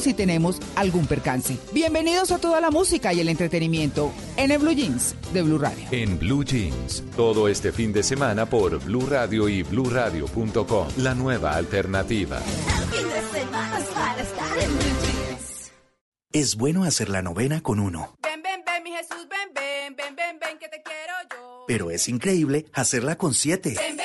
si tenemos algún percance. Bienvenidos a toda la música y el entretenimiento en el Blue Jeans de Blue Radio. En Blue Jeans, todo este fin de semana por Blue Radio y BlueRadio.com, la nueva alternativa. Es bueno hacer la novena con uno. Ven, ven, ven, mi Jesús, ven, ven, ven, ven, ven, que te quiero yo. Pero es increíble hacerla con siete. Ven,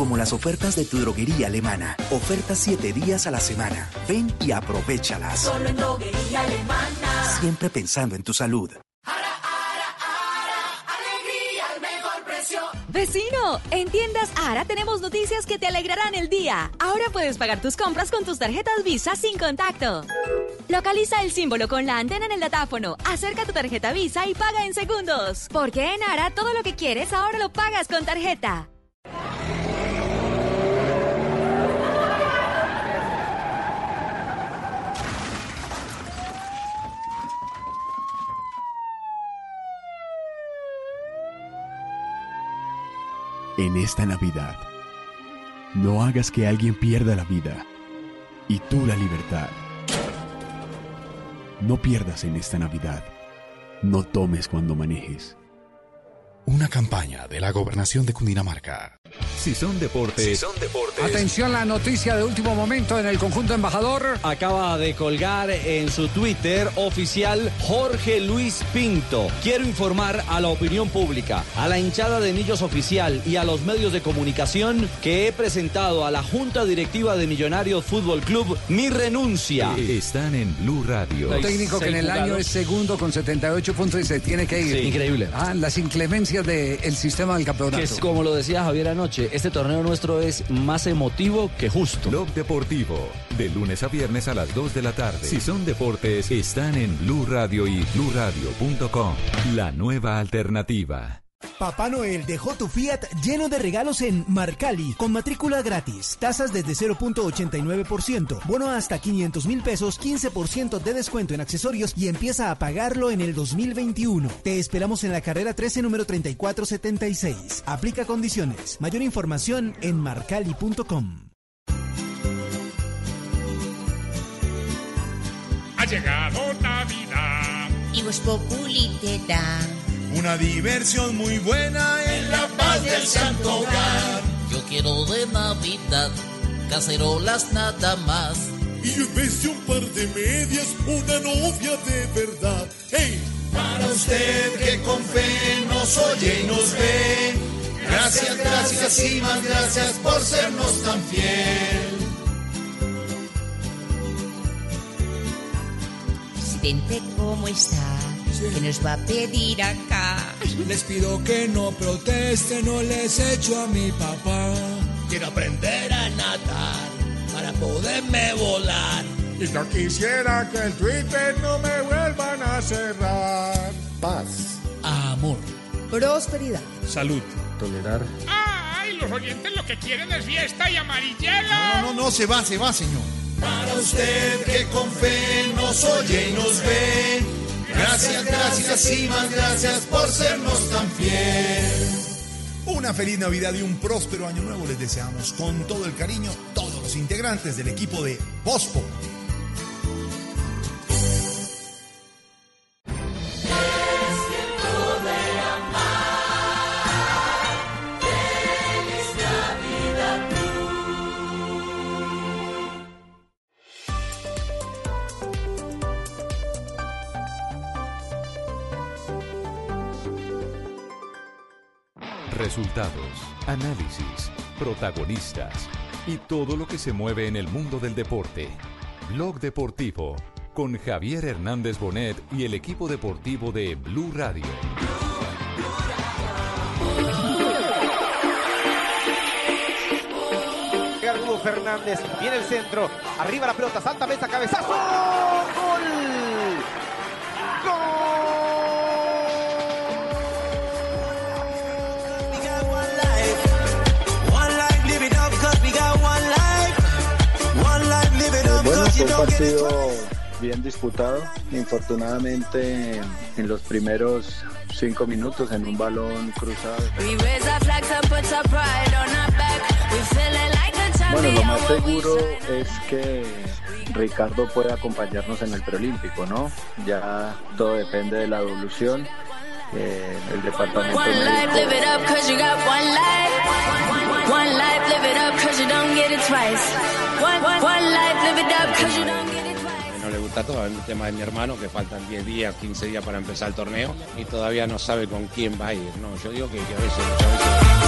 Como las ofertas de tu droguería alemana. Ofertas siete días a la semana. Ven y aprovechalas. Solo en droguería alemana. Siempre pensando en tu salud. Alegría al mejor precio. Vecino, en tiendas Ara tenemos noticias que te alegrarán el día. Ahora puedes pagar tus compras con tus tarjetas Visa sin contacto. Localiza el símbolo con la antena en el datáfono, acerca tu tarjeta Visa y paga en segundos. Porque en Ara todo lo que quieres ahora lo pagas con tarjeta. En esta Navidad, no hagas que alguien pierda la vida y tú la libertad. No pierdas en esta Navidad. No tomes cuando manejes. Una campaña de la gobernación de Cundinamarca. Si son deportes, Atención, la noticia de último momento en el conjunto embajador. Acaba de colgar en su Twitter oficial Jorge Luis Pinto. Quiero informar a la opinión pública, a la hinchada de Millos oficial y a los medios de comunicación que he presentado a la Junta Directiva de Millonarios Fútbol Club mi renuncia. están en Blue Radio. Un técnico que en el año es segundo con 78 puntos y se tiene que ir. Sí, increíble. Ah, las inclemencias del sistema del campeonato. Que es como lo decía Javier este torneo nuestro es más emotivo que justo. Blog Deportivo, de lunes a viernes a las 2 de la tarde. Si son deportes, están en Blue Radio y BlueRadio.com, la nueva alternativa. Papá Noel dejó tu Fiat lleno de regalos en Marcali, con matrícula gratis, tasas desde 0.89%, bono hasta 500 mil pesos, 15% de descuento en accesorios y empieza a pagarlo en el 2021. Te esperamos en la carrera 13, número 3476. Aplica condiciones. Mayor información en marcali.com. Ha llegado Navidad. Y Voz Populi te da Una diversión muy buena en la paz del santo hogar. Yo quiero de Navidad cacerolas nada más. Y en vez de un par de medias, una novia de verdad. ¡Hey! Para usted que con fe nos oye y nos ve. Gracias, gracias y más gracias por sernos tan fiel. Presidente, ¿cómo está? ¿Qué nos va a pedir acá? Les pido que no protesten, no les echo a mi papá. Quiero aprender a nadar para poderme volar. Y no quisiera que el Twitter no me vuelvan a cerrar. Paz. Amor. Prosperidad. Salud. Tolerar. ¡Ay! Los oyentes lo que quieren es fiesta y amarillela. No, no, no, se va, se va, señor. Para usted que con fe nos oye y nos ve. Gracias, gracias y más gracias por sernos tan fiel. Una feliz Navidad y un próspero año nuevo les deseamos con todo el cariño todos los integrantes del equipo de Bospo. Análisis, protagonistas y todo lo que se mueve en el mundo del deporte. Blog Deportivo con Javier Hernández Bonet y el equipo deportivo de Blue Radio. Fernández, viene el centro, arriba la pelota, salta mesa, cabezazo, fue un partido bien disputado. Infortunadamente, en los primeros cinco minutos, en un balón cruzado. Bueno, lo más seguro es que Ricardo pueda acompañarnos en el preolímpico, ¿no? Ya todo depende de la evolución. Eh, el departamento médico No le gusta todo el tema de mi hermano, que faltan 10 días, 15 días para empezar el torneo y todavía no sabe con quién va a ir. No, yo digo que, que a veces, a veces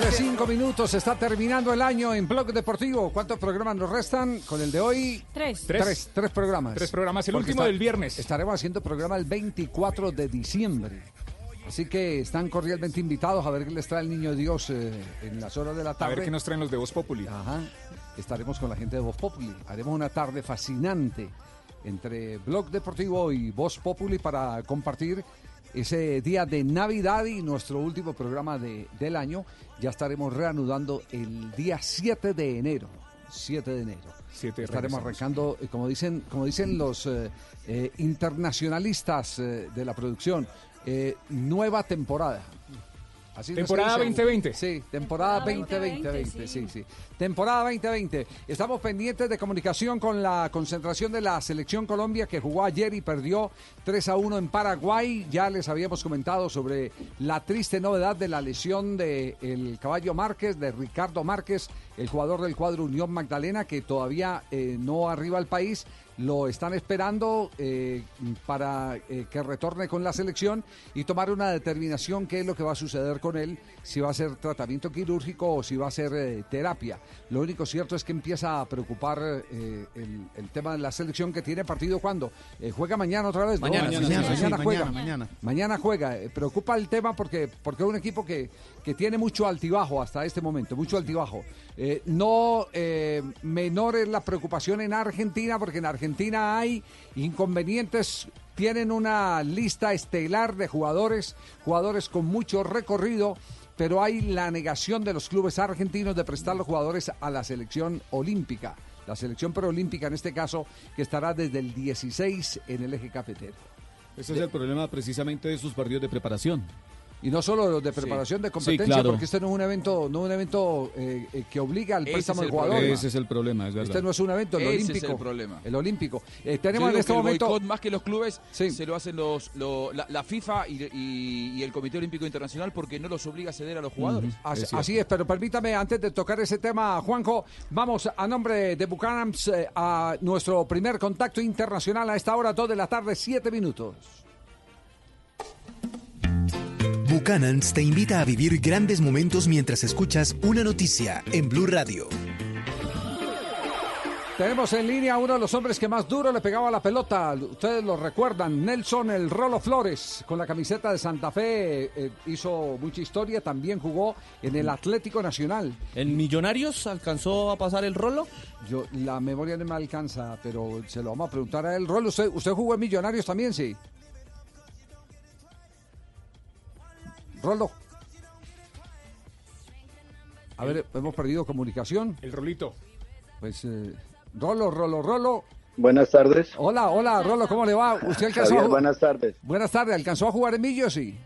de cinco minutos. Está terminando el año en Blog Deportivo. ¿Cuántos programas nos restan con el de hoy? Tres. Tres, tres programas. Tres programas. El Porque último del viernes. Estaremos haciendo programa el 24 de diciembre. Así que están cordialmente invitados a ver qué les trae el niño Dios eh, en las horas de la A tarde. ver qué nos traen los de Voz Populi. Ajá. Estaremos con la gente de Voz Populi. Haremos una tarde fascinante entre Blog Deportivo y Voz Populi para compartir ese día de Navidad y nuestro último programa de- del año. Ya estaremos reanudando el día 7 de enero. 7 de enero. Siete estaremos regresamos. arrancando, eh, como dicen, como dicen los eh, eh, internacionalistas eh, de la producción, eh, nueva temporada. Así no se Temporada dice. 2020. Sí, temporada 2020, sí, sí. Temporada 2020. Estamos pendientes de comunicación con la concentración de la selección Colombia que jugó ayer y perdió 3 a 1 en Paraguay. Ya les habíamos comentado sobre la triste novedad de la lesión de el caballo Márquez, de Ricardo Márquez, el jugador del cuadro Unión Magdalena, que todavía eh, no arriba al país. Lo están esperando eh, para eh, que retorne con la selección y tomar una determinación qué es lo que va a suceder con él, si va a ser tratamiento quirúrgico o si va a ser terapia. Lo único cierto es que empieza a preocupar eh, el, el tema de la selección que tiene partido cuando juega mañana otra vez. ¿no? Mañana, Sí, mañana, sí, sí, mañana juega. mañana, juega. Eh, Preocupa el tema porque, porque es un equipo que, que tiene mucho altibajo hasta este momento, mucho altibajo. Eh, no eh, menor es la preocupación en Argentina, porque en Argentina hay inconvenientes. Tienen una lista estelar de jugadores, jugadores con mucho recorrido, pero hay la negación de los clubes argentinos de prestar los jugadores a la selección olímpica. La selección preolímpica en este caso, que estará desde el 16 en el eje cafetero. Ese es el problema precisamente de esos partidos de preparación. Y no solo los de preparación de Sí, competencia, claro. porque este no es un evento, no es un evento eh, eh, que obliga al préstamo es del el jugador. problema. Ese es el problema, es verdad. Este no es un evento, el Ese es olímpico. el problema. El olímpico. Eh, tenemos en este el momento. más que los clubes, se lo hacen los, lo- la, la FIFA y, y- y el Comité Olímpico Internacional porque no los obliga a ceder a los jugadores. Así, así es, pero permítame, antes de tocar ese tema, Juanjo, vamos a nombre de Bucanams a nuestro primer contacto internacional a esta hora, 2 de la tarde, 7 minutos. Buchanan's te invita a vivir grandes momentos mientras escuchas una noticia en Blue Radio. Tenemos en línea a uno de los hombres que más duro le pegaba a la pelota. Ustedes lo recuerdan, Nelson el Rolo Flores, con la camiseta de Santa Fe, eh, hizo mucha historia, también jugó en el Atlético Nacional. ¿En Millonarios alcanzó a pasar el rolo? Yo, la memoria no me alcanza, pero se lo vamos a preguntar a él. Rolo, ¿usted, usted jugó en Millonarios también, sí? Rolo. A ver, hemos perdido comunicación. El rolito. Pues, eh, Rolo, Rolo, Rolo. Buenas tardes. Hola, hola, Rolo, ¿cómo le va? ¿Usted alcanzó Javier, a... buenas tardes. Buenas tardes, ¿alcanzó a jugar en Millos? Sí.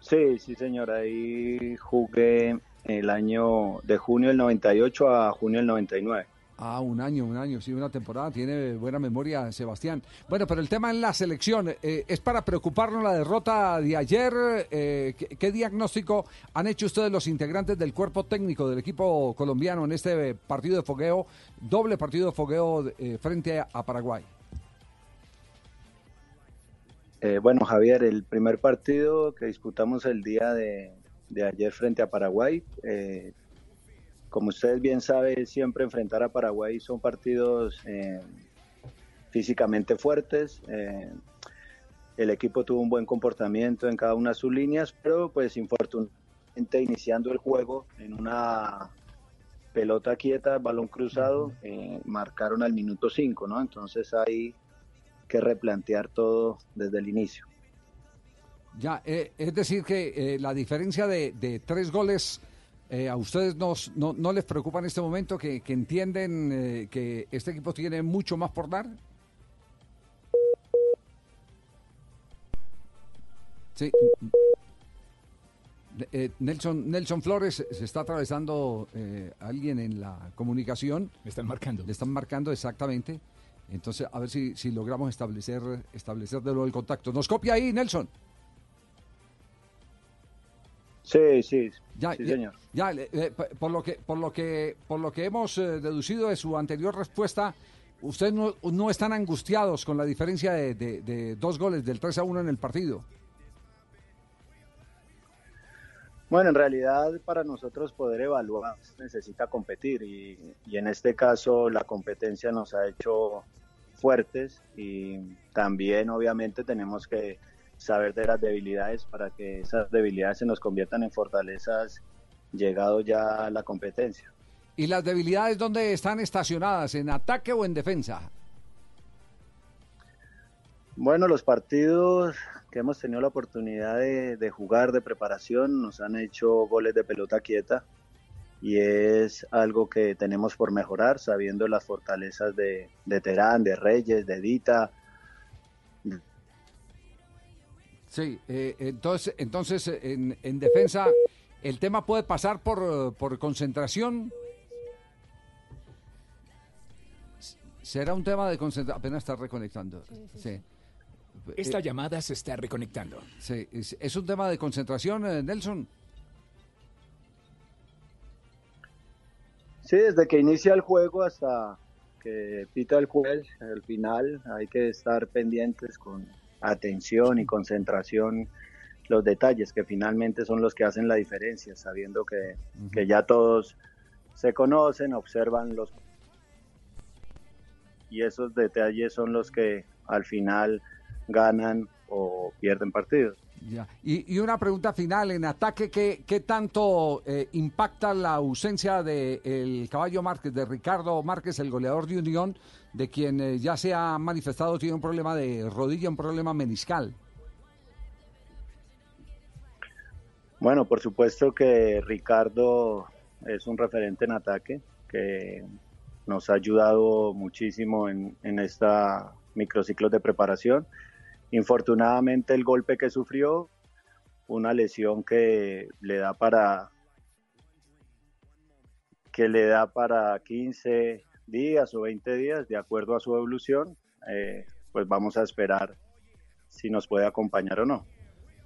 Sí, sí, señor. Ahí jugué el año de junio del 98 a junio del 99. Ah, un año, un año, sí, una temporada. Tiene buena memoria, Sebastián. Bueno, pero el tema en la selección, eh, ¿es para preocuparnos la derrota de ayer? Eh, ¿qué, diagnóstico han hecho ustedes los integrantes del cuerpo técnico del equipo colombiano en este partido de fogueo, doble partido de fogueo eh, frente a, Paraguay? Bueno, Javier, el primer partido que disputamos el día de, de ayer frente a Paraguay, como ustedes bien saben, siempre enfrentar a Paraguay son partidos eh, físicamente fuertes. eh, el equipo tuvo un buen comportamiento en cada una de sus líneas, pero pues infortunadamente iniciando el juego en una pelota quieta, balón cruzado, eh, marcaron al minuto 5, ¿no? Entonces hay que replantear todo desde el inicio. Ya, eh, es decir que eh, la diferencia de, de tres goles eh, a ustedes nos- no, no les preocupa en este momento, que, que entienden eh, que este equipo tiene mucho más por dar. Sí. Eh, Nelson, Nelson Flores se está atravesando alguien en la comunicación. Le están marcando. Le están marcando exactamente. Entonces, a ver si, si logramos establecer, establecer de nuevo el contacto. ¿Nos copia ahí, Nelson? Sí, sí, Ya, sí, señor. ya, eh, por lo que por lo que por lo que hemos eh, deducido de su anterior respuesta, ustedes no, no están angustiados con la diferencia de, de- de dos goles del 3 a 1 en el partido. Bueno, en realidad para nosotros poder evaluar necesita competir y, y en este caso la competencia nos ha hecho fuertes y también obviamente tenemos que saber de las debilidades para que esas debilidades se nos conviertan en fortalezas llegado ya a la competencia. ¿Y las debilidades dónde están estacionadas? ¿En ataque o en defensa? Bueno, los partidos que hemos tenido la oportunidad de, de jugar de preparación nos han hecho goles de pelota quieta y es algo que tenemos por mejorar, sabiendo las fortalezas de, de Terán, de Reyes, de Dita. Sí, eh, entonces, entonces en, en defensa el tema puede pasar por, por concentración. ¿Será un tema de concentración? Apenas está reconectando. Sí. Esta Eh, llamada se está reconectando. sí, ¿Es, es un tema de concentración, eh, Nelson? Sí, desde que inicia el juego hasta que pita el juez, al final hay que estar pendientes con atención y concentración los detalles que finalmente son los que hacen la diferencia, sabiendo que, que ya todos se conocen, observan los y esos detalles son los que al final ganan o pierden partidos. Ya. Y, una pregunta final, en ataque, ¿qué, qué tanto eh, impacta la ausencia de el caballo Márquez, de Ricardo Márquez, el goleador de Unión, de quien eh, ya se ha manifestado tiene un problema de rodilla, un problema meniscal? Bueno, por supuesto que Ricardo es un referente en ataque que nos ha ayudado muchísimo en, en esta microciclos de preparación. Infortunadamente el golpe que sufrió, una lesión que le da para que le da para 15 días o 20 días, de acuerdo a su evolución, eh, pues vamos a esperar si nos puede acompañar o no.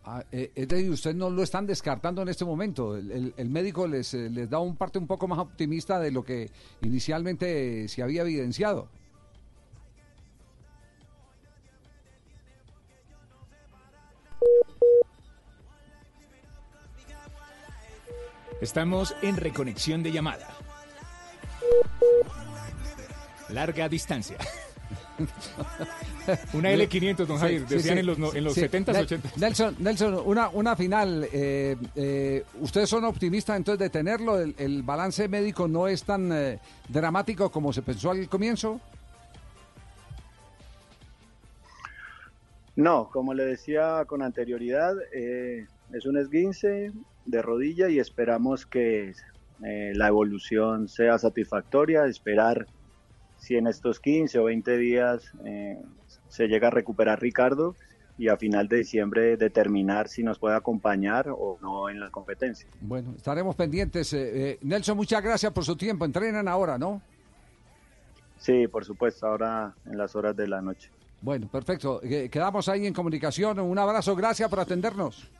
Ah, eh, usted no lo están descartando en este momento. El, el- el médico les, eh, les da un parte un poco más optimista de lo que inicialmente se había evidenciado. Estamos en reconexión de llamada. Larga distancia. Una L500, don Javier, Sí, decían sí, en los, en los sí. 70s, Nel- 80s. Nelson, Nelson, una, una final. eh, eh, ¿Ustedes son optimistas entonces de tenerlo? ¿El, el balance médico no es tan eh, dramático como se pensó al comienzo? No, como le decía con anterioridad, eh, es un esguince de rodilla y esperamos que eh, la evolución sea satisfactoria, esperar si en estos 15 o 20 días eh, se llega a recuperar Ricardo y a final de diciembre determinar si nos puede acompañar o no en la competencia. Bueno, estaremos pendientes. eh, eh, Nelson, muchas gracias por su tiempo. Entrenan ahora, ¿no? Sí, por supuesto, ahora en las horas de la noche. Bueno, perfecto. Quedamos ahí en comunicación. Un abrazo. Gracias por atendernos.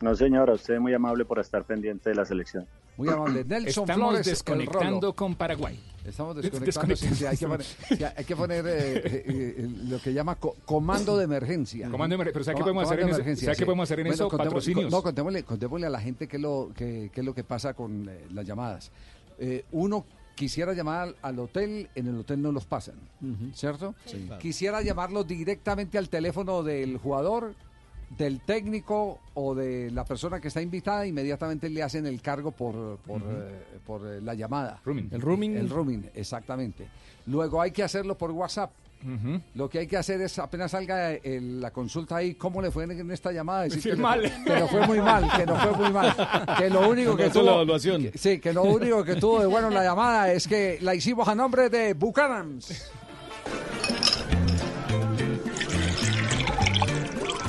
No, señora, usted es muy amable por estar pendiente de la selección. Muy amable. Nelson Estamos Flores. desconectando con Paraguay. Estamos desconectando. sí, sí, hay que poner, sí, hay que poner, eh, eh, eh, lo que llama co- comando de emergencia. Comando de emer- pero ¿sabe qué podemos hacer en eso? ¿Sabe qué podemos hacer en eso? contemos- Patrocinios. No, contémosle, contémosle a la gente qué es lo, qué, qué es lo que pasa con eh, las llamadas. Eh, uno quisiera llamar al, hotel, en el hotel no los pasan, ¿cierto? Sí. Claro. Quisiera llamarlo directamente al teléfono del jugador, del técnico o de la persona que está invitada, inmediatamente le hacen el cargo por, por, eh, por eh, la llamada. El roaming. El roaming, exactamente. Luego hay que hacerlo por WhatsApp. Lo que hay que hacer es, apenas salga el- la consulta ahí, cómo le fue en, en esta llamada, decir Sí, que, le- mal. que no fue muy mal, que no fue muy mal. Que lo único que tuvo, la evaluación. que- sí, que lo único que tuvo de bueno la llamada es que la hicimos a nombre de Buchanan's.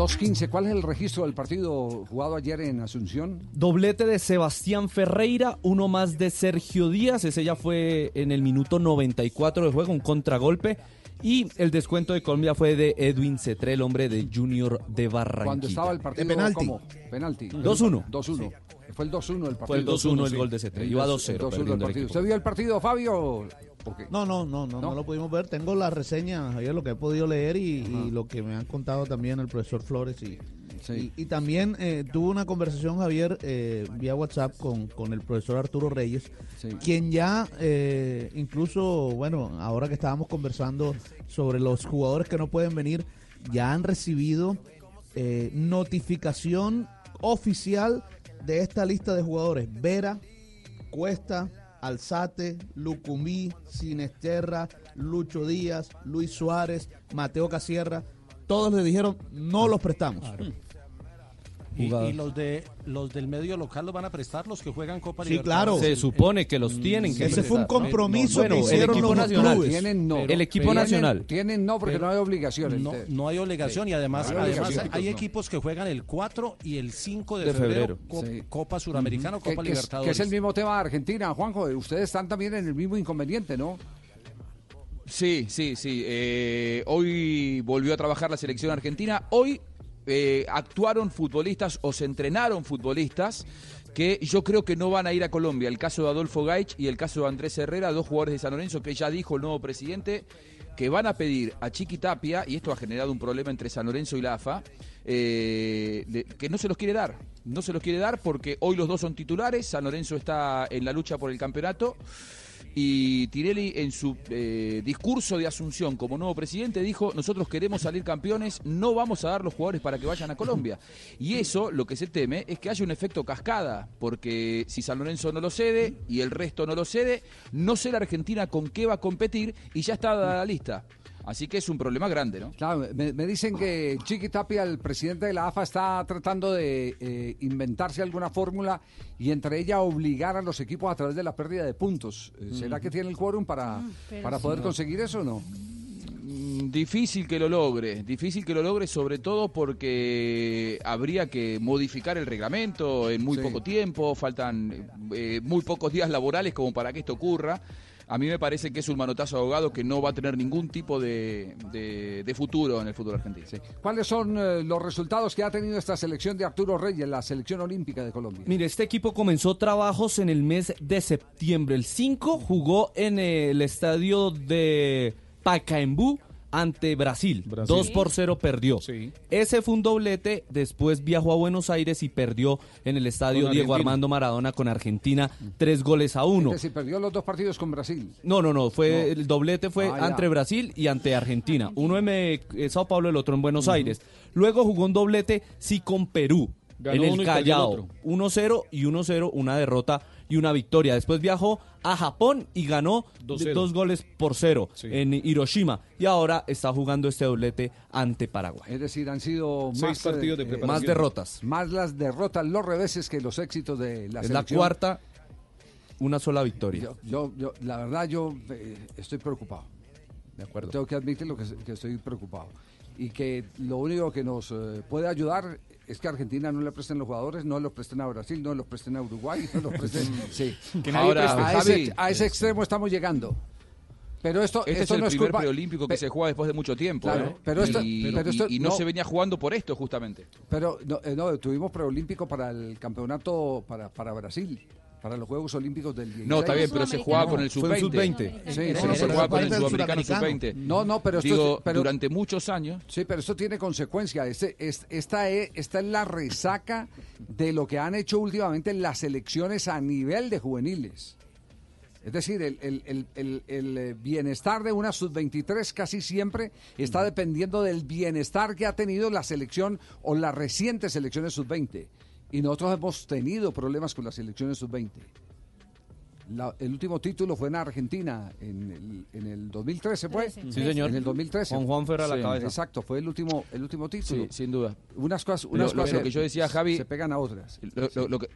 2.15, ¿cuál es el registro del partido jugado ayer en Asunción? Doblete de Sebastián Ferreira, uno más de Sergio Díaz, ese ya fue en el minuto 94 de juego, un contragolpe. Y el descuento de Colombia fue de Edwin Cetré, el hombre de Junior de Barranquilla. Cuando estaba el partido, penalti. ¿cómo? Penalti. 2-1. 2-1. Fue el 2-1 el partido. Fue el 2-1 el gol de Cetré. Iba 2-0 El 2-1 el partido. ¿Usted vio el partido, Fabio? No, no, no, no, no, lo pudimos ver. Tengo la reseña, Javier, lo que he podido leer y, y lo que me han contado también el profesor Flores. Y, y, y también eh, tuve una conversación, Javier, eh, vía WhatsApp con, con el profesor Arturo Reyes, quien ya, eh, incluso, bueno, ahora que estábamos conversando sobre los jugadores que no pueden venir, ya han recibido eh, notificación oficial de esta lista de jugadores. Vera, Cuesta, Alzate, Lucumí, Sinesterra, Lucho Díaz, Luis Suárez, Mateo Casierra, todos le dijeron no los prestamos. Jugador. y los de los del medio local los van a prestar los que juegan Copa Sí, Libertadores. claro. Se supone que los tienen que Ese fue un prestar, ¿no? compromiso Bueno, que el hicieron equipo los nacional. clubes. Tienen no. El equipo nacional. Tienen no, porque Pero- no hay obligaciones. No, no hay obligación y además, No hay además hay equipos que juegan el 4 y el 5 de, De febrero, febrero. Co- Sí. Copa Suramericana o Que- Copa que es- Libertadores. Que es el mismo tema de Argentina, Juanjo. Ustedes están también en el mismo inconveniente, ¿no? Sí, sí, sí. Eh, hoy volvió a trabajar la selección argentina. Hoy eh, actuaron futbolistas o se entrenaron futbolistas que yo creo que no van a ir a Colombia. El caso de Adolfo Gaich y el caso de Andrés Herrera, dos jugadores de San Lorenzo que ya dijo el nuevo presidente que van a pedir a Chiqui Tapia, y esto ha generado un problema entre San Lorenzo y la AFA, eh, que no se los quiere dar. No se los quiere dar porque hoy los dos son titulares, San Lorenzo está en la lucha por el campeonato. Y Tirelli en su eh, discurso de asunción como nuevo presidente dijo, nosotros queremos salir campeones, no vamos a dar los jugadores para que vayan a Colombia. Y eso, lo que se teme, es que haya un efecto cascada, porque si San Lorenzo no lo cede y el resto no lo cede, no sé la Argentina con qué va a competir y ya está dada la lista. Así que es un problema grande, ¿no? Claro, me, me dicen que Chiqui Tapia, el presidente de la AFA, está tratando de eh, inventarse alguna fórmula y entre ella obligar a los equipos a través de la pérdida de puntos. Eh, ¿Será Mm. que tiene el quórum para, pero para sí. poder No. conseguir eso o no? Mm, Difícil que lo logre, difícil que lo logre sobre todo porque habría que modificar el reglamento en muy poco tiempo, faltan eh, muy pocos días laborales como para que esto ocurra. A mí me parece que es un manotazo de ahogado que no va a tener ningún tipo de, de- de futuro en el fútbol argentino. ¿Cuáles son eh, los resultados que ha tenido esta selección de Arturo Reyes, la selección olímpica de Colombia? Mire, este equipo comenzó trabajos en el mes de septiembre. El 5 jugó en el estadio de Pacaembu ante Brasil. Brasil. 2 por 0 perdió. Ese fue un doblete, después viajó a Buenos Aires y perdió en el estadio Diego. Armando Maradona con Argentina, tres goles a uno. Es decir, perdió los dos partidos con Brasil. No, no, no, fue No. el doblete fue Ah, ante Brasil y ante Argentina. Uno en eh, Sao Paulo, el otro en Buenos Aires. Luego jugó un doblete sí con Perú. Ganó en el Callao. otro. 1-0 y 1-0, una derrota y una victoria. Después viajó a Japón y ganó Dos goles por cero en Hiroshima. Y ahora está jugando este doblete ante Paraguay. Es decir, han sido Seis más, partidos de eh, preparación. Más derrotas. Más las derrotas, los reveses que los éxitos de la es la cuarta, una sola victoria. Yo, yo, yo- la verdad, yo eh, estoy preocupado. De acuerdo. Tengo que admitirlo que, que estoy preocupado. Y que lo único que nos eh, puede ayudar es que a Argentina no le presten los jugadores, no los presten a Brasil, no los presten a Uruguay, no los presten. sí. Que nadie Ahora, preste. a, ese, a ese extremo estamos llegando. Pero esto, Este esto es el no es primer culpa. preolímpico que Pe- se juega después de mucho tiempo. Claro, ¿eh? pero esto- y, pero esto- y- y no, no. se venía jugando por esto, justamente. Pero no, eh, no, tuvimos preolímpico para el campeonato para, para Brasil, para los Juegos Olímpicos del 16. No, está bien, pero se jugaba con el Fue un sub-20. Sí, Pero sí, no sí, se jugaba con el sudamericano suramericano. sub-20. No, no, pero esto Digo, pero- durante muchos años. Sí, pero esto tiene consecuencia. Este, es- esta, es, esta es la resaca de lo que han hecho últimamente las selecciones a nivel de juveniles. Es decir, el, el- el- el- el, eh, bienestar de una sub-23 casi siempre está dependiendo del bienestar que ha tenido la selección o las recientes selecciones sub-20. Y nosotros hemos tenido problemas con las selecciones sub-20. La- el último título fue en Argentina, en el, en el 2013 fue. Sí, señor. En el 2013. Con Juan Ferrer a la Sí, cabeza. Exacto, fue el último, el último título. Sí, sin duda. Unas cosas, Lo- unas lo- cosas lo que yo decía, Javi, se pegan a otras. Lo, lo- lo que,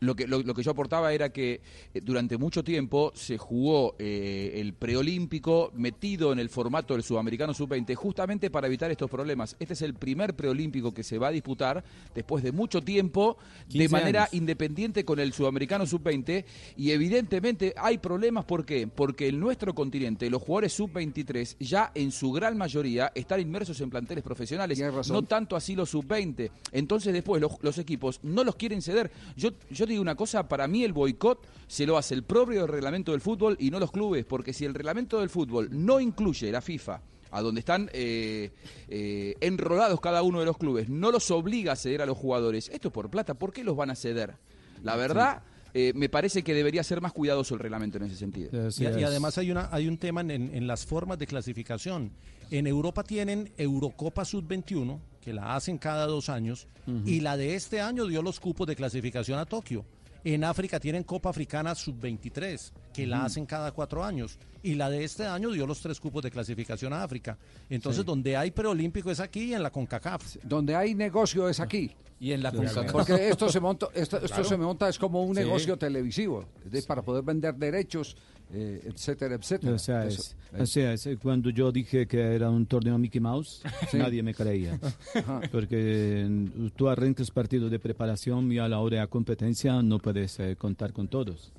lo, que, lo, lo que yo aportaba era que eh, durante mucho tiempo se jugó eh, el preolímpico metido en el formato del sudamericano sub-20 justamente para evitar estos problemas. Este es el primer preolímpico que se va a disputar después de mucho tiempo de 15 manera años. independiente con el sudamericano sub-20 y evidentemente hay problemas. ¿Por qué? Porque en nuestro continente los jugadores sub-23 ya en su gran mayoría están inmersos en planteles profesionales, no tanto así los sub-20. Entonces después los, los equipos no los quieren ceder. Yo, yo digo una cosa, para mí el boicot se lo hace el propio reglamento del fútbol y no los clubes, porque si el reglamento del fútbol no incluye la FIFA, a donde están eh, eh, enrolados cada uno de los clubes, no los obliga a ceder a los jugadores, esto es por plata, ¿por qué los van a ceder? La verdad, eh, me parece que debería ser más cuidadoso el reglamento en ese sentido. Y, y además hay, una, hay un tema en, en las formas de clasificación. En Europa tienen Eurocopa Sub-21, que la hacen cada dos años, y la de este año dio los cupos de clasificación a Tokio. En África tienen Copa Africana Sub-23, que la hacen cada cuatro años. Y la de este año dio los tres cupos de clasificación a África. Entonces, Sí. donde hay preolímpico es aquí y en la CONCACAF. Donde hay negocio es aquí. Y en la CONCACAF. Porque esto se monta, esto, esto Claro. se monta es como un Sí. negocio televisivo, es decir, para poder vender derechos, eh, etcétera, etcétera. O sea, es, o sea, es, eh, cuando yo dije que era un torneo Mickey Mouse, Sí. nadie me creía. Ajá. Porque mm, tú arrancas partido de preparación y a la hora de la competencia no puedes eh, contar con todos.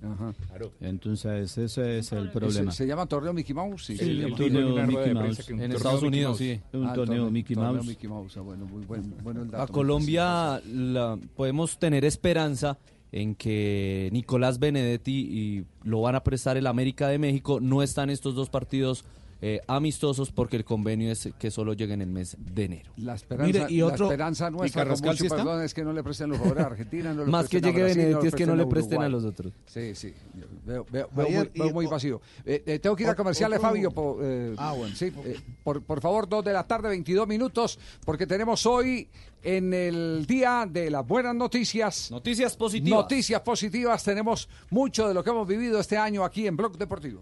Entonces, ese es el problema. ¿Se, se llama torneo Mickey Mouse? Sí, torneo Mickey Mouse. En Estados Unidos, sí. Un torneo Mickey Mouse. Mickey Mouse, ah, bueno, muy buen- bueno el dato, A Colombia la- podemos tener esperanza en que Nicolás Benedetti y lo van a prestar el América de México. No están estos dos partidos eh, amistosos porque el convenio es que solo lleguen en el mes de enero. La esperanza, Mire, y otro- la esperanza nuestra, con Carrascal mucho sí está? perdón, es que no le presten los jugadores a Argentina. No Más que llegue Brasil, Benedetti es que no le presten a los otros. Sí, sí. Veo, veo- veo Ayer, muy, veo y muy vacío. Eh, eh, tengo que ir a comerciales, Fabio. Por, eh, Ah, bueno. sí, eh, por, por favor, dos de la tarde, 22 minutos, porque tenemos hoy en el día de las buenas noticias. Noticias positivas. Noticias positivas. Tenemos mucho de lo que hemos vivido este año aquí en Blog Deportivo.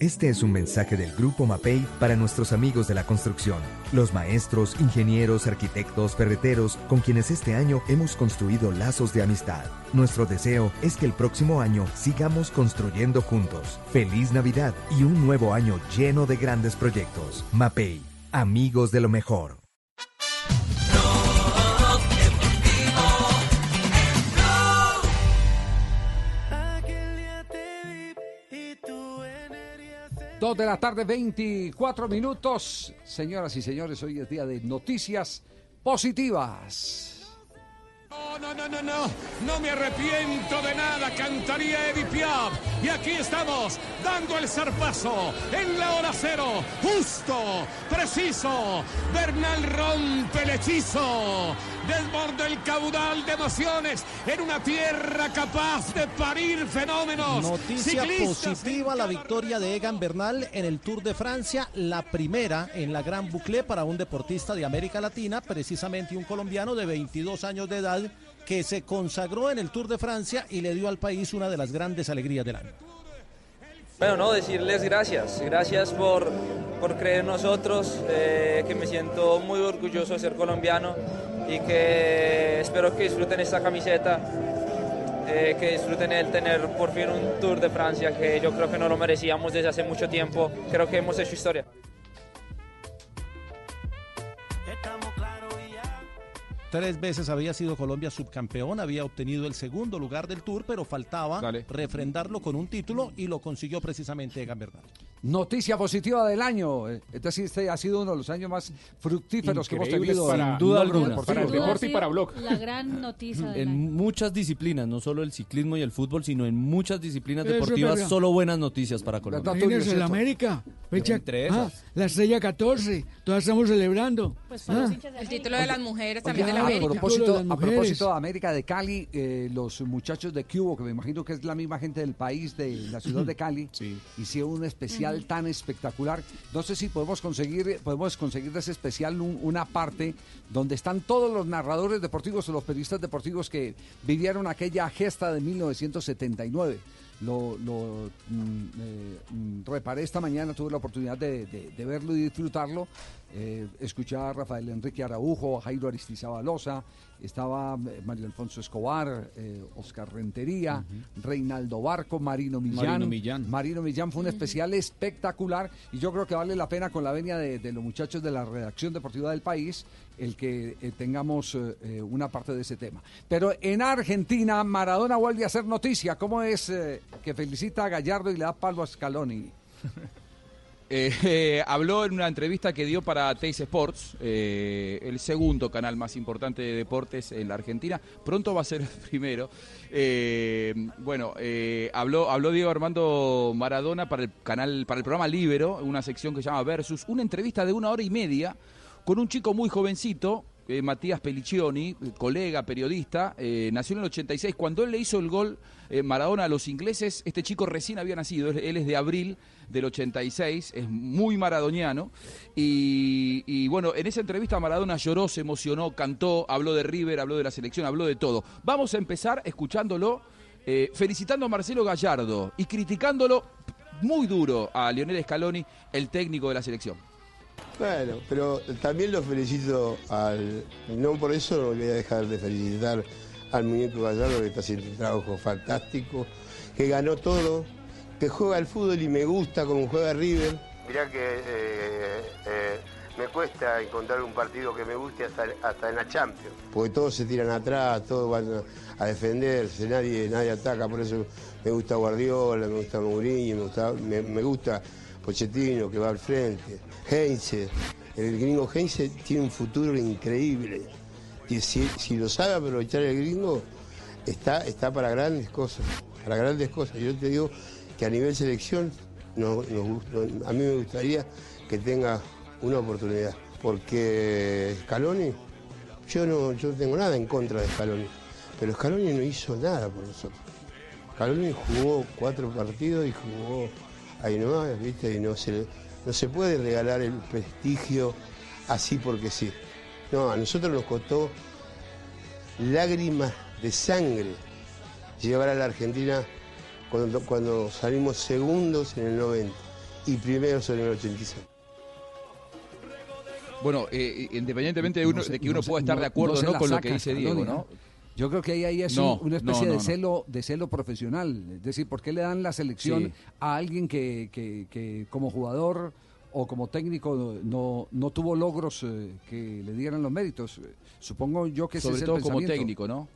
Este es un mensaje del Grupo MAPEI para nuestros amigos de la construcción, los maestros, ingenieros, arquitectos, ferreteros, con quienes este año hemos construido lazos de amistad. Nuestro deseo es que el próximo año sigamos construyendo juntos. Feliz Navidad y un nuevo año lleno de grandes proyectos. MAPEI, amigos de lo mejor. Dos de la tarde, 24 minutos. Señoras y señores, hoy es día de noticias positivas. No, no, no, no, no. No me arrepiento de nada. Cantaría Edith Piaf. Y aquí estamos dando el zarpazo en la hora cero. Justo, preciso. Bernal rompe el hechizo. Desborda el caudal de emociones en una tierra capaz de parir fenómenos. Noticia Ciclistas positiva la victoria de Egan Bernal en el Tour de Francia, la primera en la Gran Boucle para un deportista de América Latina, precisamente un colombiano de 22 años de edad que se consagró en el Tour de Francia y le dio al país una de las grandes alegrías del año. Bueno, no, decirles gracias, gracias por, por creer en nosotros, eh, que me siento muy orgulloso de ser colombiano y que espero que disfruten esta camiseta, eh, que disfruten el tener por fin un Tour de Francia que yo creo que no lo merecíamos desde hace mucho tiempo, creo que hemos hecho historia. Tres veces había sido Colombia subcampeón, había obtenido el segundo lugar del Tour, pero faltaba refrendarlo con un título y lo consiguió precisamente Egan Bernal. Noticia positiva del año. Eh, este ha sido uno de los años más fructíferos que hemos tenido. para- en duda alguna. Para el deporte y para Blog. La gran noticia del año. En muchas disciplinas, no solo el ciclismo y el fútbol, sino en muchas disciplinas Eso deportivas, solo buenas noticias para Colombia. Imagínense el América, fecha, Entre ah, la estrella 14, todas estamos celebrando. Ah, El título de las mujeres también de la a propósito, a propósito de América de Cali, eh, los muchachos de Cubo, que me imagino que es la misma gente del país, de la ciudad de Cali, hicieron un especial tan espectacular. No sé si podemos conseguir, podemos conseguir de ese especial un- una parte donde están todos los narradores deportivos o los periodistas deportivos que vivieron aquella gesta de 1979. Lo, lo, mm, eh, mm, reparé esta mañana, tuve la oportunidad de, de- de verlo y disfrutarlo. Eh, escuché a Rafael Enrique Araujo, a Jairo Aristizabalosa, estaba eh, Mario Alfonso Escobar, eh, Oscar Rentería, Reinaldo Barco, Marino Millán. Marino Millán. Marino Millán fue un especial espectacular y yo creo que vale la pena con la venia de, de los muchachos de la redacción deportiva del país el que eh, tengamos eh, eh, una parte de ese tema. Pero en Argentina, Maradona vuelve a hacer noticia. ¿Cómo es eh, que felicita a Gallardo y le da palo a Scaloni? Eh, habló en una entrevista que dio para Teis Sports, eh, el segundo canal más importante de deportes en la Argentina. Pronto va a ser el primero. Eh, bueno, habló, habló Diego Armando Maradona para el canal, para el programa Libero, una sección que se llama Versus, una entrevista de una hora y media con un chico muy jovencito. Matías Pelliccioni, colega, periodista, nació en el 86. Cuando él le hizo el gol Maradona a los ingleses, este chico recién había nacido, él es de abril del 86, es muy maradoniano. Y, bueno, en esa entrevista Maradona lloró, se emocionó, cantó, habló de River, habló de la selección, habló de todo. Vamos a empezar escuchándolo, eh, felicitando a Marcelo Gallardo y criticándolo muy duro a Lionel Scaloni, el técnico de la selección. Bueno, pero también lo felicito al. No por eso voy a dejar de felicitar al muñeco Gallardo que está haciendo un trabajo fantástico, que ganó todo, que juega al fútbol y me gusta como juega River. Mirá que eh, eh, me cuesta encontrar un partido que me guste hasta, hasta en la Champions. Porque todos se tiran atrás, todos van a, defenderse, nadie, nadie ataca, por eso me gusta Guardiola, me gusta Mourinho, me gusta, me, me gusta Pochettino que va al frente. Heinze, el gringo Heinze tiene un futuro increíble. Y si, si lo sabe aprovechar el gringo, está, está para grandes cosas, para grandes cosas. Yo te digo que a nivel selección, a mí me gustaría que tenga una oportunidad. Porque Scaloni, yo no, yo tengo nada en contra de Scaloni, pero Scaloni no hizo nada por nosotros. Scaloni jugó cuatro partidos y jugó ahí nomás, ¿viste? Y no se, no se puede regalar el prestigio así porque sí. No, a nosotros nos costó lágrimas de sangre llevar a la Argentina cuando, cuando salimos segundos en el 90 y primeros en el 86. Bueno, eh, independientemente de, uno- No de que uno no pueda estar no- de acuerdo no con lo saca que dice Diego, ¿no? ¿no? Yo creo que ahí, ahí es No, un- una especie no, no, de no. celo de celo profesional. Es decir, ¿por qué le dan la selección Sí. a alguien que, que- que como jugador o como técnico no, no tuvo logros eh, que le dieran los méritos? Eh, Supongo yo que ese Sobre es el todo como técnico, ¿no?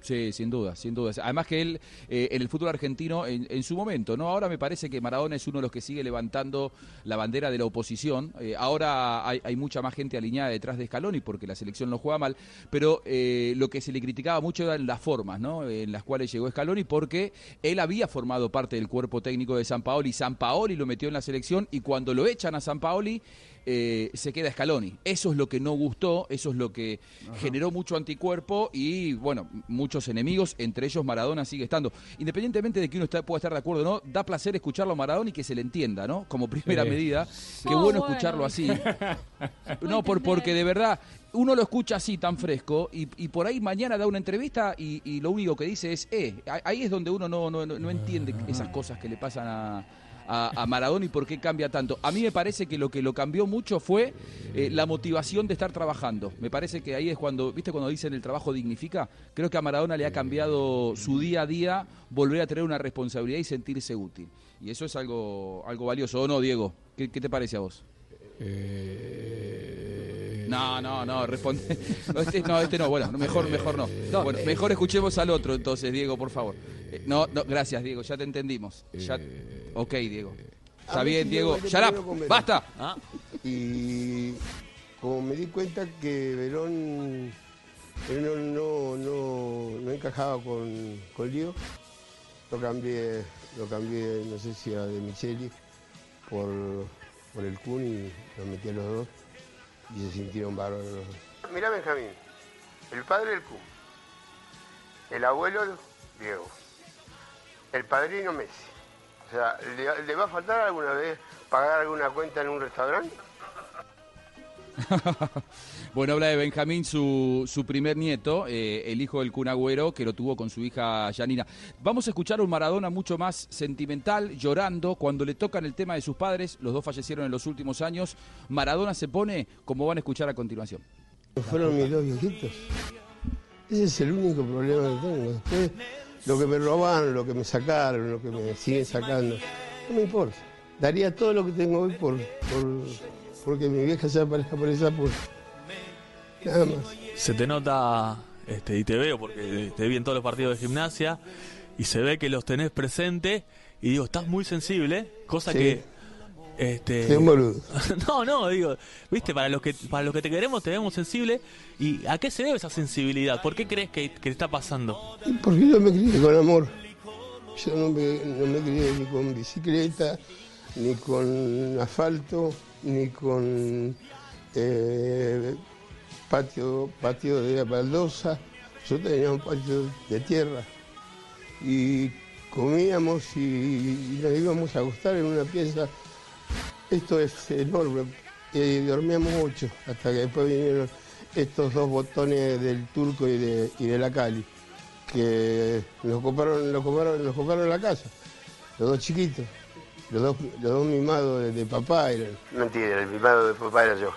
Sí. Sin duda, sin duda. Además que él, eh, en el fútbol argentino, en, su momento, ¿no? Ahora me parece que Maradona es uno de los que sigue levantando la bandera de la oposición. Eh, ahora hay, mucha más gente alineada detrás de Scaloni porque la selección no juega mal, pero eh, lo que se le criticaba mucho eran las formas, ¿no? En las cuales llegó Scaloni porque él había formado parte del cuerpo técnico de San Paoli. San Paoli lo metió en la selección y cuando lo echan a San Paoli eh, se queda Scaloni. Eso es lo que no gustó, eso es lo que generó mucho anticuerpo y, bueno, muchos enemigos, entre ellos Maradona sigue estando. Independientemente de que uno pueda estar de acuerdo o no, da placer escucharlo a Maradona y que se le entienda, ¿no? Como primera medida. Qué Oh, bueno bueno. escucharlo así. no, por, porque de verdad uno lo escucha así tan fresco y, y por ahí mañana da una entrevista y, y lo único que dice es, eh, ahí es donde uno no, no, no- no entiende esas cosas que le pasan a, a, Maradona y por qué cambia tanto. A mí me parece que lo que lo cambió mucho fue eh, la motivación de estar trabajando. Me parece que ahí es cuando, ¿viste cuando dicen el trabajo dignifica? Creo que a Maradona le ha cambiado su día a día volver a tener una responsabilidad y sentirse útil. Y eso es algo, algo valioso, ¿o no, Diego? ¿Qué, qué te parece a vos? No, no, no, responde. No, este no, este no, bueno, mejor, mejor no. Bueno, mejor escuchemos al otro entonces, Diego, por favor. Eh, No, no, gracias, Diego, ya te entendimos. Ya... Ok, Diego. Está bien, Diego. Verón. Basta. Y como me di cuenta que Verón, Verón no, no, no encajaba con, con Lío, lo cambié, lo cambié, no sé si a De Micheli por, por el Kun y los metí a los dos y se sintieron bárbaros. Mirá Benjamín, el padre del Kun, el abuelo Diego, el padrino Messi. O sea, ¿le, le va a faltar alguna vez pagar alguna cuenta en un restaurante? Bueno, habla de Benjamín, su, su primer nieto, eh, el hijo del Kun Agüero, que lo tuvo con su hija Janina. Vamos a escuchar a un Maradona mucho más sentimental, llorando, cuando le tocan el tema de sus padres, los dos fallecieron en los últimos años. Maradona se pone, como van a escuchar a continuación. Fueron mis dos viejitos. Ese es el único problema que tengo. Lo que me robaron, lo que me sacaron, lo que me siguen sacando, no me importa. Daría todo lo que tengo hoy por, por porque mi vieja se aparezca por esa puerta. Nada más. Se te nota, este, y te veo porque te vi en todos los partidos de gimnasia, y se ve que los tenés presente, y digo, estás muy sensible, cosa Sí. que... Este, Soy un boludo. no, no, digo, viste, para los que para los que te queremos te vemos sensible. ¿Y a qué se debe esa sensibilidad? ¿Por qué crees que, que te está pasando? Porque yo me crié con amor. Yo no me, no me crié ni con bicicleta, ni con asfalto, ni con eh, patio, patio de baldosa. Yo tenía un patio de tierra. Y comíamos y, nos íbamos a acostar en una pieza. Esto es enorme. Y dormíamos ocho, hasta que después vinieron estos dos botones del turco y de, y de la Cali, que nos coparon, nos coparon, nos coparon la casa, los dos chiquitos, los dos, los dos mimados de, de papá eran. Mentira, el mimado de papá era yo.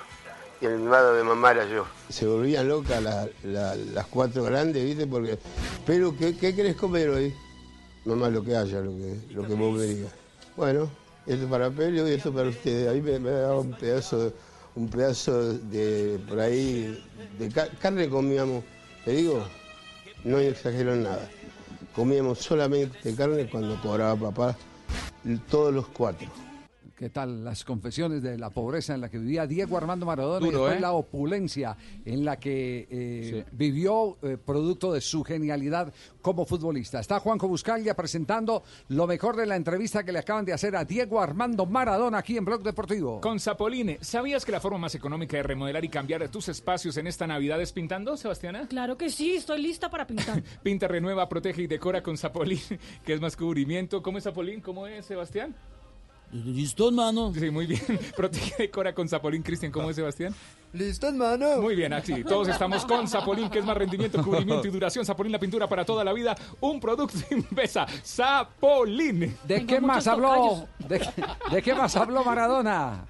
Y el mimado de mamá era yo. Se volvían locas la- la- las cuatro grandes, ¿viste? Porque, pero ¿qué, qué querés comer hoy? Mamá, lo que haya, lo que, lo que vos me digas. Bueno, esto para Pelio y esto para ustedes. Ahí me, me daba un pedazo, un pedazo de, por ahí, de ca- carne comíamos, te digo, no exagero en nada. Comíamos solamente carne cuando cobraba papá, todos los cuatro. ¿Qué tal las confesiones de la pobreza en la que vivía Diego Armando Maradona y después ¿eh? la opulencia en la que eh, vivió eh, producto de su genialidad como futbolista? Está Juanjo Buscaglia presentando lo mejor de la entrevista que le acaban de hacer a Diego Armando Maradona aquí en Blog Deportivo. Con Zapoline, ¿sabías que la forma más económica de remodelar y cambiar tus espacios en esta Navidad es pintando, Sebastiana? Claro que sí, estoy lista para pintar. Pinta, renueva, protege y decora con Zapolín, que es más cubrimiento. ¿Cómo es Zapolín? ¿Cómo es, Sebastián? Listo, hermano. Sí, muy bien. Protege y decora con Zapolín. Cristian, ¿cómo es, Sebastián? Listo, hermano. Muy bien, así. Todos estamos con Zapolín, que es más rendimiento, cubrimiento y duración. Zapolín, la pintura para toda la vida. Un producto Invesa. Zapolín. ¿De qué más habló? ¿De, de qué más habló Maradona?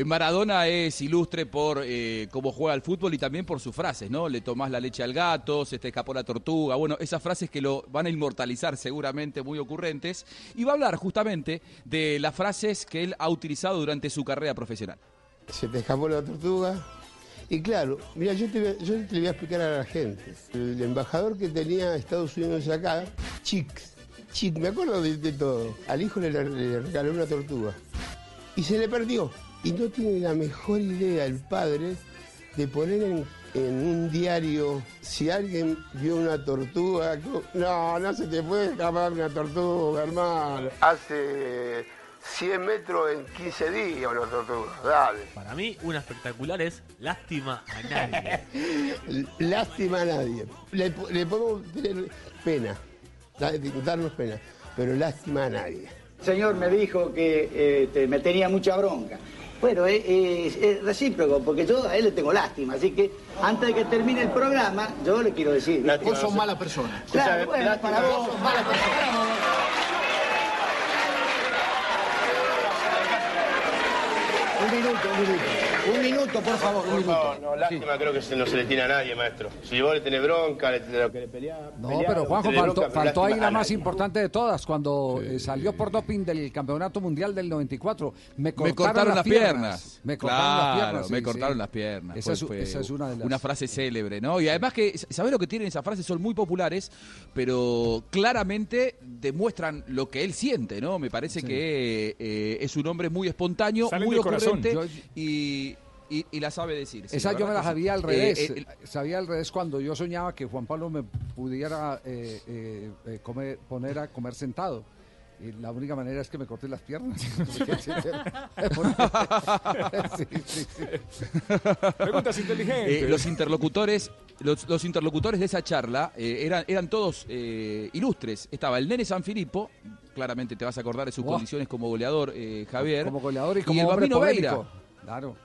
Eh, Maradona es ilustre por eh, cómo juega al fútbol y también por sus frases, ¿no? Le tomás la leche al gato, se te escapó la tortuga. Bueno, esas frases que lo van a inmortalizar seguramente, muy ocurrentes. Y va a hablar justamente de las frases que él ha utilizado durante su carrera profesional. Se te escapó la tortuga Y claro, mira, yo te, yo voy a explicar a la gente. El embajador que tenía Estados Unidos acá, Chick, Chick, me acuerdo de, de todo. Al hijo le, le regaló una tortuga. Y se le perdió. Y no tiene la mejor idea el padre de poner en, en un diario si alguien vio una tortuga. No, no se te puede escapar una tortuga, hermano. Hace 100 metros en 15 días una tortuga. Dale. Para mí, una espectacular es Lástima a nadie. Lástima a nadie. Le, le podemos tener pena, da- darnos pena, pero lástima a nadie. El señor me dijo que eh, te- me tenía mucha bronca. Bueno, es, es- es recíproco, porque yo a él le tengo lástima, así que antes de que termine el programa, yo le quiero decir... Vos sos mala persona. Claro, bueno, para vos... Un minuto, un minuto. Un minuto, por favor, un minuto. No, lástima creo que se- no se le tiene a nadie, maestro. Si vos le tenés bronca, le tenés lo que le peleás. No, pero Juanjo, faltó, faltó ahí la más nadie. importante de todas, cuando eh, salió por doping del Campeonato Mundial del 94. Me cortaron, Me cortaron las piernas. Me cortaron Claro, las piernas. me cortaron sí. las piernas. Esa, Fue- es, fue esa es una de las... frase célebre, ¿no? Y además que, ¿sabés lo que tienen esas frases? Son muy populares, pero claramente demuestran lo que él siente, ¿no? Me parece que eh, es un hombre muy espontáneo, Salen muy corazón. ocurrente y, y- y la sabe decir. sí, Esa la yo me la sabía al Eh, revés. eh, sabía al revés cuando yo soñaba que Juan Pablo me pudiera eh, eh, eh, comer- poner a comer sentado. Y la única manera es que me corté las piernas. Sí, sí, sí. Preguntas inteligentes. Eh, los interlocutores, los, los interlocutores de esa charla eh, eran, eran todos eh, ilustres. Estaba el nene San Filipo, claramente te vas a acordar de sus condiciones como goleador, eh, Javier. Como goleador y como el hombre Bambino polémico. Veira. Claro.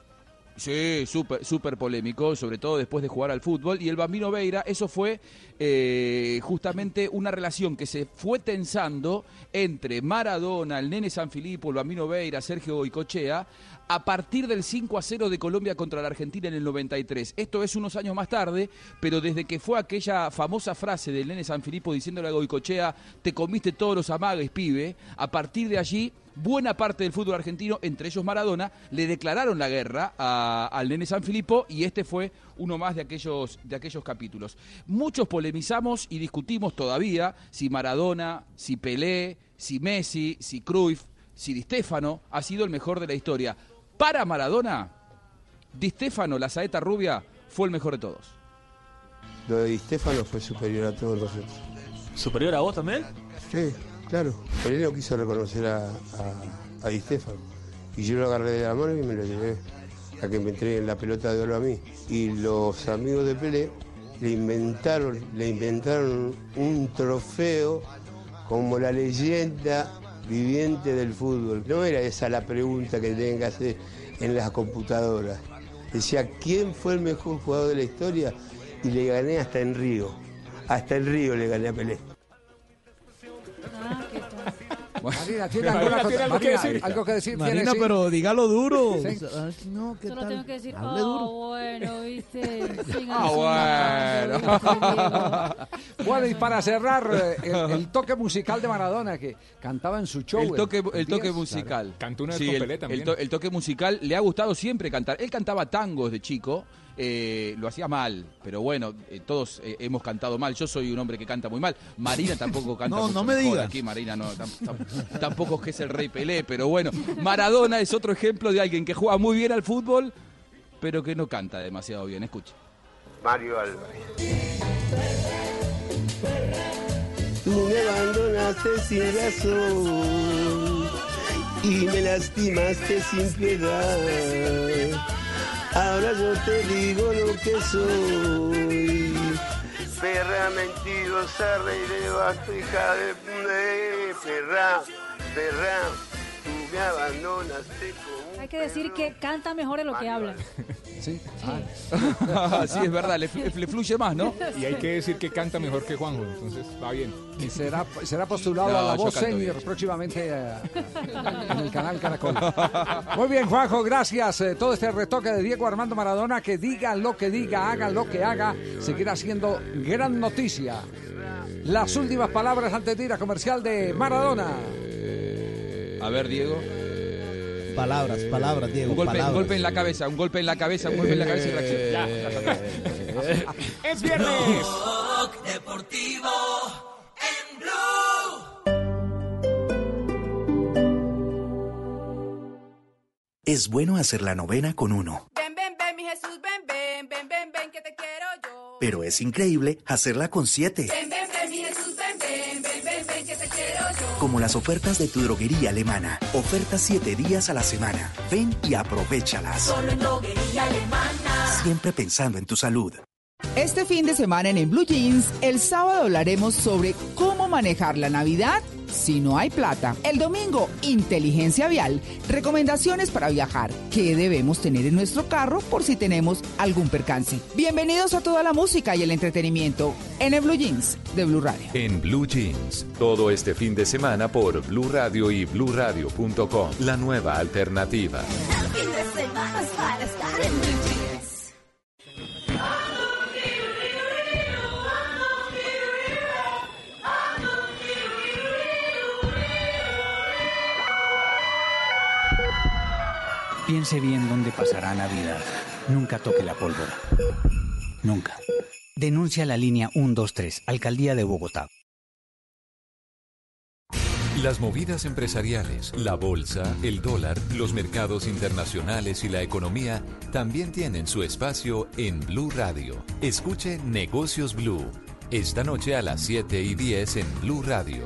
Sí, súper súper polémico, sobre todo después de jugar al fútbol. Y el Bambino Veira, eso fue eh, justamente una relación que se fue tensando entre Maradona, el nene San Filipo, el Bambino Veira, Sergio Goicochea, a partir del 5 a 0 de Colombia contra la Argentina en el 93. Esto es unos años más tarde, pero desde que fue aquella famosa frase del nene San Filipo diciéndole a Goicochea, te comiste todos los amagues, pibe, a partir de allí buena parte del fútbol argentino, entre ellos Maradona, le declararon la guerra a- al nene San Filipo y este fue uno más de aquellos, de aquellos capítulos. Muchos polemizamos y discutimos todavía si Maradona, si Pelé, si Messi, si Cruyff, si Di Stéfano ha sido el mejor de la historia. Para Maradona, Di Stéfano, la saeta rubia, fue el mejor de todos. Lo de Di Stefano fue superior a todos nosotros. ¿Superior a vos también? Sí, claro. Pelé no quiso reconocer a, a, Di Stefano. Y yo lo agarré de la mano y me lo llevé a que me entreguen la pelota de oro a mí. Y los amigos de Pelé le inventaron, le inventaron un trofeo como la leyenda viviente del fútbol. No era esa la pregunta que hacer en las computadoras. Decía, ¿quién fue el mejor jugador de la historia? Y le gané hasta en Río. Hasta en Río le gané a Pelé. Marina, ¿tiene Marina, alguna ¿tiene cosa- algo que Marina, decir? algo que decir? Marina, ¿Tiene, sí? pero dígalo duro. Sí. Ah, No, ¿qué Solo tal? tengo que decir, Hable oh, duro. bueno, viste. Ah, bueno. ¿viste, bueno, y para cerrar, eh, el, el toque musical de Maradona que cantaba en su show. El toque, el musical. Cantó una vez Sí, con el, Pelé también. el to- el toque musical le ha gustado siempre cantar. Él cantaba tangos de chico. Eh, lo hacía mal, pero bueno, eh, todos eh, hemos cantado mal. Yo soy un hombre que canta muy mal. Marina tampoco canta No, mucho no me mejor. digas. Aquí Marina no, tam- tam- tampoco es que es el rey Pelé, pero bueno, Maradona es otro ejemplo de alguien que juega muy bien al fútbol, pero que no canta demasiado bien. Escucha. Mario Álvarez. Tú me abandonaste sin razón y me lastimaste sin piedad. Ahora yo te digo lo que soy. Perra mentirosa, rey de bajo, hija de perra, perra. Tú me abandonaste como Hay que decir que canta mejor de lo que habla. Sí. sí, es verdad, le, fl- le fluye más, ¿no? Y hay que decir que canta mejor que Juanjo, entonces va bien. Y será, será postulado No, a la yo voz canto senior bien. próximamente eh, en el canal Caracol. Muy bien, Juanjo, gracias. Eh, todo este retoque de Diego Armando Maradona, que diga lo que diga, haga lo que haga, seguirá siendo gran noticia. Las últimas palabras antes de ir a comercial de Maradona. A ver, Diego. Palabras, palabras, Diego. Un golpe, un palabras. golpe en la cabeza, un golpe en la cabeza, un golpe en la cabeza y reacción. Ya, ya. Es viernes. Deportivo en Blue. Es bueno hacer la novena con uno, Ven, ven, ven, mi Jesús, ven, ven, ven, ven, ven, que te quiero yo. pero es increíble hacerla con siete. Ven, ven, Como las ofertas de tu droguería alemana. Ofertas siete días a la semana. Ven y aprovechalas. Solo en droguería alemana. Siempre pensando en tu salud. Este fin de semana en, en Blue Jeans, el sábado hablaremos sobre cómo manejar la Navidad si no hay plata. El domingo, inteligencia vial, recomendaciones para viajar, qué debemos tener en nuestro carro por si tenemos algún percance. Bienvenidos a toda la música y el entretenimiento en el Blue Jeans de Blue Radio. En Blue Jeans, todo este fin de semana por Blue Radio y BlueRadio.com, la nueva alternativa. Fin de semana es para estar en Piense bien dónde pasará Navidad. Nunca toque la pólvora. Nunca. Denuncia la línea 123, Alcaldía de Bogotá. Las movidas empresariales, la bolsa, el dólar, los mercados internacionales y la economía también tienen su espacio en Blue Radio. Escuche Negocios Blue. Esta noche a las 7 y 10 en Blue Radio.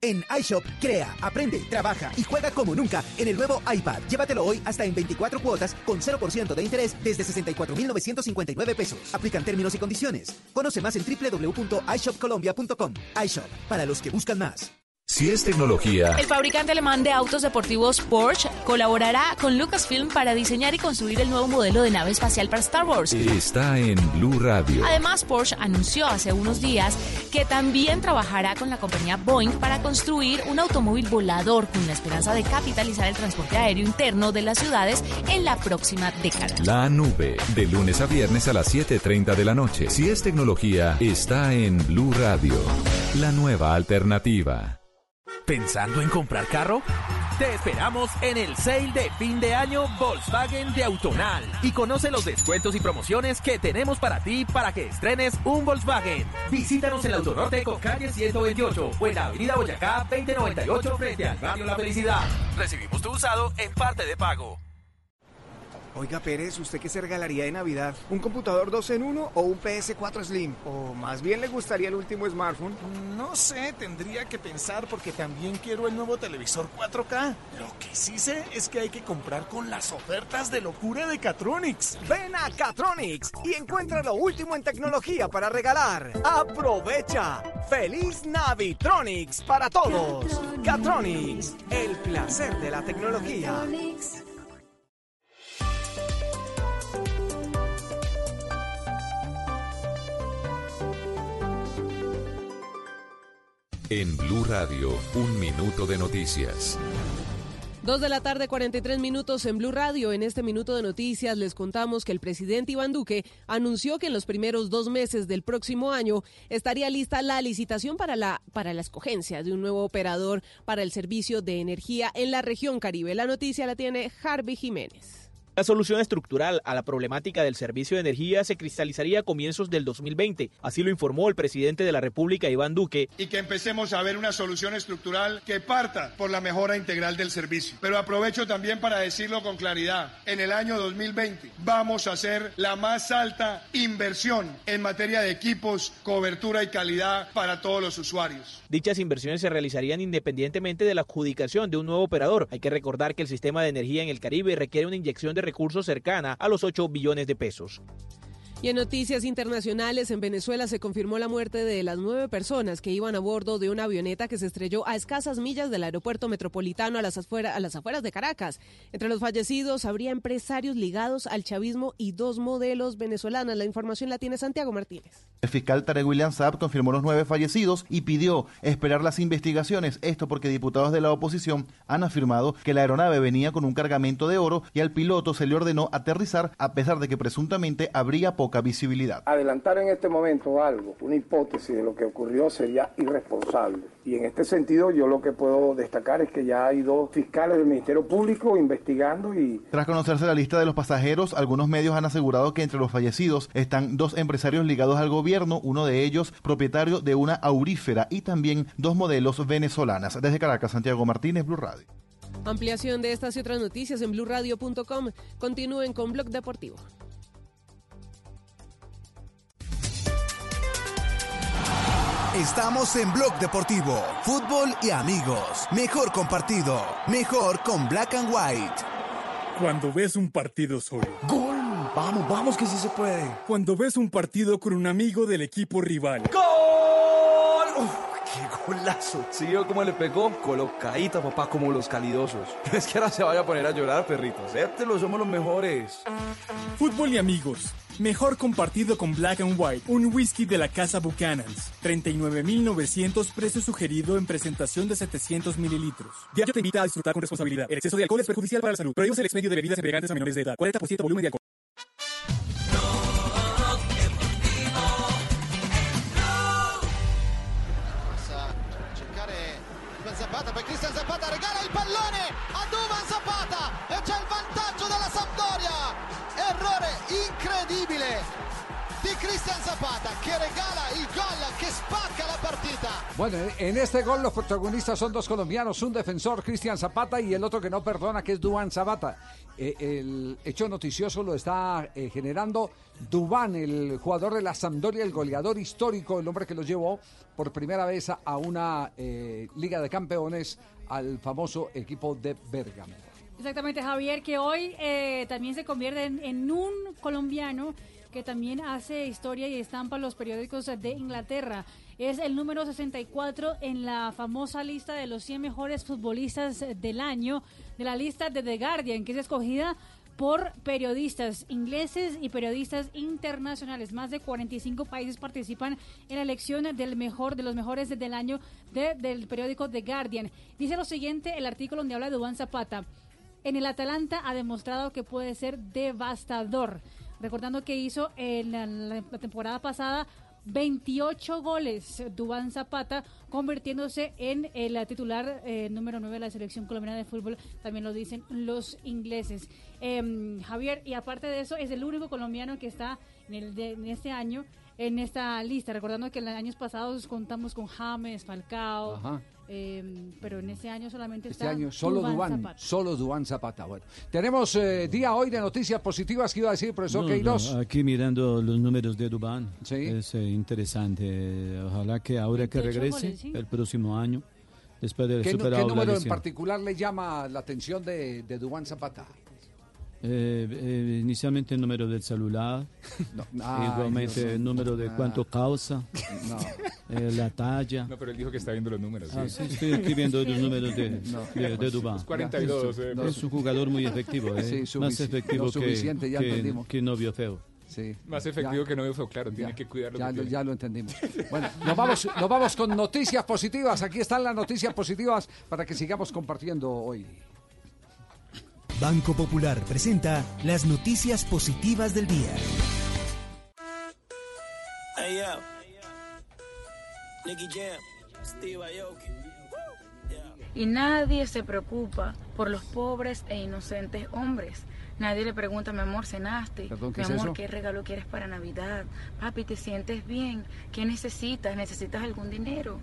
En iShop, crea, aprende, trabaja y juega como nunca en el nuevo iPad. Llévatelo hoy hasta en 24 cuotas con 0% de interés desde 64,959 pesos. Aplican términos y condiciones. Conoce más en www.ishopcolombia.com. iShop, para los que buscan más. Si es tecnología, El fabricante alemán de autos deportivos Porsche colaborará con Lucasfilm para diseñar y construir el nuevo modelo de nave espacial para Star Wars. está en Blue Radio. Además, Porsche anunció hace unos días que también trabajará con la compañía Boeing para construir un automóvil volador con la esperanza de capitalizar el transporte aéreo interno de las ciudades en la próxima década. La nube, de lunes a viernes a las 7.30 de la noche. Si es tecnología, está en Blue Radio. La nueva alternativa. ¿Pensando en comprar carro? Te esperamos en el sale de fin de año Volkswagen de Autonal y conoce los descuentos y promociones que tenemos para ti para que estrenes un Volkswagen. Visítanos en el Autonorte con calle 128 o en la Avenida Boyacá 2098 frente al barrio La Felicidad. Recibimos tu usado en parte de pago. Oiga Pérez, ¿usted qué se regalaría de Navidad? ¿Un computador 2 en 1 o un PS4 Slim? ¿O más bien le gustaría el último smartphone? No sé, tendría que pensar porque también quiero el nuevo televisor 4K. Lo que sí sé es que hay que comprar con las ofertas de locura de Catronics. Ven a Catronics y encuentra lo último en tecnología para regalar. ¡Aprovecha! ¡Feliz Navitronics para todos! Catronics, el placer de la tecnología. En Blue Radio, un minuto de noticias. Dos de la tarde, 43 minutos en Blue Radio. En este minuto de noticias les contamos que el presidente Iván Duque anunció que en los primeros dos meses del próximo año estaría lista la licitación para la, para la escogencia de un nuevo operador para el servicio de energía en la región Caribe. La noticia la tiene Harvey Jiménez. La solución estructural a la problemática del servicio de energía se cristalizaría a comienzos del 2020, así lo informó el presidente de la República, Iván Duque. y que empecemos a ver una solución estructural que parta por la mejora integral del servicio. Pero aprovecho también para decirlo con claridad, en el año 2020 vamos a hacer la más alta inversión en materia de equipos, cobertura y calidad para todos los usuarios. Dichas inversiones se realizarían independientemente de la adjudicación de un nuevo operador. Hay que recordar que el sistema de energía en el Caribe requiere una inyección de recursos cercana a los 8 billones de pesos. Y en noticias internacionales, en Venezuela se confirmó la muerte de las nueve personas que iban a bordo de una avioneta que se estrelló a escasas millas del aeropuerto metropolitano a las, afuera- a las afueras de Caracas. Entre los fallecidos habría empresarios ligados al chavismo y dos modelos venezolanas. La información la tiene Santiago Martínez. El fiscal Tarek William Saab confirmó los nueve fallecidos y pidió esperar las investigaciones. Esto porque diputados de la oposición han afirmado que la aeronave venía con un cargamento de oro y al piloto se le ordenó aterrizar a pesar de que presuntamente habría poca visibilidad. Adelantar en este momento algo, una hipótesis de lo que ocurrió sería irresponsable. Y en este sentido yo lo que puedo destacar es que ya hay dos fiscales del Ministerio Público investigando y Tras conocerse la lista de los pasajeros, algunos medios han asegurado que entre los fallecidos están dos empresarios ligados al gobierno, uno de ellos propietario de una aurífera y también dos modelos venezolanas. Desde Caracas, Santiago Martínez, Blue Radio. Ampliación de estas y otras noticias en blurradio.com. Continúen con Blog Deportivo. Estamos en Blog Deportivo, fútbol y amigos. Mejor compartido, mejor con Black and White. Cuando ves un partido solo. ¡Gol! Vamos, vamos que sí se puede. Cuando ves un partido con un amigo del equipo rival. ¡Gol! Uf, ¡Qué golazo! ¿Sí cómo le pegó? Colocadita, papá, como los calidosos. Es que ahora se vaya a poner a llorar, perrito. Acéptelo, somos los mejores. Fútbol y amigos. Mejor compartido con Black and White, un whisky de la casa Buchanan's. 39.900 precio sugerido en presentación de 700 mililitros. Diario te invita a disfrutar con responsabilidad. El exceso de alcohol es perjudicial para la salud. Prohíbes el expendio de bebidas embriagantes a menores de edad. 40% volumen de alcohol. Errore incredibile di Cristian Zapata che regala il gol che spacca la partita. Bueno, en este gol los protagonistas son dos colombianos, un defensor, Cristian Zapata, y el otro que no perdona, que es Dubán Zapata. Eh, el hecho noticioso lo está eh, generando Dubán, el jugador de la Sampdoria, el goleador histórico, el hombre que lo llevó por primera vez a, a una eh, Liga de Campeones al famoso equipo de Bergamo. Exactamente, Javier, que hoy eh, también se convierte en, un colombiano que también hace historia y estampa los periódicos de Inglaterra. Es el número 64 en la famosa lista de los 100 mejores futbolistas del año, de la lista de The Guardian, que es escogida por periodistas ingleses y periodistas internacionales. Más de 45 países participan en la elección del mejor de los mejores del año de- del periódico The Guardian. Dice lo siguiente el artículo donde habla de Duván Zapata. En el Atalanta ha demostrado que puede ser devastador. Recordando que hizo en la, temporada pasada 28 goles Dubán Zapata, convirtiéndose en el titular eh, número 9 de la selección colombiana de fútbol, también lo dicen los ingleses. Em, Javier, y aparte de eso, es el único colombiano que está en, el de- en este año en esta lista. Recordando que en los años pasados contamos con James, Falcao, Ajá. Em, pero en este año solamente Este está año solo Duván Dubán, Zapata. solo Dubán Zapata. Bueno, tenemos eh, día hoy de noticias positivas que iba a decir profesor No, Queiroz. no, aquí mirando los números de Dubán, es eh, interesante. Ojalá que ahora que 28 regrese goles, sí. el próximo año, después de ¿Qué, qué la número en lesión. particular le llama la atención de, de Dubán Zapata? Eh, eh, inicialmente el número del celular, Ay, igualmente el número de cuánto causa, No. eh, la talla. No, pero él dijo que está viendo los números. Ah, sí, estoy aquí viendo los números de, No. de, de Dubán. Es 42, eh, es un jugador muy efectivo, eh, Sí, más sufici- efectivo no, que, ya que, que novio feo. Sí. Más efectivo que novio feo, claro, tiene Ya, que cuidarlo. Ya, porque- lo, ya lo entendimos. Bueno, nos vamos, nos vamos con noticias positivas. Aquí están las noticias positivas para que sigamos compartiendo hoy. Banco Popular presenta las noticias positivas del día. Hey yo, Nicky Jam, Steve Aoki. Y nadie se preocupa por los pobres e inocentes hombres. Nadie le pregunta, mi amor, cenaste. Perdón, ¿qué mi es amor, eso? ¿qué regalo quieres para Navidad? Papi, ¿te sientes bien? ¿Qué necesitas? ¿Necesitas algún dinero?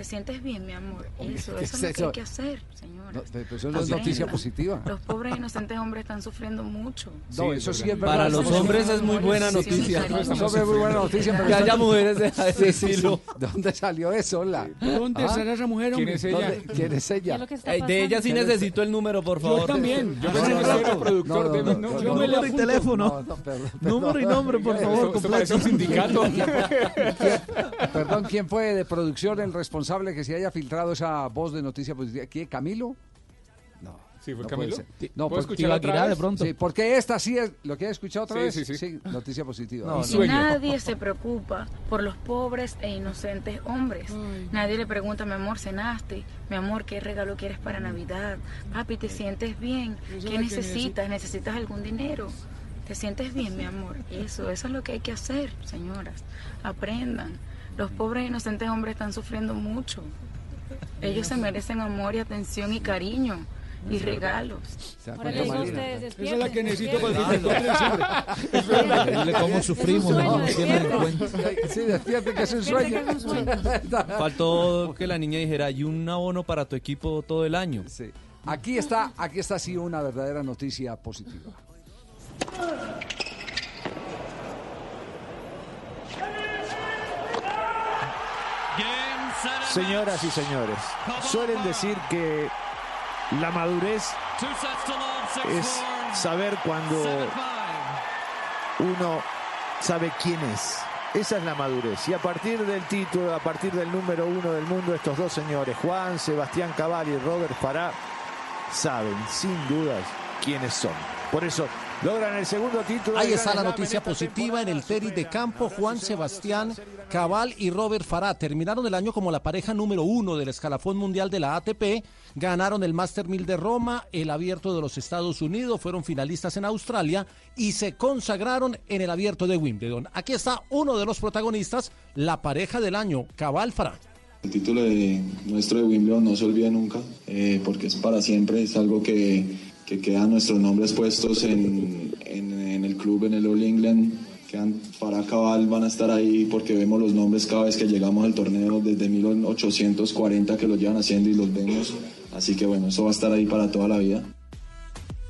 ¿Te sientes bien, mi amor? Eso, ¿Qué eso es lo que hay que hacer, señora. No, pero eso no es noticia positiva. Los pobres inocentes hombres están sufriendo mucho. No, eso sí es verdad. Para los hombres es muy buena noticia. sí, Los hombres es muy buena noticia. pero Que haya mujeres de ese Sí, sí, sí. estilo. ¿De dónde salió eso? La? ¿De dónde será esa mujer, ¿Quién es ella? ¿Dónde- ¿Quién es ella? De ella sí necesito el número, por favor. Yo también. Yo no, productor de no, no, yo no, me le número y teléfono. Número y nombre, por favor. esto parece un sindicato. Perdón, ¿quién fue de producción el responsable que se haya filtrado esa voz de noticia positiva? ¿Quién? ¿Camilo? No. Sí, fue no Camilo. No, ¿Puedo porque- otra Tibaquirá, de pronto. Sí, porque esta sí es. ¿Lo que he escuchado otra Sí, vez? sí, sí. noticia positiva. No, Y nadie se preocupa por los pobres e inocentes hombres. Nadie le pregunta, mi amor, cenaste, mi amor, ¿qué regalo quieres para Navidad? Papi, ¿te sientes bien? ¿Qué necesitas? ¿Necesitas algún dinero? ¿Te sientes bien, mi amor? Eso, eso es lo que hay que hacer, señoras. Aprendan. Los pobres e inocentes hombres están sufriendo mucho. Ellos se merecen amor y atención y cariño y regalos. Digo a ustedes. Esa es la que necesito para Dile cómo sufrimos, sueño, no tienen en cuenta. Sí, despierte que es un sueño. Faltó que la niña dijera, y un abono para tu equipo todo el año. Sí. Aquí está, aquí está sí una verdadera noticia positiva. Señoras y señores, suelen decir que la madurez es saber cuando uno sabe quién es. Esa es la madurez. Y a partir del título, a partir del número uno del mundo, estos dos señores, Juan Sebastián Cabal y Robert Farah, saben sin dudas quiénes son. Por eso logran el segundo título. Ahí está la noticia positiva en el tenis de campo. Juan Sebastián Cabal y Robert Farah terminaron el año como la pareja número uno del escalafón mundial de la ATP. Ganaron el Master 1000 de Roma, el Abierto de los Estados Unidos, fueron finalistas en Australia y se consagraron en el Abierto de Wimbledon. Aquí está uno de los protagonistas, la pareja del año, Cabal Farah. El título de nuestro de Wimbledon no se olvida nunca, eh, porque es para siempre, es algo que, que quedan nuestros nombres puestos en, en- en el club, en el All England. Quedan para cabal, van a estar ahí porque vemos los nombres cada vez que llegamos al torneo desde 1840 que lo llevan haciendo y los vemos. Así que bueno, eso va a estar ahí para toda la vida.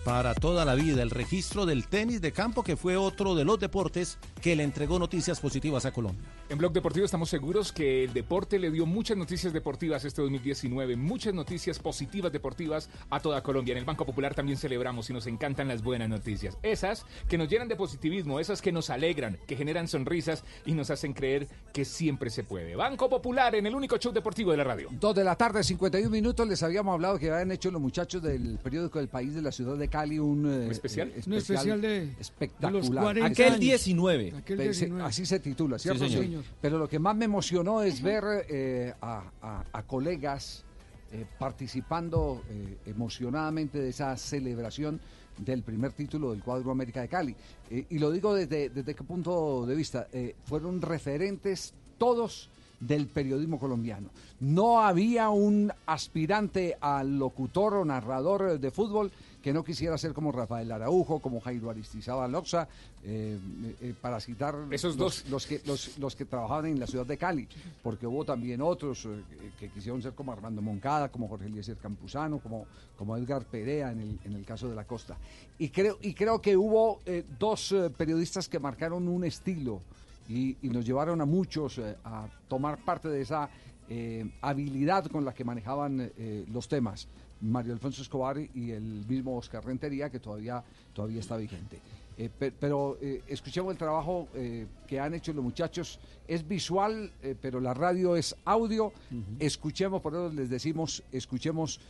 Para toda la vida, el registro del tenis de campo, que fue otro de los deportes que le entregó noticias positivas a Colombia. En Blog Deportivo estamos seguros que el deporte le dio muchas noticias deportivas este 2019, muchas noticias positivas deportivas a toda Colombia. En el Banco Popular también celebramos y nos encantan las buenas noticias. Esas que nos llenan de positivismo, esas que nos alegran, que generan sonrisas y nos hacen creer que siempre se puede. Banco Popular en el único show deportivo de la radio. Dos de la tarde, 51 minutos. Les habíamos hablado que habían hecho los muchachos del periódico del país de la ciudad de Cali un, eh, especial? eh, Un especial de- espectacular. de los 40 Aquel años. 19. Aquel Pe- se- 19. Así se titula, ¿cierto? Sí, señor. Pero lo que más me emocionó es ver eh, a, a- a colegas eh, participando eh, emocionadamente de esa celebración del primer título del cuadro América de Cali. Eh, y lo digo desde, desde qué punto de vista. Eh, fueron referentes todos del periodismo colombiano. No había un aspirante al locutor o narrador de fútbol que no quisiera ser como Rafael Araujo, como Jairo Aristizábal Loxa, eh, eh, para citar Esos los, dos. los que los, los que trabajaban en la ciudad de Cali, porque hubo también otros eh, que quisieron ser como Armando Moncada, como Jorge Eliezer Campuzano, como, como Edgar Perea en el, en el caso de la costa. Y creo, y creo que hubo eh, dos eh, periodistas que marcaron un estilo y, y nos llevaron a muchos eh, a tomar parte de esa eh, habilidad con la que manejaban eh, los temas. Mario Alfonso Escobar y el mismo Oscar Rentería, que todavía, todavía está vigente. Eh, pe- pero eh, escuchemos el trabajo eh, que han hecho los muchachos. Es visual, pero la radio es audio. Escuchemos, por eso les decimos, escuchemos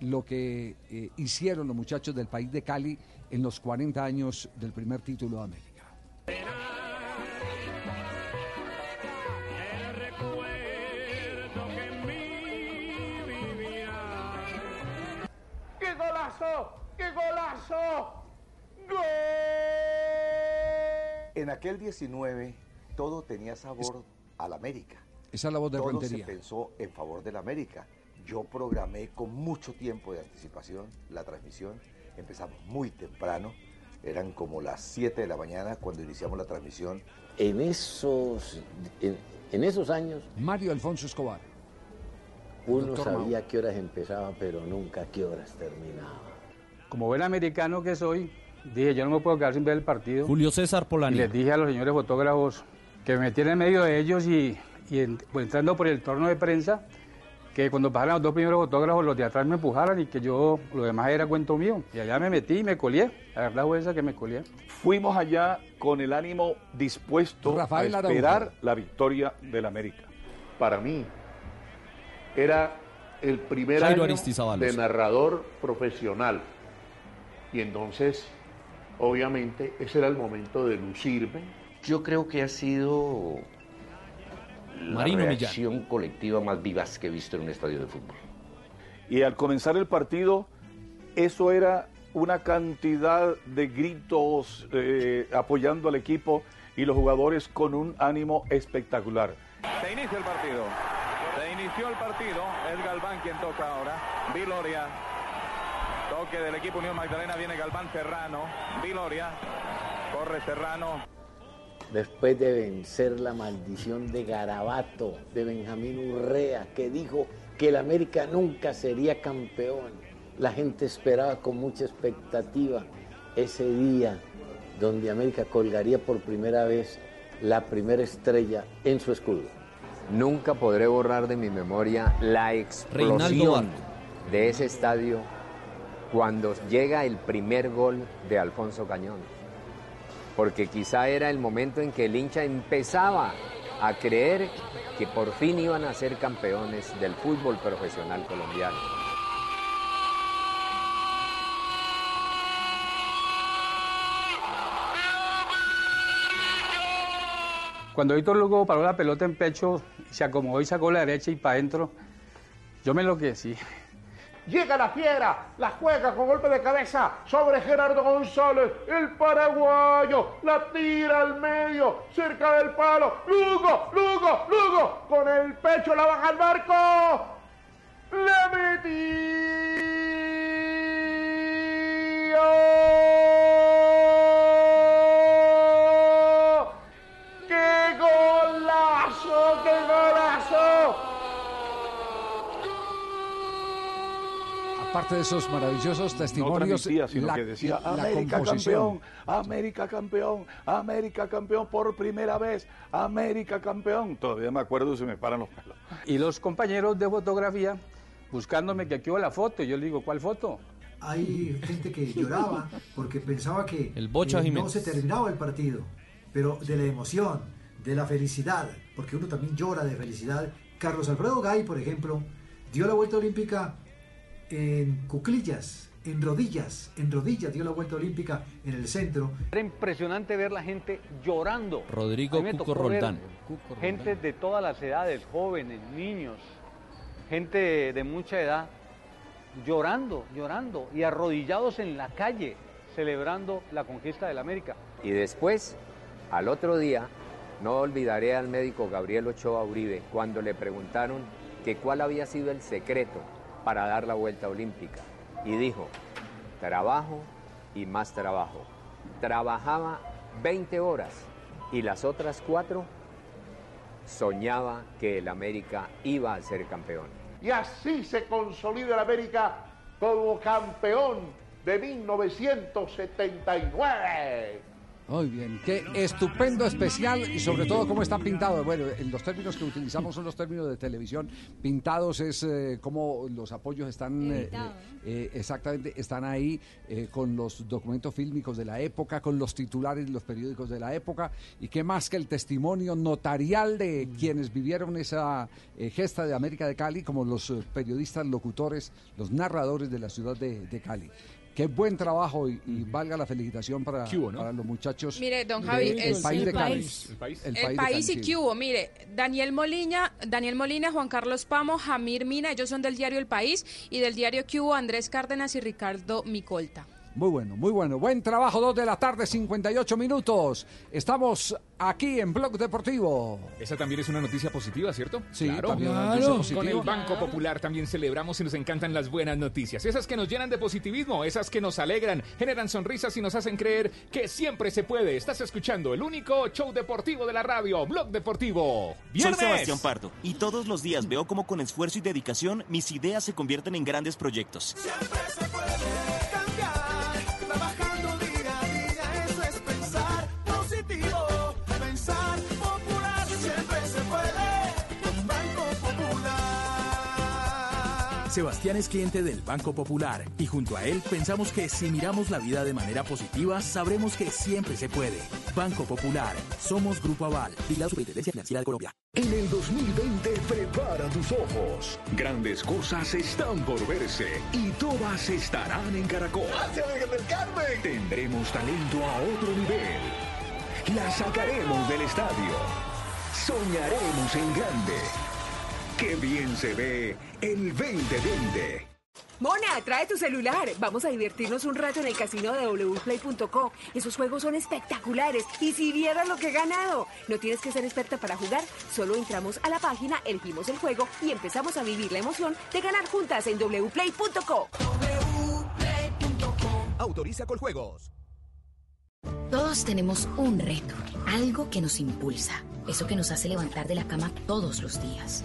lo que hicieron los muchachos del país de Cali en los 40 años del primer título de América. En aquel 19 todo tenía sabor al América. Esa es la voz de todo Rentería. se pensó en favor del América. Yo programé con mucho tiempo de anticipación la transmisión. Empezamos muy temprano. Eran como las 7 de la mañana cuando iniciamos la transmisión. En esos, en, en esos años, Mario Alfonso Escobar. Uno sabía a qué horas empezaba, pero nunca a qué horas terminaba. Como buen americano que soy, dije, yo no me puedo quedar sin ver el partido. Julio César Polani. Y les dije a los señores fotógrafos que me metieran en medio de ellos y, y en- pues, entrando por el torno de prensa, que cuando pasaran los dos primeros fotógrafos, los de atrás me empujaran y que yo, lo demás era cuento mío. Y allá me metí y me colié. La verdad fue esa que me colié. Fuimos allá con el ánimo dispuesto Rafael a Araujo. esperar la victoria del América. Para mí era el primer Jairo año de narrador profesional. Y entonces, obviamente, ese era el momento de lucirme. Yo creo que ha sido la Millán. reacción colectiva más vivaz que he visto en un estadio de fútbol. Y al comenzar el partido, eso era una cantidad de gritos eh, apoyando al equipo y los jugadores con un ánimo espectacular. Se inicia el partido. Se inició el partido. Es Galván quien toca ahora. Viloria. Toque del equipo Unión Magdalena. Viene Galván Serrano. Viloria. Corre Serrano. Después de vencer la maldición de Garabato, de Benjamín Urrea, que dijo que el América nunca sería campeón, la gente esperaba con mucha expectativa ese día donde América colgaría por primera vez la primera estrella en su escudo. Nunca podré borrar de mi memoria la explosión de ese estadio cuando llega el primer gol de Alfonso Cañón. Porque quizá era el momento en que el hincha empezaba a creer que por fin iban a ser campeones del fútbol profesional colombiano. Cuando Víctor Lugo paró la pelota en pecho, se acomodó y sacó la derecha y para adentro, yo me enloquecí. Llega la fiera, la juega con golpe de cabeza sobre Gerardo González, el paraguayo, la tira al medio, cerca del palo. Lugo, Lugo, Lugo, con el pecho la baja al marco. Le metió. ¡Qué golazo, qué golazo! Aparte de esos maravillosos No testimonios, transmitía, sino la, que decía América composición. campeón, América campeón, América campeón por primera vez, América campeón. Todavía me acuerdo se me paran los pelos. Y los compañeros de fotografía buscándome que aquí va la foto. Y yo le digo, ¿cuál foto? Hay gente que lloraba porque pensaba que El Bocha eh, no se terminaba el partido, pero de la emoción, de la felicidad, porque uno también llora de felicidad. Carlos Alfredo Gay, por ejemplo, dio la vuelta olímpica en cuclillas, en rodillas, en rodillas dio la vuelta olímpica en el centro. Era impresionante ver la gente llorando. Rodrigo Cuco Roldán. Gente de todas las edades, jóvenes, niños, gente de, de mucha edad, llorando, llorando y arrodillados en la calle, celebrando la conquista de la América. Y después, al otro día, no olvidaré al médico Gabriel Ochoa Uribe cuando le preguntaron que cuál había sido el secreto para dar la vuelta olímpica. Y dijo, trabajo y más trabajo. Trabajaba 20 horas y las otras cuatro soñaba que el América iba a ser campeón. Y así se consolida el América como campeón de 1979. Muy bien, qué estupendo especial y sobre todo cómo está pintado. Bueno, en los términos que utilizamos son los términos de televisión. Pintados es eh, como los apoyos están eh, eh, exactamente están ahí eh, con los documentos fílmicos de la época, con los titulares de los periódicos de la época y qué más que el testimonio notarial de quienes vivieron esa eh, gesta de América de Cali, como los eh, periodistas, locutores, los narradores de la ciudad de, de Cali. Qué buen trabajo y, y valga la felicitación para, para los muchachos. Mire, don Javi, del el- país el de país. El El país, país, de y que hubo, mire, Daniel Molina, Daniel Molina, Juan Carlos Pamo, Jamir Mina, ellos son del diario El País y del diario que hubo Andrés Cárdenas y Ricardo Micolta. Muy bueno, muy bueno. Buen trabajo, 2 de la tarde, 58 minutos. Estamos aquí en Blog Deportivo. Esa también es una noticia positiva, ¿cierto? Sí, claro. también una noticia Con el Banco Popular también celebramos y nos encantan las buenas noticias. Esas que nos llenan de positivismo, esas que nos alegran, generan sonrisas y nos hacen creer que siempre se puede. Estás escuchando el único show deportivo de la radio, Blog Deportivo. Soy ¡Viernes! Sebastián Pardo y todos los días veo cómo con esfuerzo y dedicación mis ideas se convierten en grandes proyectos. Trabajando Sebastián es cliente del Banco Popular y junto a él pensamos que si miramos la vida de manera positiva, sabremos que siempre se puede. Banco Popular, somos Grupo Aval y la Superintendencia Financiera de Colombia. En el 2020 prepara tus ojos. Grandes cosas están por verse y todas estarán en Caracol. Carmen! Tendremos talento a otro nivel. La sacaremos del estadio. Soñaremos en grande. Qué bien se ve el 2020. Mona, trae tu celular. Vamos a divertirnos un rato en el casino de wplay.co. Esos juegos son espectaculares. Y si vieras lo que he ganado. No tienes que ser experta para jugar. Solo entramos a la página, elegimos el juego y empezamos a vivir la emoción de ganar juntas en wplay.co. Autoriza con juegos. Todos tenemos un reto, algo que nos impulsa, eso que nos hace levantar de la cama todos los días,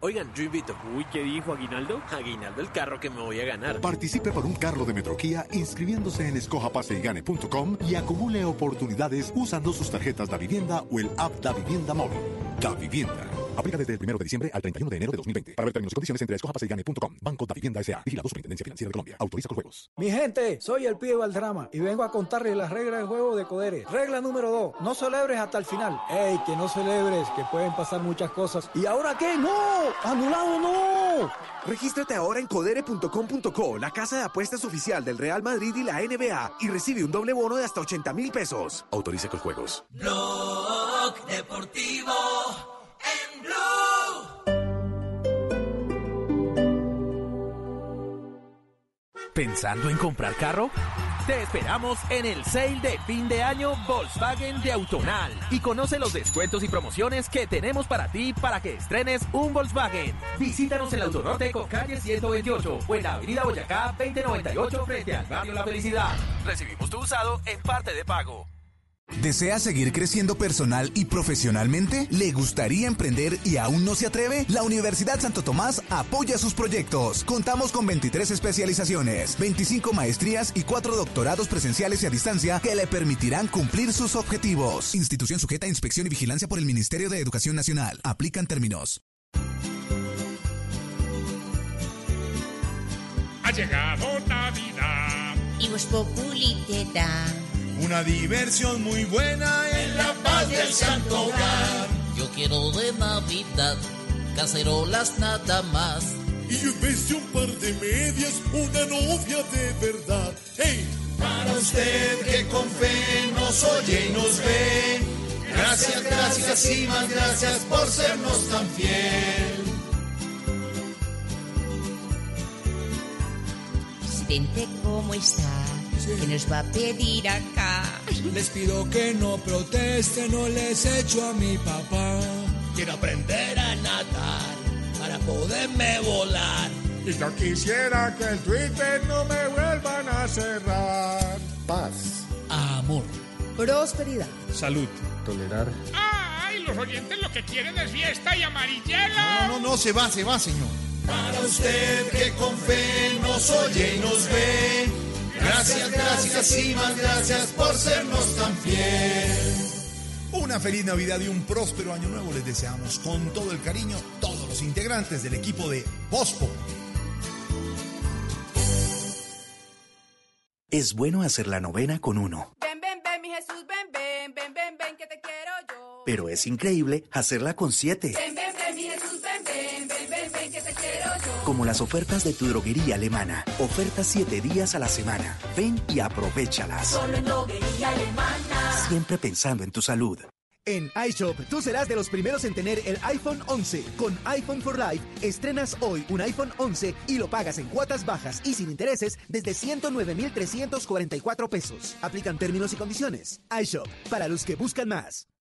Oigan, yo invito. Uy, ¿qué dijo Aguinaldo? Aguinaldo, el carro que me voy a ganar. Participe por un carro de Metroquía inscribiéndose en escojapaseygane.com y acumule oportunidades usando sus tarjetas Da Vivienda o el app Da Vivienda Móvil. Da Vivienda. Aplica desde el 1 de diciembre al 31 de enero de 2020. Para ver términos y condiciones entre escojapaseygane.com. Banco Da Vivienda S.A. Vigilado Superintendencia Financiera de Colombia. Autoriza con juegos. Mi gente, soy el pibe Valdrama y vengo a contarles las reglas del juego de Codere. Regla número 2, no celebres hasta el final. ¡Ey, que no celebres, que pueden pasar muchas cosas! ¿Y ahora qué? ¡No! ¡Anulado no! Regístrate ahora en codere.com.co, la casa de apuestas oficial del Real Madrid y la NBA, y recibe un doble bono de hasta 80 mil pesos. Autoriza con juegos. Blog Deportivo en Blue. ¿Pensando en comprar carro? Te esperamos en el sale de fin de año Volkswagen de Autonal y conoce los descuentos y promociones que tenemos para ti para que estrenes un Volkswagen. Visítanos en el Autonorte con calle 128 o en la Avenida Boyacá 2098 frente al barrio La Felicidad. Recibimos tu usado en parte de pago. ¿Desea seguir creciendo personal y profesionalmente? ¿Le gustaría emprender y aún no se atreve? La Universidad Santo Tomás apoya sus proyectos. Contamos con 23 especializaciones, 25 maestrías y 4 doctorados presenciales y a distancia que le permitirán cumplir sus objetivos. Institución sujeta a inspección y vigilancia por el Ministerio de Educación Nacional. Aplican términos. Ha llegado Navidad. Y Populi te da Una diversión muy buena en la paz del santo hogar. Yo quiero de Navidad cacerolas nada más. Y yo en vez de un par de medias, una novia de verdad. ¡Hey! Para usted que con fe nos oye y nos ve. Gracias, gracias y más gracias por sernos tan fiel. Presidente, ¿cómo está? ¿Qué nos va a pedir acá? Les pido que no protesten, no les echo a mi papá. Quiero aprender a nadar para poderme volar. Y yo quisiera que el Twitter no me vuelvan a cerrar. Paz. Amor. Prosperidad. Salud. Tolerar. ¡Ay! Los oyentes lo que quieren es fiesta y amarillelo. No, no, no, se va, se va, señor. Para usted que con fe nos oye y nos ve. Gracias, gracias y más gracias por sernos tan fiel. Una feliz Navidad y un próspero año nuevo les deseamos con todo el cariño todos los integrantes del equipo de Bospo. Es bueno hacer la novena con uno. Ven, ven, ven, mi Jesús, ven, ven, ven, ven, ven, que te quiero yo. pero es increíble hacerla con 7. Ven, ven, ven, Como las ofertas de tu droguería alemana. Ofertas 7 días a la semana. Ven y aprovechalas. Solo en droguería alemana. Siempre pensando en tu salud. En iShop, tú serás de los primeros en tener el iPhone 11. Con iPhone for Life, estrenas hoy un iPhone 11 y lo pagas en cuotas bajas y sin intereses desde 109,344 pesos. Aplican términos y condiciones. iShop, para los que buscan más.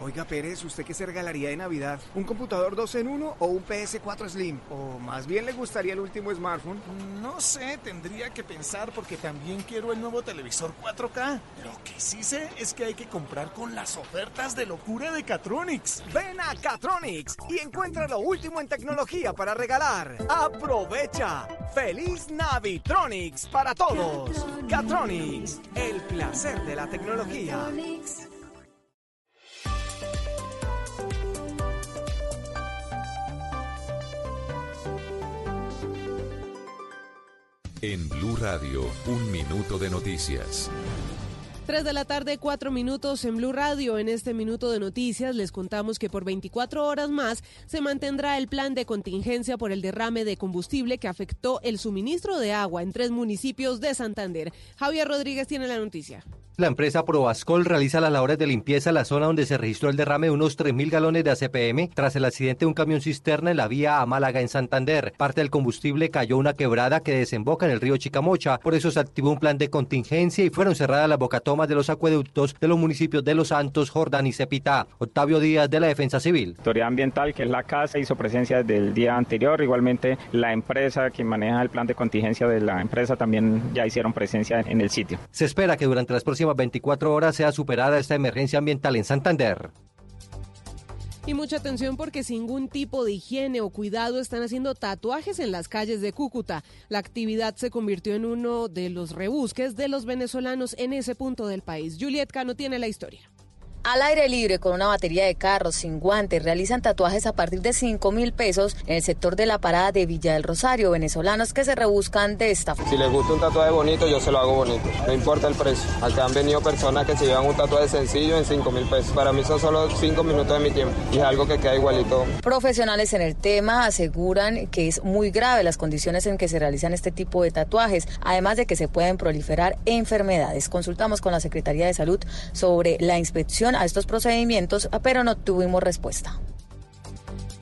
Oiga, Pérez, ¿usted qué se regalaría de Navidad? ¿Un computador 2 en 1 o un PS4 Slim? ¿O más bien le gustaría el último smartphone? No sé, tendría que pensar porque también quiero el nuevo televisor 4K. Lo que sí sé es que hay que comprar con las ofertas de locura de Catronics. Ven a Catronics y encuentra lo último en tecnología para regalar. ¡Aprovecha! ¡Feliz Navitronics para todos! Catronics, el placer de la tecnología. En Blue Radio, un minuto de noticias. 3 de la tarde, 4 minutos en Blue Radio. En este minuto de noticias les contamos que por 24 horas más se mantendrá el plan de contingencia por el derrame de combustible que afectó el suministro de agua en tres municipios de Santander. Javier Rodríguez tiene la noticia. La empresa Provascol realiza las labores de limpieza en la zona donde se registró el derrame de unos 3.000 galones de ACPM tras el accidente de un camión cisterna en la vía a Málaga en Santander. Parte del combustible cayó una quebrada que desemboca en el río Chicamocha. Por eso se activó un plan de contingencia y fueron cerradas las bocatomas de los acueductos de los municipios de Los Santos, Jordán y Cepita. Octavio Díaz de la Defensa Civil. Autoridad ambiental, que es la casa, hizo presencia desde el día anterior. Igualmente la empresa que maneja el plan de contingencia de la empresa también ya hicieron presencia en el sitio. Se espera que durante las próximas 24 horas sea superada esta emergencia ambiental en Santander. Y mucha atención porque sin ningún tipo de higiene o cuidado están haciendo tatuajes en las calles de Cúcuta. La actividad se convirtió en uno de los rebusques de los venezolanos en ese punto del país. Juliet Cano tiene la historia. Al aire libre, con una batería de carros, sin guantes, realizan tatuajes a partir de 5 mil pesos en el sector de la parada de Villa del Rosario. Venezolanos que se rebuscan de esta forma. Si les gusta un tatuaje bonito, yo se lo hago bonito. No importa el precio. Acá han venido personas que se llevan un tatuaje sencillo en 5 mil pesos. Para mí son solo 5 minutos de mi tiempo y es algo que queda igualito. Profesionales en el tema aseguran que es muy grave las condiciones en que se realizan este tipo de tatuajes, además de que se pueden proliferar enfermedades. Consultamos con la Secretaría de Salud sobre la inspección a estos procedimientos, pero no tuvimos respuesta.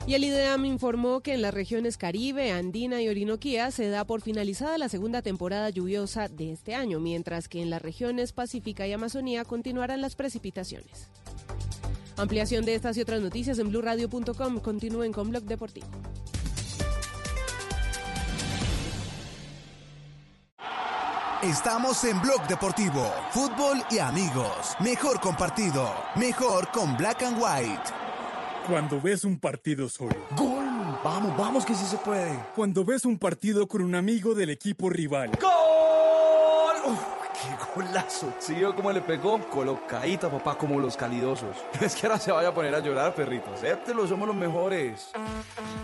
Y el IDEAM informó que en las regiones Caribe, Andina y Orinoquía se da por finalizada la segunda temporada lluviosa de este año, mientras que en las regiones Pacífica y Amazonía continuarán las precipitaciones. Ampliación de estas y otras noticias en blurradio.com. Continúen con Blog Deportivo. Estamos en Blog Deportivo, fútbol y amigos. Mejor compartido, mejor con Black and White. Cuando ves un partido solo. ¡Gol! Vamos, vamos que sí se puede. Cuando ves un partido con un amigo del equipo rival. ¡Gol! Uf, ¡Qué golazo! ¿Sí vio cómo le pegó? Colocadita, papá, como los calidosos. Es que ahora se vaya a poner a llorar, perrito. Acéptelo, somos los mejores.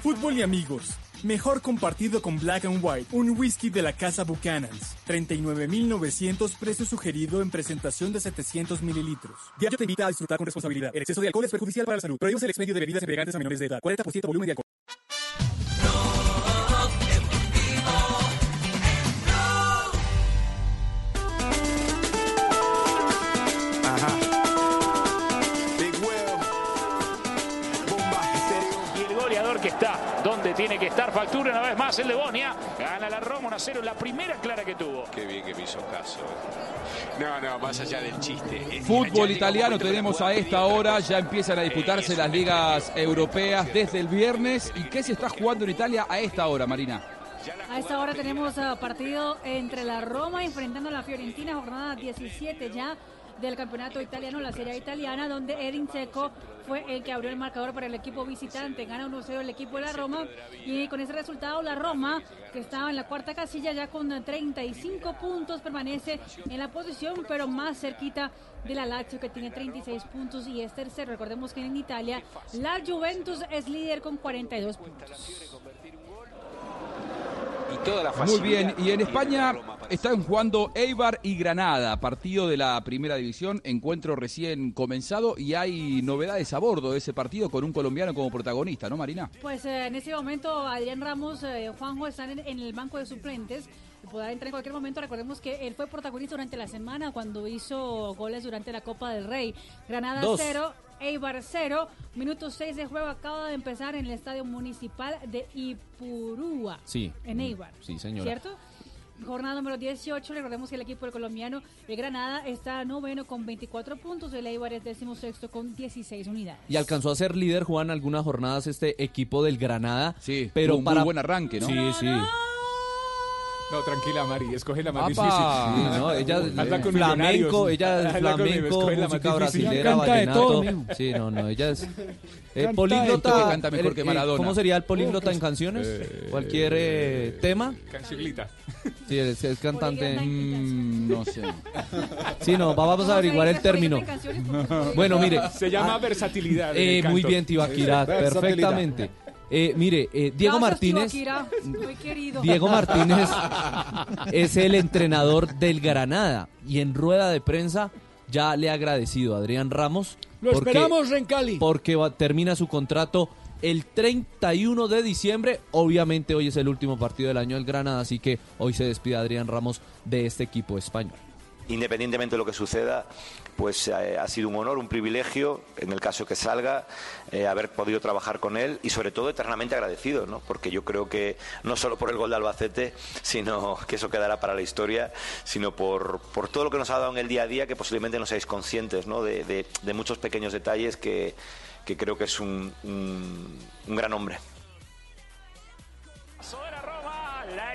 Fútbol y amigos. Mejor compartido con Black and White, un whisky de la casa Buchanan's. 39.900 precio sugerido en presentación de 700 mililitros. Diario te invita a disfrutar con responsabilidad. El exceso de alcohol es perjudicial para la salud. Prohíbes el expendio de bebidas embriagantes a menores de edad. 40% volumen de alcohol. Y el goleador que está donde tiene que estar. Factura una vez más el de Bonia. Gana la Roma 1 a 0. La primera clara que tuvo. Qué bien que me hizo caso. No, no, más allá del chiste. Fútbol italiano tenemos a esta hora, ya empiezan a disputarse las ligas europeas desde el viernes. ¿Y qué se está jugando en Italia a esta hora, Marina? A esta hora tenemos uh, partido entre la Roma enfrentando a la Fiorentina, jornada 17 ya del campeonato italiano, la Serie italiana, donde Edin Seco fue el que abrió el marcador para el equipo visitante. Gana 1-0 el equipo de la Roma y con ese resultado la Roma, que estaba en la cuarta casilla ya con 35 puntos, permanece en la posición, pero más cerquita de la Lazio que tiene 36 puntos y es tercero. Recordemos que en Italia la Juventus es líder con 42 puntos. Y toda la Muy bien, y en España. Están jugando Eibar y Granada, partido de la primera división, encuentro recién comenzado y hay novedades a bordo de ese partido con un colombiano como protagonista, ¿no, Marina? Pues eh, en ese momento Adrián Ramos, eh, Juanjo están en, en el banco de suplentes. Podrá entrar en cualquier momento. Recordemos que él fue protagonista durante la semana cuando hizo goles durante la Copa del Rey. Granada Dos. 0, Eibar 0. Minuto 6 de juego acaba de empezar en el Estadio Municipal de Ipurúa. Sí. En Eibar. Sí, señora. ¿Cierto? Jornada número 18, recordemos que el equipo del colombiano de Granada está noveno con 24 puntos, el Eibar es décimo sexto con 16 unidades. Y alcanzó a ser líder, Juan, algunas jornadas este equipo del Granada. Sí, pero un muy para buen arranque, ¿no? Sí, sí. No, tranquila, Mari, escoge la más Apa. difícil. Sí, no, ella Hazla con flamenco, ella es Hazla con- flamenco, escoge la más música difícil. brasilera, Canta de vallenato. todo, mijo. Sí, no, no, ella es eh, Canta políglota. de todo. Canta mejor que eh, Maradona. ¿Cómo sería el políglota en canciones? Eh, Cualquier eh, tema. Canchilita. Sí, es, es cantante. Mm, no sé. Sí, no, vamos a averiguar el término. Bueno, mire. Se llama ah, versatilidad. en eh, muy canto. bien, Tibaquirá, Versatilidad. perfectamente. Eh, mire, eh, Diego Gracias, Martínez. Tibaquirá, muy querido. Diego Martínez es el entrenador del Granada y en rueda de prensa ya le ha agradecido a Adrián Ramos. Lo porque- esperamos en Cali. Porque va- termina su contrato el 31 de diciembre. Obviamente hoy es el último partido del año del Granada, así que hoy se despide Adrián Ramos de este equipo español. Independientemente de lo que suceda, pues eh, ha sido un honor, un privilegio, en el caso que salga, eh, haber podido trabajar con él y sobre todo eternamente agradecido, ¿no? porque yo creo que no solo por el gol de Albacete, sino que eso quedará para la historia, sino por, por todo lo que nos ha dado en el día a día que posiblemente no seáis conscientes ¿no? de, de- de muchos pequeños detalles que, que creo que es un, un- un gran hombre.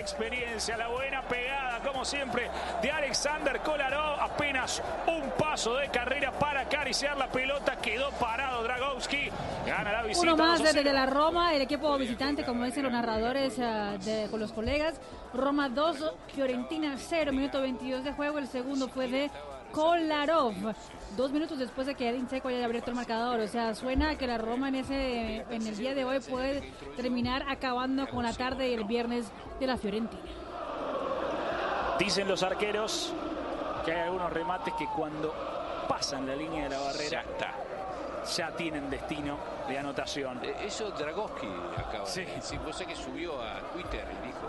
Experiencia, la buena pegada, como siempre, de Alexander Kolarov. Apenas un paso de carrera para acariciar la pelota. Quedó parado Dragowski. Gana la visita. Uno más 2 a 0. desde la Roma, el equipo visitante, como dicen los narradores eh, de- con los colegas. Roma 2, Fiorentina 0, minuto 22 de juego. El segundo fue de Kolarov. Dos minutos después de que Edin Seco haya abierto el marcador. O sea, suena que la Roma en ese en el día de hoy puede terminar acabando con la tarde y el viernes de la Fiorentina. Dicen los arqueros que hay algunos remates que cuando pasan la línea de la barrera ya tienen destino de anotación. Eh, Eso Dragowski acaba Sí. de decir. Vos sé que subió a Twitter y dijo.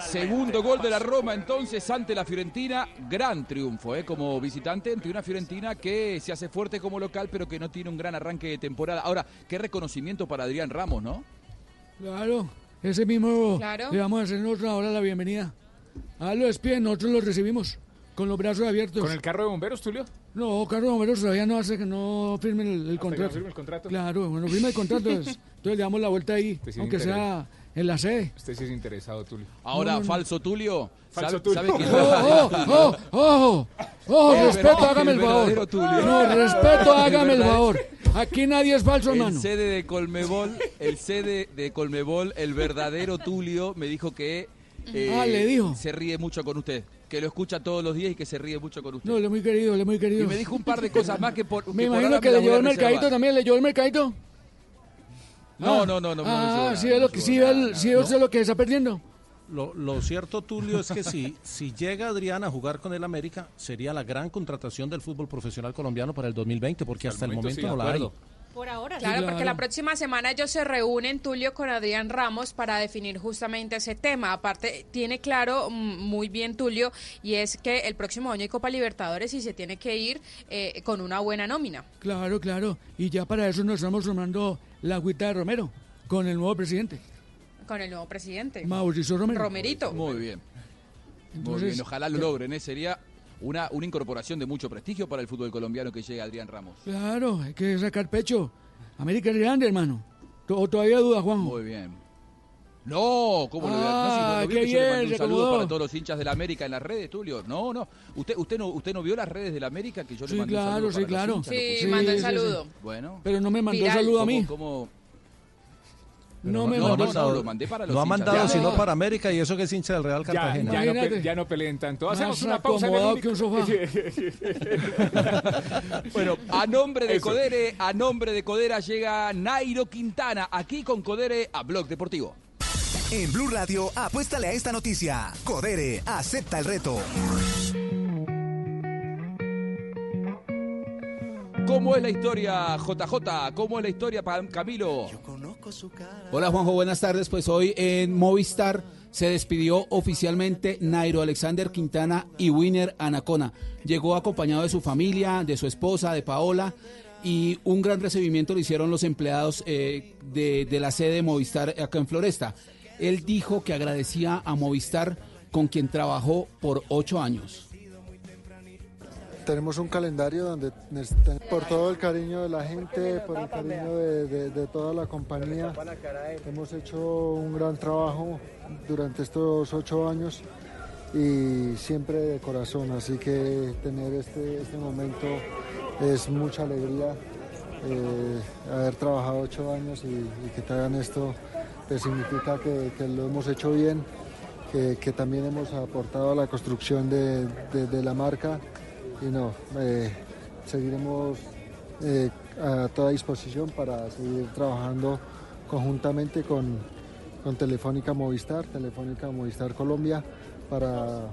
Segundo gol de la Roma entonces ante la Fiorentina, gran triunfo ¿eh? como visitante ante una Fiorentina que se hace fuerte como local pero que no tiene un gran arranque de temporada. Ahora, qué reconocimiento para Adrián Ramos, ¿no? Claro, ese mismo Claro. le vamos a hacer nosotros ahora la bienvenida. A lo despiden, nosotros lo recibimos con los brazos abiertos. ¿Con el carro de bomberos, Tulio? No, Carlos Bomberos todavía no hace que no firmen el, que no contrato. firme el contrato. Claro, bueno, firma el contrato, es- entonces le damos la vuelta ahí, aunque sea en la sede. Usted sí es interesado, Tulio. Ahora, No, no, no. falso Tulio. Falso ¿sabe- Tulio. sabe que- ¡Oh, oh, oh, oh! ¡Oh, El respeto, verdadero- hágame el el verdadero favor! Tulio. No, respeto, El hágame el favor. Aquí nadie es falso, El hermano. sede de Colmebol, el sede de Colmebol, el verdadero Tulio, me dijo que eh, Ah, le dijo. se ríe mucho con usted, que lo escucha todos los días y que se ríe mucho con usted. No, le muy querido, le muy querido. Y me dijo un par de cosas más que por. Me que imagino que le llevó el mercadito reservar. también, le llevó el mercadito. No, Ah. no, no, no, no, Ah, no, sí es lo que sí, es lo que está perdiendo. Lo, lo cierto, Tulio, es que si, si llega Adrián a jugar con el América, sería la gran contratación del fútbol profesional colombiano para el 2020, porque hasta el momento, sí, no la hay. Por ahora. Claro, Sí, porque claro. la próxima semana ellos se reúnen, Tulio, con Adrián Ramos para definir justamente ese tema. Aparte, tiene claro mm, muy bien Tulio, y es que el próximo año hay Copa Libertadores y se tiene que ir eh, con una buena nómina. Claro, claro. Y ya para eso nos estamos formando la agüita de Romero con el nuevo presidente, Con el nuevo presidente. Mauricio Romero. Romerito. Muy bien. Muy bien, ojalá lo logren, ¿eh? Sería una, una incorporación de mucho prestigio para el fútbol colombiano que llegue Adrián Ramos. Claro, hay que sacar pecho. América es grande, hermano. ¿O todavía duda, Juanjo? Muy bien. No, ¿cómo lo Ah, no, no, no vio qué que yo le bien, un saludo para todos los hinchas de la América en las redes, Tulio. No, no. ¿Usted, usted no, usted no vio las redes de la América que yo Sí, le mandé claro, un saludo sí, para claro. los hinchas? Sí, Lo puse. mandó el sí, sí. saludo. Bueno. Pero no me mandó Viral. saludo a mí. ¿Cómo, cómo? No me no, mandó no, saludo. no, lo mandé para los No ha mandado Ya, sino no. para América y eso que es hincha del Real Ya, Cartagena. ya, no, ya no peleen tanto. Hacemos una pausa. en que un sofá. Bueno, a nombre de Eso. Codere, a nombre de Codera llega Nairo Quintana, aquí con Codere a Blog Deportivo. En Blue Radio, apuéstale a esta noticia. Codere, acepta el reto. ¿Cómo es la historia, JJ? ¿Cómo es la historia para Camilo? Hola Juanjo, buenas tardes. Pues hoy en Movistar se despidió oficialmente Nairo Alexander Quintana y Winner Anacona. Llegó acompañado de su familia, de su esposa, de Paola. Y un gran recibimiento lo hicieron los empleados eh, de, de la sede de Movistar acá en Floresta. Él dijo que agradecía a Movistar con quien trabajó por ocho años. Tenemos un calendario donde por todo el cariño de la gente, por el cariño de, toda la compañía, hemos hecho un gran trabajo durante estos ocho años y siempre de corazón, así que tener este, este momento es mucha alegría. eh, haber trabajado ocho años y, que te hagan esto te significa que, lo hemos hecho bien, que, que también hemos aportado a la construcción de- de la marca y no, eh, seguiremos eh, a toda disposición para seguir trabajando conjuntamente con, con Telefónica Movistar, Telefónica Movistar Colombia, para,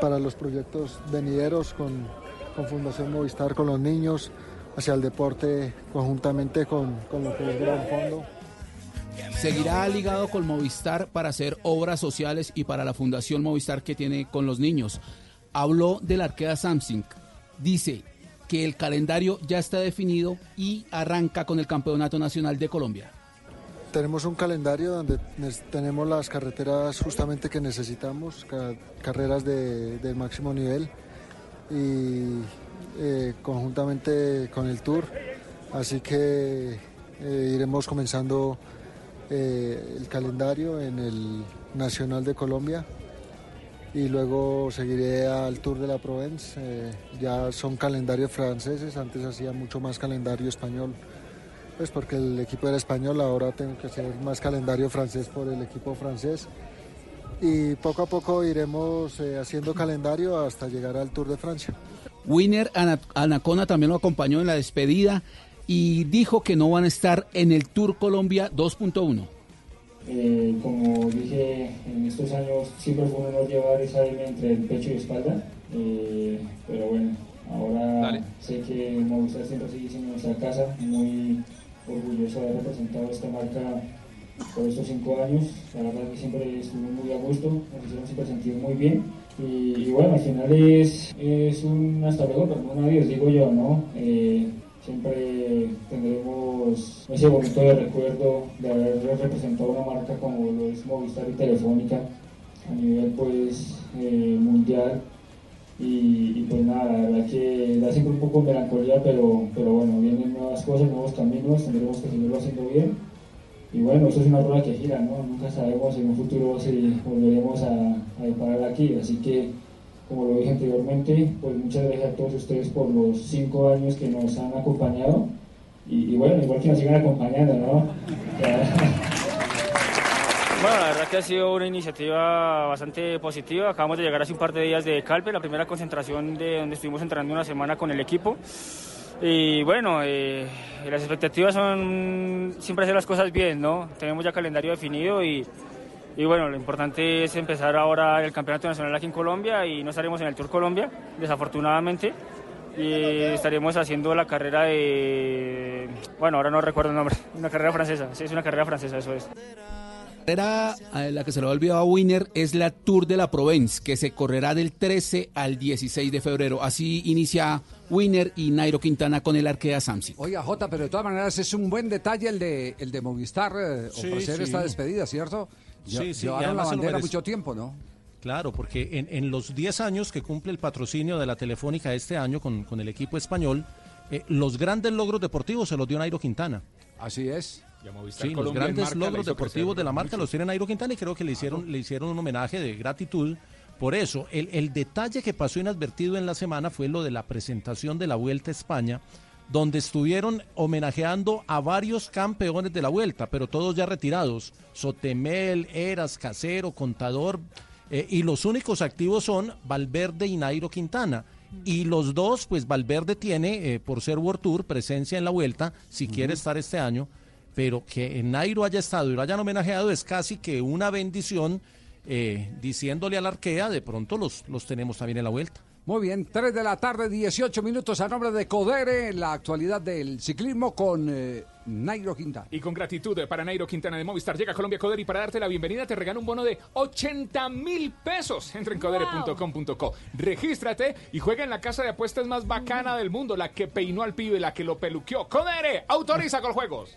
para los proyectos venideros con, con Fundación Movistar, con los niños, hacia el deporte conjuntamente con, con lo que es Gran Fondo. Seguirá ligado con Movistar para hacer obras sociales y para la Fundación Movistar que tiene con los niños. Habló de la arquea Samsung. Dice que el calendario ya está definido y arranca con el Campeonato Nacional de Colombia. Tenemos un calendario donde tenemos las carreteras justamente que necesitamos, ca- carreras de, de máximo nivel y eh, conjuntamente con el Tour. Así que eh, iremos comenzando eh, el calendario en el Nacional de Colombia y luego seguiré al Tour de la Provence. eh, ya son calendarios franceses, antes hacía mucho más calendario español. Pues porque el equipo era español, ahora tengo que hacer más calendario francés por el equipo francés. Y poco a poco iremos eh, haciendo calendario hasta llegar al Tour de Francia. Winner Ana- Anacona también lo acompañó en la despedida y dijo que no van a estar en el Tour Colombia 2.1. Eh, como dije, en estos años siempre fue un honor llevar esa M entre el pecho y espalda, eh, pero bueno, ahora sé que Movistar siempre sigue siendo nuestra casa, muy orgulloso de haber representado esta marca por estos cinco años, la verdad que siempre estuvimos muy a gusto, nos hicieron siempre sentir muy bien. Y, y bueno, al final es, es un hasta luego, pero no un adiós, digo yo, ¿no? Eh, siempre tendremos ese bonito de recuerdo de haber representado una marca como lo es Movistar y Telefónica a nivel pues eh, mundial y, pues nada, la verdad que da siempre un poco de melancolía pero, pero bueno, vienen nuevas cosas, nuevos caminos, tendremos que seguirlo haciendo bien y bueno, eso es una rueda que gira, ¿no? Nunca sabemos en un futuro si volveremos a, a aquí, así que como lo dije anteriormente, pues muchas gracias a todos ustedes por los cinco años que nos han acompañado y, y bueno, igual que nos sigan acompañando, ¿no? Bueno, la verdad que ha sido una iniciativa bastante positiva. Acabamos de llegar hace un par de días de Calpe, la primera concentración de donde estuvimos entrenando una semana con el equipo. Y bueno, eh, las expectativas son siempre hacer las cosas bien, ¿no? Tenemos ya calendario definido y, y bueno, lo importante es empezar ahora el Campeonato Nacional aquí en Colombia y no estaremos en el Tour Colombia, desafortunadamente. Y estaremos haciendo la carrera de... Bueno, ahora no recuerdo el nombre. Una carrera francesa. Sí, es una carrera francesa, eso es. La carrera a la que se le ha olvidado a Winner es la Tour de la Provence, que se correrá del 13 al 16 de febrero. Así inicia Winner y Nairo Quintana con el Arkea Samsic. Oiga, Jota, pero de todas maneras es un buen detalle el de, el de Movistar eh, Sí, ofrecer sí. esta despedida, ¿cierto? Sí, sí, Llevaron la bandera mucho tiempo, ¿no? Claro, porque en, en los 10 años que cumple el patrocinio de la Telefónica este año con, con el equipo español, eh, los grandes logros deportivos se los dio Nairo Quintana. Así es. Sí, los grandes logros deportivos de la marca los tiene Nairo Quintana y creo que le hicieron, le hicieron un homenaje de gratitud. Por eso, el, el detalle que pasó inadvertido en la semana fue lo de la presentación de la Vuelta a España, donde estuvieron homenajeando a varios campeones de la Vuelta, pero todos ya retirados. Sotemel, Eras, Casero, Contador, eh, y los únicos activos son Valverde y Nairo Quintana. Y los dos, pues Valverde tiene, eh, por ser World Tour, presencia en la vuelta, si quiere estar este año, pero que Nairo haya estado y lo hayan homenajeado es casi que una bendición, eh, diciéndole a la arquea, de pronto los, los tenemos también en la vuelta. Muy bien, 3 de la tarde, 18 minutos a nombre de Codere, la actualidad del ciclismo con eh, Nairo Quintana. Y con gratitud para Nairo Quintana de Movistar, llega a Colombia Coder y para darte la bienvenida te regalo un bono de 80 mil pesos. Entra en codere.com.co, regístrate y juega en la casa de apuestas más bacana del mundo, la que peinó al pibe, la que lo peluqueó. Codere, autoriza con juegos.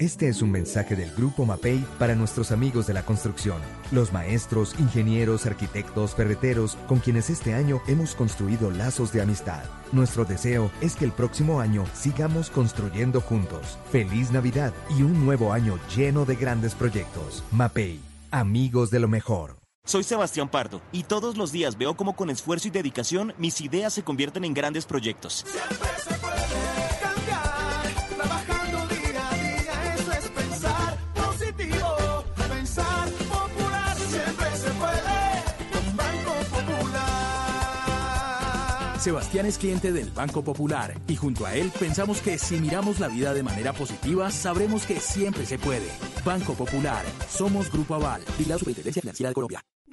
Este es un mensaje del Grupo MAPEI para nuestros amigos de la construcción, los maestros, ingenieros, arquitectos, ferreteros, con quienes este año hemos construido lazos de amistad. Nuestro deseo es que el próximo año sigamos construyendo juntos. Feliz Navidad y un nuevo año lleno de grandes proyectos. MAPEI, amigos de lo mejor. Soy Sebastián Pardo y todos los días veo cómo con esfuerzo y dedicación mis ideas se convierten en grandes proyectos. Sebastián es cliente del Banco Popular y junto a él pensamos que si miramos la vida de manera positiva, sabremos que siempre se puede. Banco Popular, somos Grupo Aval y la Superintendencia Financiera de Colombia.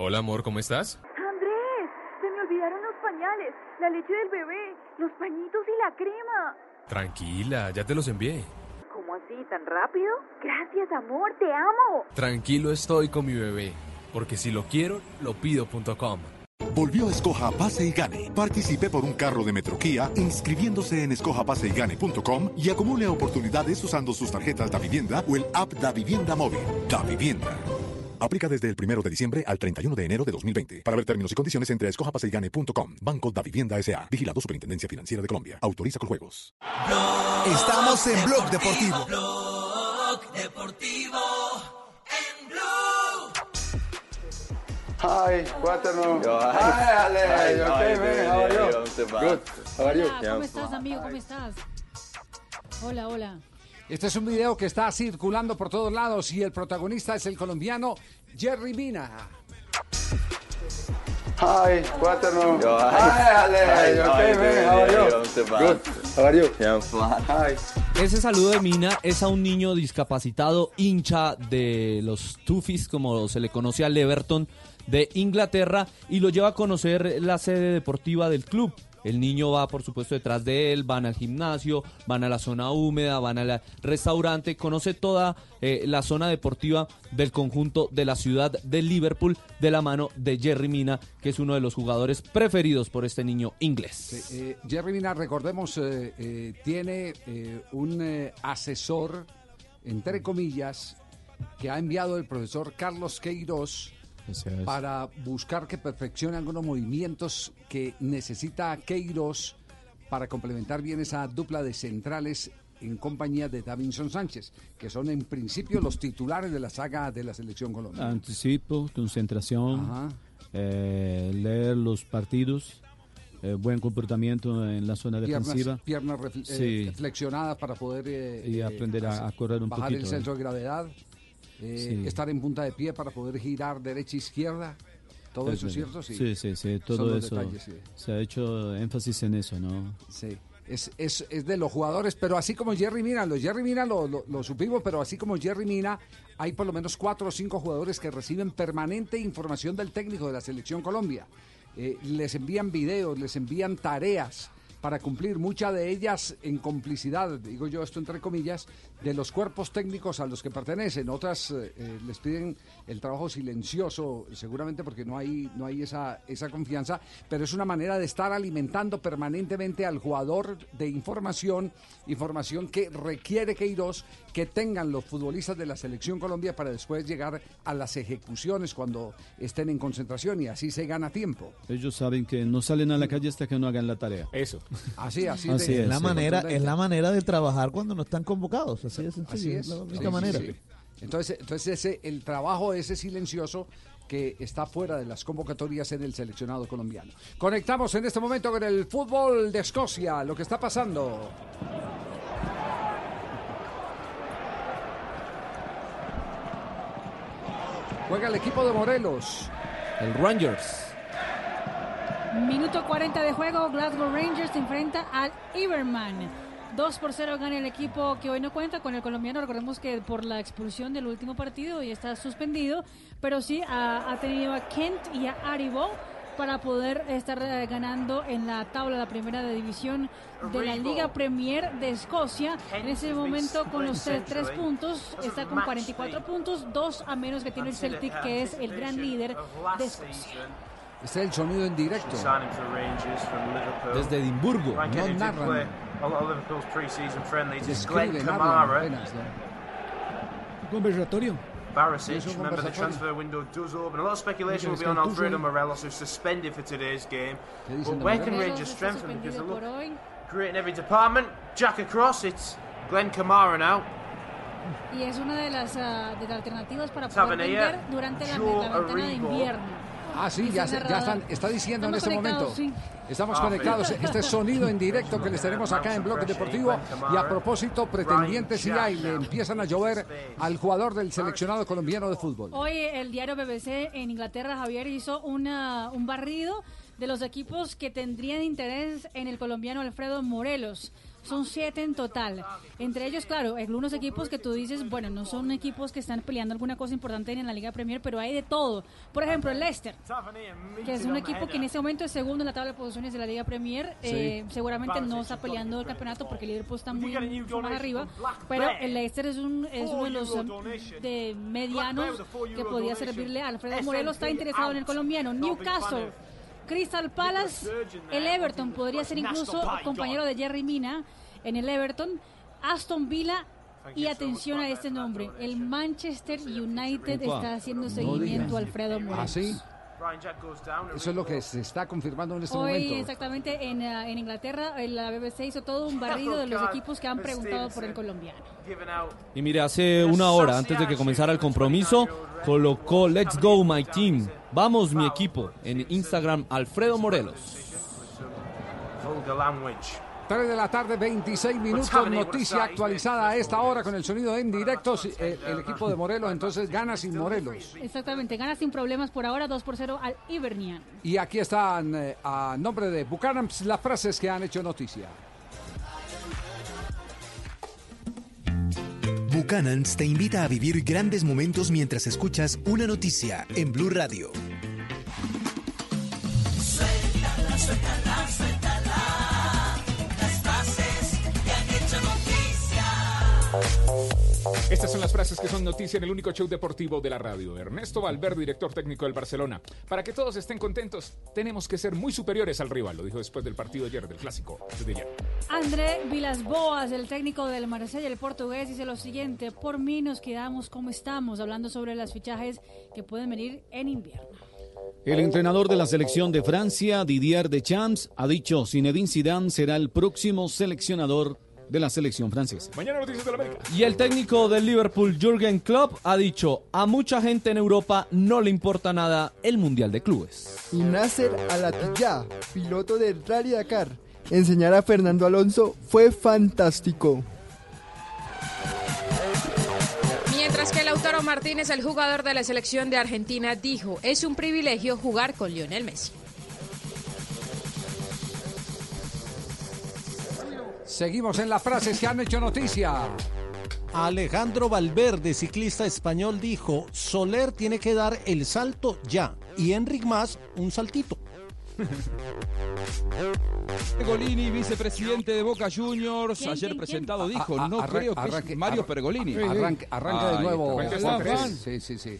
Hola amor, ¿cómo estás? Andrés, se me olvidaron los pañales, la leche del bebé, los pañitos y la crema. Tranquila, ya te los envié. ¿Cómo así, tan rápido? Gracias, amor, te amo. Tranquilo estoy con mi bebé, porque si lo quiero, lo pido.com. Volvió Escoja Pase y Gane. Participe por un carro de Metroquía inscribiéndose en escojapaseygane.com y acumule oportunidades usando sus tarjetas Da Vivienda o el app Da Vivienda Móvil. Da Vivienda. Aplica desde el 1 de diciembre al 31 de enero de 2020. Para ver términos y condiciones entre escojapaseygane.com. Banco Da Vivienda S.A. Vigilado Superintendencia Financiera de Colombia. Autoriza con juegos. Estamos en Blog Deportivo. Blog Deportivo en Blue. Hi, good afternoon. Hi. Hi, Ale. Hi, You how okay, you man? doing? How are you? Hey, what's up, Good. How are you? Hola, ¿cómo estás, amigo? ¿Cómo estás? Hola, hola. Este es un video que está circulando por todos lados y el protagonista es el colombiano Jerry Mina. Hi. Yo, hi. Hi, Ale. Hi, You okay, man? doing? How are Hey, you? what's up, Good. How are you? Yeah, I'm fine. Hi. Ese saludo de Mina es a un niño discapacitado, hincha de los Tufis, como se le conoce al Everton de Inglaterra, y lo lleva a conocer la sede deportiva del club. El niño va, por supuesto, detrás de él, van al gimnasio, van a la zona húmeda, van al restaurante, conoce toda eh, la zona deportiva del conjunto de la ciudad de Liverpool de la mano de Jerry Mina, que es uno de los jugadores preferidos por este niño inglés. Eh, Jerry Mina, recordemos, eh, tiene un asesor, entre comillas, que ha enviado el profesor Carlos Queiroz para buscar que perfeccione algunos movimientos que necesita Queiroz para complementar bien esa dupla de centrales en compañía de Davinson Sánchez, que son en principio los titulares de la saga de la selección colombiana. Anticipo, concentración, eh, leer los partidos, eh, buen comportamiento en la zona defensiva. piernas, Sí. eh, flexionadas para poder eh, Y aprender a- correr un bajar el poquito, centro de gravedad, eh, Sí. estar en punta de pie para poder girar derecha e izquierda. Todo Es eso cierto, sí. Sí, sí, sí, todo eso. detalles, sí. Se ha hecho énfasis en eso, ¿no? Sí. Es, es, es de los jugadores, pero así como Jerry Mina, los Jerry Mina lo, lo, lo supimos, pero así como Jerry Mina, hay por lo menos cuatro o cinco jugadores que reciben permanente información del técnico de la Selección Colombia. Eh, les envían videos, les envían tareas para cumplir, muchas de ellas en complicidad, digo yo esto entre comillas, de los cuerpos técnicos a los que pertenecen. Otras eh, eh, les piden el trabajo silencioso, seguramente porque no hay, no hay esa, esa confianza, pero es una manera de estar alimentando permanentemente al jugador de información, información que requiere Queiroz que tengan los futbolistas de la Selección Colombia para después llegar a las ejecuciones cuando estén en concentración y así se gana tiempo. Ellos saben que no salen a la calle hasta que no hagan la tarea. Eso. Así, así, Así de- es, la sí. manera, es la manera de trabajar cuando no están convocados. Así es, Así es. la Sí, única sí, manera. sí. Entonces, entonces ese, el trabajo ese silencioso que está fuera de las convocatorias en el seleccionado colombiano. Conectamos en este momento con el fútbol de Escocia, lo que está pasando. Juega el equipo de Morelos. El Rangers. Minuto 40 de juego, Glasgow Rangers se enfrenta al Iberman. 2 por 0 gana el equipo que hoy no cuenta con el colombiano. Recordemos que por la expulsión del último partido y está suspendido, pero sí ha, ha tenido a Kent y a Aribo para poder estar eh, ganando en la tabla de la primera de división de la Liga Premier de Escocia. En ese momento con los eh, tres puntos está con 44 puntos, dos a menos que tiene el Celtic que es el gran líder de Escocia. Este es el sonido en directo. Desde Edimburgo. No narran. A lot of Liverpool's pre-season friendlies. It's Glenn Describen, hablan Kamara. apenas, ¿no? Conversatorio. Barisic, remember the transfer window does open. A lot of speculation will be on Alfredo Morelos, who's suspended for today's game. ¿Qué But where can? Rangers strengthen? Because they look great in every department. Jack across, it's Glenn Kamara now. Y es una de las, ah, de las alternativas para poder Tavernier, vender durante la, Joe la ventana de invierno. Ah, sí, ya, se- están, está diciendo en este momento. sí. Estamos Ah, conectados. Este sonido en directo que les tenemos acá en Bloque Deportivo. Y a propósito, pretendientes si hay, le empiezan a llover al jugador del seleccionado colombiano de fútbol. Hoy el diario BBC en Inglaterra, Javier, hizo una, un barrido de los equipos que tendrían interés en el colombiano Alfredo Morelos. Son siete en total. Entre ellos, claro, algunos equipos que tú dices, bueno, no son equipos que están peleando alguna cosa importante en la Liga Premier, pero hay de todo. Por ejemplo, el Leicester, que es un equipo que en este momento es segundo en la tabla de posiciones de la Liga Premier. Eh, seguramente no está peleando el campeonato porque el Liverpool está muy mucho más arriba. Pero el Leicester es, un, es uno de los um, de medianos que podía servirle a Alfredo Morelos. Está interesado en el colombiano. Newcastle. Crystal Palace, el Everton podría ser incluso compañero de Jerry Mina en el Everton, Aston Villa y atención a este nombre, el Manchester United está haciendo seguimiento a Alfredo. ¿Ah, sí? Jack goes down. Eso es lo que se está confirmando en este Hoy momento. exactamente en, ah, en Inglaterra eh, la BBC hizo todo un barrido de los equipos que han preguntado por el colombiano. Y mire, hace una hora antes de que comenzara el compromiso, colocó Let's Go My Team. Vamos mi equipo en Instagram Alfredo Morelos. vulgar language. 3 de la tarde, 26 minutos. Noticia actualizada a esta hora con el sonido en directo. Eh, El, equipo de Morelos entonces gana sin Morelos. Exactamente, gana sin problemas por ahora 2 por 0 al Ibernian. Y aquí están eh, a nombre de Buchanan las frases que han hecho noticia. Buchanan's te invita a vivir grandes momentos mientras escuchas una noticia en Blue Radio. Estas son las frases que son noticia en el único show deportivo de la radio. Ernesto Valverde, director técnico del Barcelona. Para que todos estén contentos, tenemos que ser muy superiores al rival, lo dijo después del partido de ayer, del clásico de ayer. André Vilas-Boas, el técnico del Marsella, el portugués, dice lo siguiente: Por mí nos quedamos como estamos, hablando sobre las fichajes que pueden venir en invierno. El entrenador de la selección de Francia, Didier Deschamps, ha dicho Zinedine Zidane será el próximo seleccionador de la selección francesa. Mañana noticias de la América. Y el técnico del Liverpool, Jürgen Klopp, ha dicho a mucha gente en Europa no le importa nada el Mundial de Clubes. Y Nasser Alatilla, piloto del Rally Dakar, enseñar a Fernando Alonso fue fantástico. Mientras que Lautaro Lautaro Martínez, el jugador de la selección de Argentina, dijo, es un privilegio jugar con Lionel Messi. Seguimos en las frases que han hecho noticia. Alejandro Valverde, ciclista español, dijo, Soler tiene que dar el salto ya y Enric más un saltito. Pergolini, vicepresidente de Boca Juniors, ¿Quién, ayer quién, presentado, quién? dijo, Ah, ah, no arran- creo que es Mario arran- Pergolini. Arranque, arranque de nuevo. Sí, sí, sí.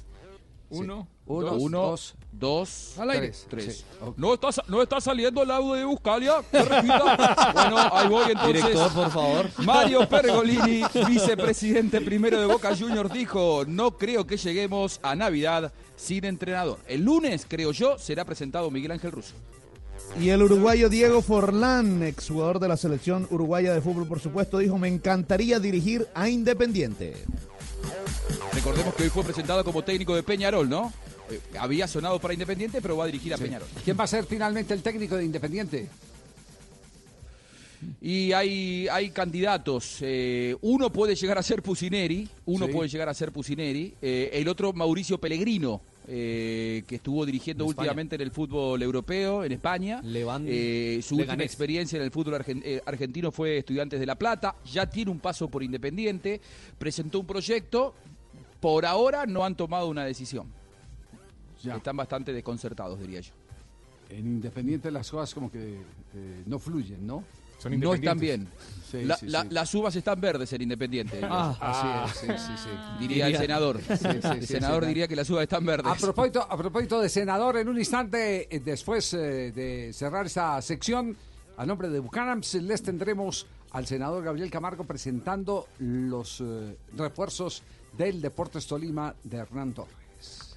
Uno, Uno, dos, uno, dos, dos, al aire. tres. tres. Sí, ok. No, está, no está saliendo el audio de Buscalia. Bueno, ahí voy entonces. Director, por favor. Mario Pergolini, vicepresidente primero de Boca Juniors, dijo, no creo que lleguemos a Navidad sin entrenador. El lunes, creo yo, será presentado Miguel Ángel Russo. Y el uruguayo Diego Forlán, exjugador de la selección uruguaya de fútbol, por supuesto, dijo, me encantaría dirigir a Independiente. Recordemos que hoy fue presentado como técnico de Peñarol, ¿no? Eh, había sonado para Independiente, pero va a dirigir a Sí. Peñarol. ¿Quién va a ser finalmente el técnico de Independiente? Y hay, hay candidatos. eh, uno puede llegar a ser Pusineri, uno Sí. puede llegar a ser Pusineri, eh, el otro Mauricio Pellegrino, eh, que estuvo dirigiendo En últimamente en el fútbol europeo, en España. Levan- Eh, su última experiencia en el fútbol eh, argentino fue Estudiantes de La Plata, ya tiene un paso por Independiente, presentó un proyecto, por ahora no han tomado una decisión. Están bastante desconcertados, diría yo. En Independiente las cosas como que eh, no fluyen, ¿no? No están bien. Sí, La- sí, la- sí. Las uvas están verdes en Independiente. Ah, así es, sí, sí, sí. Diría el senador. Sí, sí, el senador sí. diría que las uvas están verdes. A propósito, a propósito de senador, en un instante, eh, después eh, de cerrar esta sección, a nombre de Buchanan, les tendremos al senador Gabriel Camargo presentando los eh, refuerzos del Deportes Tolima de Hernán Torres.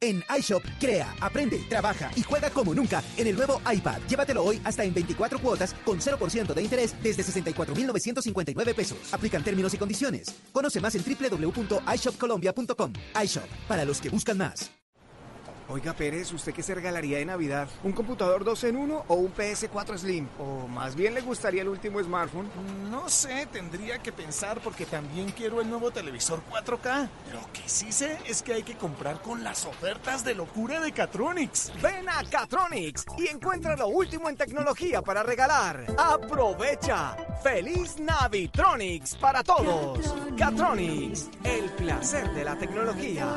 En iShop, crea, aprende, trabaja y juega como nunca en el nuevo iPad. Llévatelo hoy hasta en 24 cuotas con 0% de interés desde 64,959 pesos. Aplican términos y condiciones. Conoce más en www.ishopcolombia.com. iShop, para los que buscan más. Oiga Pérez, ¿usted qué se regalaría de Navidad? ¿Un computador 2 en 1 o un PS4 Slim? ¿O más bien le gustaría el último smartphone? No sé, tendría que pensar porque también quiero el nuevo televisor 4K. Lo que sí sé es que hay que comprar con las ofertas de locura de Catronics. Ven a Catronics y encuentra lo último en tecnología para regalar. ¡Aprovecha! ¡Feliz Navitronics para todos! Catronics, el placer de la tecnología.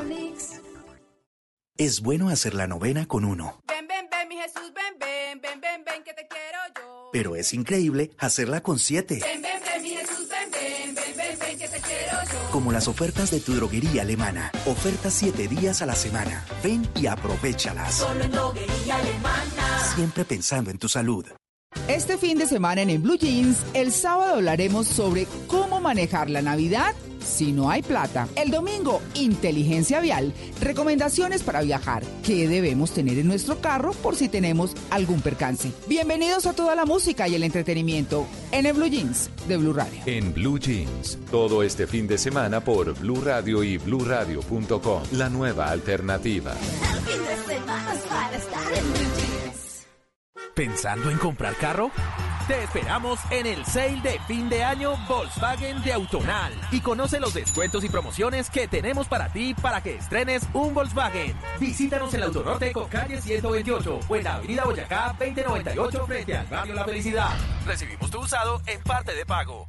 Es bueno hacer la novena con uno, Ven, ven, ven, mi Jesús, ven, ven, ven, ven, ven, que te quiero yo. pero es increíble hacerla con siete. Ven, ven, ven, mi Jesús, ven, ven, ven, ven, ven, que te quiero yo. Como las ofertas de tu droguería alemana. Ofertas siete días a la semana. Ven y aprovechalas. Solo en droguería alemana. Siempre pensando en tu salud. Este fin de semana en, En Blue Jeans, el sábado hablaremos sobre cómo manejar la Navidad si no hay plata. El domingo, inteligencia vial, recomendaciones para viajar, qué debemos tener en nuestro carro por si tenemos algún percance. Bienvenidos a toda la música y el entretenimiento en el Blue Jeans de Blue Radio. En Blue Jeans, todo este fin de semana por Blue Radio y BlueRadio.com, la nueva alternativa. Fin de semana para estar en. ¿Pensando en comprar carro? Te esperamos en el sale de fin de año Volkswagen de Autonal y conoce los descuentos y promociones que tenemos para ti para que estrenes un Volkswagen. Visítanos en Autonorte con calle 128 o en la Avenida Boyacá 2098 frente al barrio La Felicidad. Recibimos tu usado en parte de pago.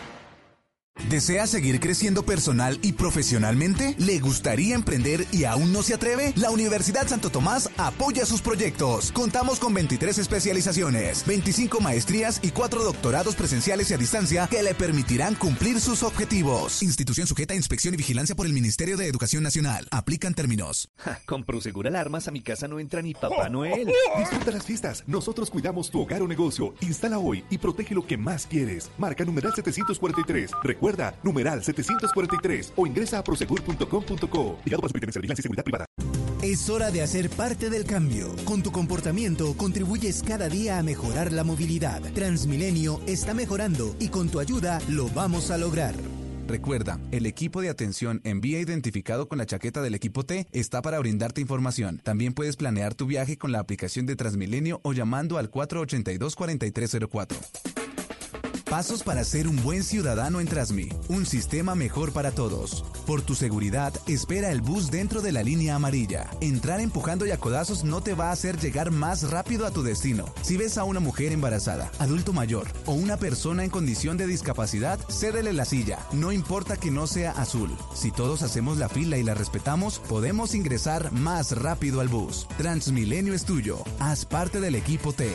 ¿Desea seguir creciendo personal y profesionalmente? ¿Le gustaría emprender y aún no se atreve? La Universidad Santo Tomás apoya sus proyectos. Contamos con 23 especializaciones, 25 maestrías y 4 doctorados presenciales y a distancia que le permitirán cumplir sus objetivos. Institución sujeta a inspección y vigilancia por el Ministerio de Educación Nacional. Aplican términos. Con Prosegur Alarmas a mi casa no entra ni Papá Noel. Disfruta las fiestas. Nosotros cuidamos tu hogar o negocio. Instala hoy y protege lo que más quieres. Marca numeral 743. Recuerda, numeral 743 o ingresa a prosegur.com.co. Ligado para Superintendencia de Vigilancia y Seguridad Privada. Es hora de hacer parte del cambio. Con tu comportamiento contribuyes cada día a mejorar la movilidad. Transmilenio está mejorando y con tu ayuda lo vamos a lograr. Recuerda, el equipo de atención en vía identificado con la chaqueta del equipo T está para brindarte información. También puedes planear tu viaje con la aplicación de Transmilenio o llamando al 482-4304. Pasos para ser un buen ciudadano en Transmi. Un sistema mejor para todos. Por tu seguridad, espera el bus dentro de la línea amarilla. Entrar empujando y a codazos no te va a hacer llegar más rápido a tu destino. Si ves a una mujer embarazada, adulto mayor o una persona en condición de discapacidad, cédele la silla. No importa que no sea azul. Si todos hacemos la fila y la respetamos, podemos ingresar más rápido al bus. Transmilenio es tuyo. Haz parte del equipo T.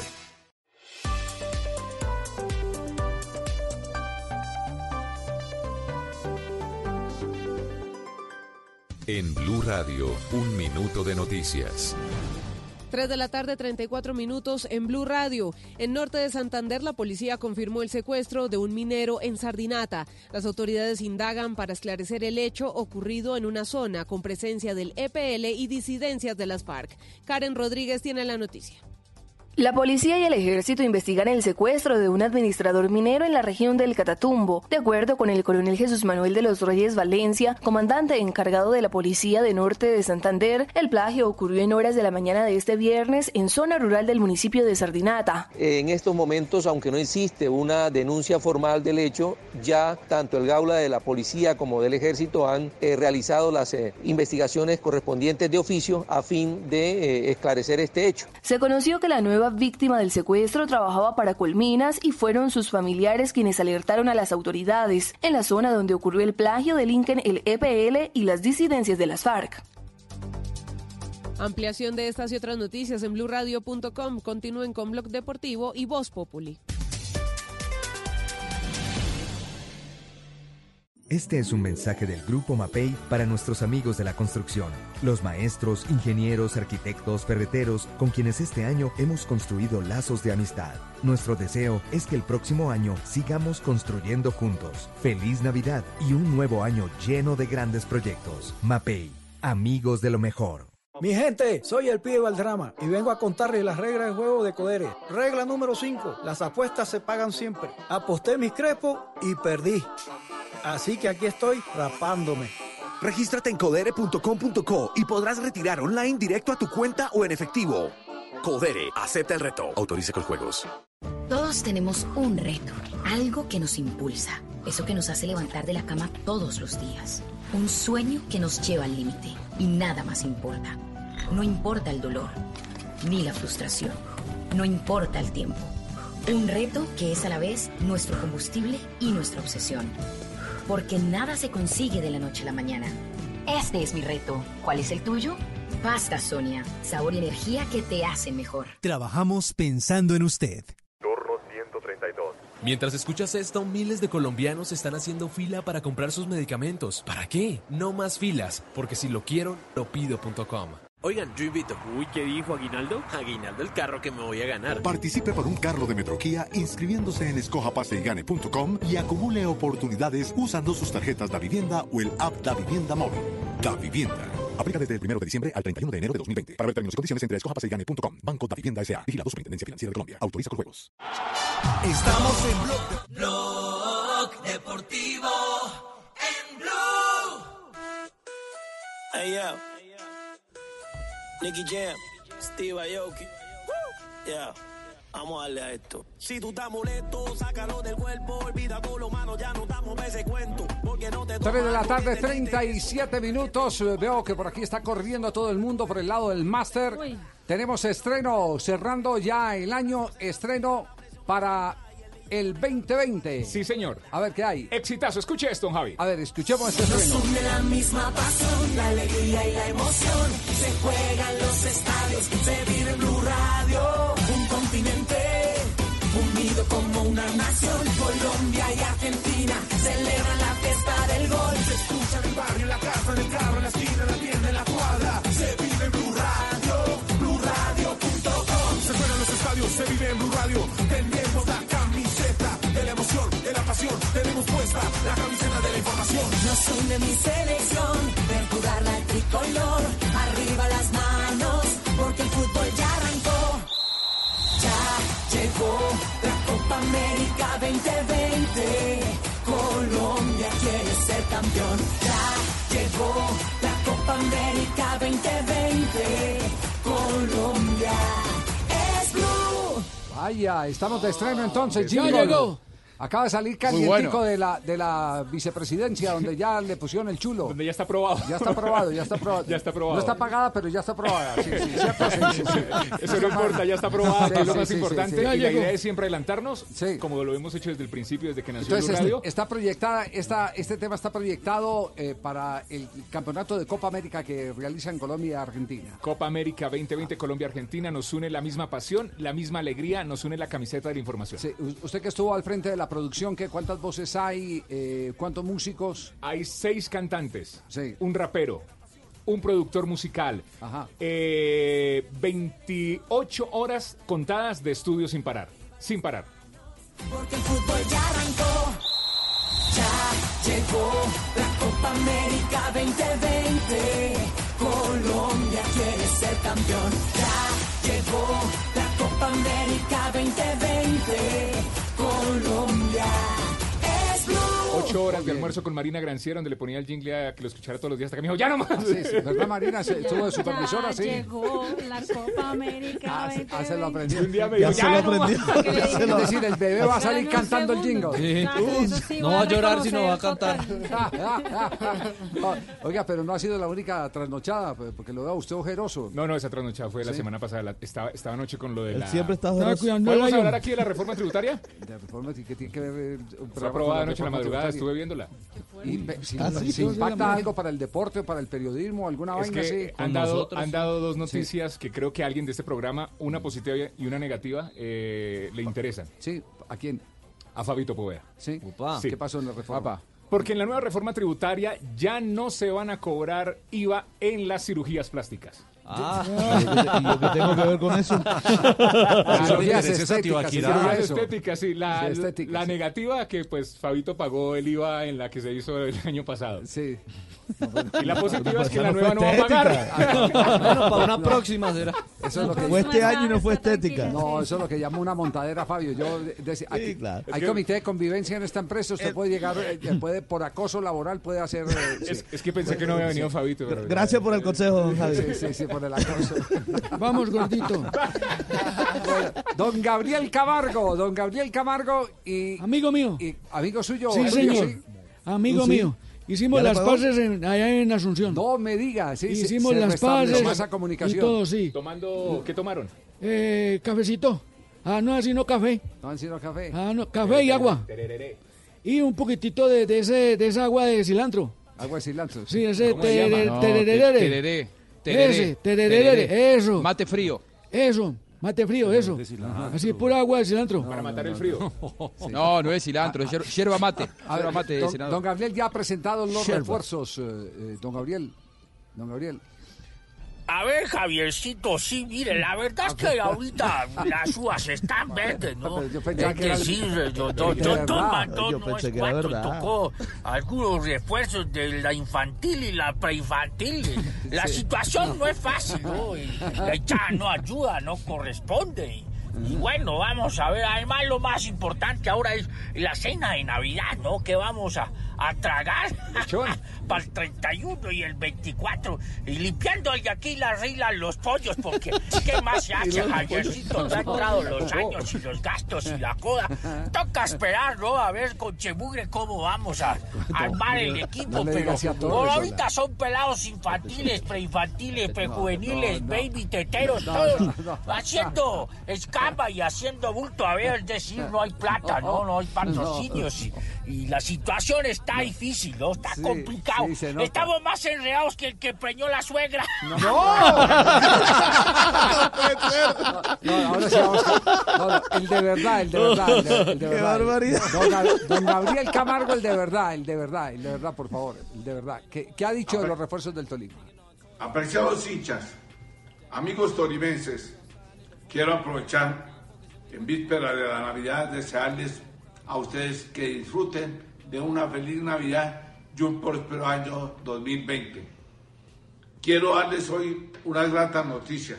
En Blue Radio, un minuto de noticias. 3 de la tarde, 34 minutos en Blue Radio. En norte de Santander, la policía confirmó el secuestro de un minero en Sardinata. Las autoridades indagan para esclarecer el hecho ocurrido en una zona con presencia del EPL y disidencias de las FARC. Karen Rodríguez tiene la noticia. La policía y el ejército investigan el secuestro de un administrador minero en la región del Catatumbo. De acuerdo con el coronel Jesús Manuel de los Reyes Valencia, comandante encargado de la policía de norte de Santander, el plagio ocurrió en horas de la mañana de este viernes en zona rural del municipio de Sardinata. En estos momentos, aunque no existe una denuncia formal del hecho, ya tanto el Gaula de la policía como del ejército han eh, realizado las eh, investigaciones correspondientes de oficio a fin de eh, esclarecer este hecho. Se conoció que la nueva víctima del secuestro trabajaba para Colminas y fueron sus familiares quienes alertaron a las autoridades. En la zona donde ocurrió el plagio delinquen el EPL y las disidencias de las FARC. Ampliación de estas y otras noticias en blurradio.com. Continúen con Blog Deportivo y Voz Populi. Este es un mensaje del Grupo MAPEI para nuestros amigos de la construcción, los maestros, ingenieros, arquitectos, ferreteros, con quienes este año hemos construido lazos de amistad. Nuestro deseo es que el próximo año sigamos construyendo juntos. Feliz Navidad y un nuevo año lleno de grandes proyectos. MAPEI, amigos de lo mejor. Mi gente, soy el pibe Valdrama y vengo a contarles las reglas del juego de Codere. Regla número 5, las apuestas se pagan siempre. Aposté mis crepos y perdí. Así que aquí estoy rapándome. Regístrate en codere.com.co y podrás retirar online directo a tu cuenta o en efectivo. Codere, acepta el reto. Autoriza con juegos. Todos tenemos un reto, algo que nos impulsa, eso que nos hace levantar de la cama todos los días, un sueño que nos lleva al límite y nada más importa. No importa el dolor, ni la frustración, no importa el tiempo. Un reto que es a la vez nuestro combustible y nuestra obsesión porque nada se consigue de la noche a la mañana. Este es mi reto. ¿Cuál es el tuyo? Pasta Sonia, sabor y energía que te hacen mejor. Trabajamos pensando en usted. Turno 132. Mientras escuchas esto, miles de colombianos están haciendo fila para comprar sus medicamentos. ¿Para qué? No más filas, porque si lo quiero, lo pido.com. Oigan, yo invito. Uy, ¿qué dijo Aguinaldo? Aguinaldo el carro que me voy a ganar. Participe por un carro de Metroquía inscribiéndose en escojapaseygane.com y acumule oportunidades usando sus tarjetas Da Vivienda o el app Da Vivienda Móvil. Da Vivienda. Aplica desde el 1 de diciembre al 31 de enero de 2020. Para ver términos y condiciones entre escojapaseygane.com. Banco Da Vivienda S.A. Vigilado Superintendencia Financiera de Colombia. Autoriza con juegos. Estamos en Blog, de... Blog Deportivo en Blue. Hey, yo. Nicky Jam, Steve Aoki. Yeah. Vamos a darle a esto. Si tú estás molesto, sácalo del cuerpo. Olvida con lo malo, ya no damos ese cuento. Porque no te 3 de la tarde, 37 minutos. Veo que por aquí está corriendo todo el mundo por el lado del máster. Tenemos estreno, cerrando ya el año. Estreno para el 2020. Sí, señor. A ver, ¿qué hay? Exitazo, escuche esto, Javi. A ver, escuchemos este Nos une la misma pasión, la alegría y la emoción. Se juegan los estadios, se vive en Blue Radio. Un continente unido como una nación. Colombia y Argentina celebran la fiesta del gol. Se escucha en el barrio, en la casa, en el carro, en la esquina, en la tienda, en la cuadra. Se vive en Blue Radio, BlueRadio.com. Se juegan los estadios, se vive en Blue Radio. Tenemos puesta la camiseta de la información. Nos une mi selección, ver jugar la tricolor. Arriba las manos, porque el fútbol ya arrancó. Ya llegó la Copa América 2020. Colombia quiere ser campeón. Ya llegó la Copa América 2020. Colombia es Blue. Vaya, estamos de estreno entonces, Ya Jingle. llegó. Acaba de salir calientico bueno. de, la, de la vicepresidencia, donde ya le pusieron el chulo. Donde ya está aprobado. Ya está aprobado, ya está aprobado. Ya está aprobado. No está pagada, pero ya está aprobada. Sí, sí, ¿cierto? Sí, sí, sí. Eso no importa, ya está que es lo sí, más importante. sí. Y la idea es siempre adelantarnos, como lo hemos hecho desde el principio, desde que nació Entonces, Blue este- Radio. está proyectada, esta, este tema está proyectado eh, para el campeonato de Copa América que realizan Colombia y Argentina. Copa América 2020 Colombia-Argentina nos une la misma pasión, la misma alegría, nos une la camiseta de la información. Usted que estuvo al frente de la producción, ¿qué, ¿cuántas voces hay? Eh, ¿Cuántos músicos? Hay seis cantantes, Sí. un rapero, un productor musical, Ajá. eh, 28 horas contadas de estudio sin parar, sin parar. Porque el fútbol ya arrancó. Ya llegó la Copa América 2020. Colombia quiere ser campeón. Ya llegó la Copa América 2020. Ocho horas de almuerzo con Marina Granciera, donde le ponía el jingle a que lo escuchara todos los días hasta que me dijo, ya no más. Sí, sí, ¿verdad, Marina? Se- Estuvo de supervisora, sí. Llegó la Copa América. Ah, se- ah, se lo aprendió. Un día me Ya dijo, se "Ya lo no más". aprendió. Es decir, el bebé va a salir cantando el jingle. Sí. No va a llorar, sino va a cantar. Oiga, pero no ha sido la única trasnochada, pues, porque lo veo a usted ojeroso. No, no, esa trasnochada fue la Sí. semana pasada. la- estaba, estaba anoche con lo de Él la... siempre está ¿Podemos ojeroso. El hablar aquí de la reforma tributaria? De reforma que tiene que ver eh, Fue programa aprobada anoche en la madrugada. Estuve viéndola. Y si, Ah, sí, si se impacta algo para el deporte, para el periodismo, alguna Es vaina que así. han dado, han dado dos noticias que creo que a alguien de este programa, una positiva y una negativa, eh, le interesan. Sí, ¿a quién? A Fabito Poveda. Sí. Sí. ¿Qué pasó en la reforma? Porque en la nueva reforma tributaria ya no se van a cobrar IVA en las cirugías plásticas. Ah, ¿y yo qué tengo que ver con eso? Cirugías Cirugías estéticas, sí, Eso. estéticas, sí. La, Sí, estéticas, la sí. negativa que pues Fabito pagó el IVA en la que se hizo el año pasado. Sí. Y la positiva es que la nueva fue no va a pagar. estética. Bueno, para una próxima será. Eso es lo que Fue este año y no fue estética. No, eso es lo que llama una montadera, Fabio. Yo aquí- claro. Hay comité de convivencia en esta empresa. Usted puede llegar, eh, puede por acoso laboral puede hacer. eh, Es, sí. es que pensé que no había venido Fabito. pero- Gracias por el consejo, don Javi. Sí, sí, sí, por el acoso. Vamos, gordito. Bueno, don Gabriel Camargo, don Gabriel Camargo y amigo mío, y amigo suyo. Sí, amigo, señor. Amigo mío. Hicimos ¿Ya le las paces en- allá en Asunción. No me diga, sí, sí, Hicimos se las paces esa comunicación. y todo, sí. Tomando, ¿qué tomaron? Eh, cafecito. Ah, no, así no café. No han sido café. Ah, no, café y agua. Y un poquitito de, de ese, de esa agua de cilantro. Agua de cilantro. Sí, ese tererere. No, tererere. tereré, tereré, Ese, tererere, tereré. eso. Mate frío. Eso, mate frío, eso. Así, pura agua de cilantro. Para matar el frío. No, no es cilantro, es hier- yerba mate. Mate, don, Gabriel ya ha presentado los refuerzos. eh, eh, don Gabriel. Don Gabriel. A ver, Javiercito, sí, mire, la verdad es que ahorita las uvas están verdes, ¿no? Yo pensaba Es que sí, don Matón, Yo no pensé que era tocó algunos refuerzos de la infantil y la preinfantil. La Sí. situación no es fácil, ¿no? Y hinchada no ayuda, no corresponde. Y bueno, vamos a ver, además lo más importante ahora es la cena de Navidad, ¿no? Que vamos a, a tragar para el 31 y el 24 y limpiando de aquí las reglas los pollos porque ¿qué más se hace, Javiercito? Han entrado los años y los gastos y la coda. Toca esperar, ¿no? A ver con Chemugre cómo vamos a armar el equipo, pero por ahorita son pelados infantiles, preinfantiles, prejuveniles, baby teteros, todos haciendo escama y haciendo bulto. A ver, es decir, no hay plata, no, no hay patrocinios y, y la situación está difícil, ¿no? Está Sí, sí. Estamos más enredados que el que preñó la suegra. No, ahora sí vamos no, no, el de verdad, el de verdad, el de, el de Qué verdad. barbaridad. Don, Gab- don Gabriel Camargo, el de verdad, el de verdad, el de verdad, por favor, el de verdad. ¿Qué, qué ha dicho de los refuerzos del Tolima? Apreciados hinchas, amigos tolimenses, quiero aprovechar en víspera de la Navidad desearles a ustedes que disfruten de una feliz Navidad y un próspero año 2020. Quiero darles hoy unas gratas noticias.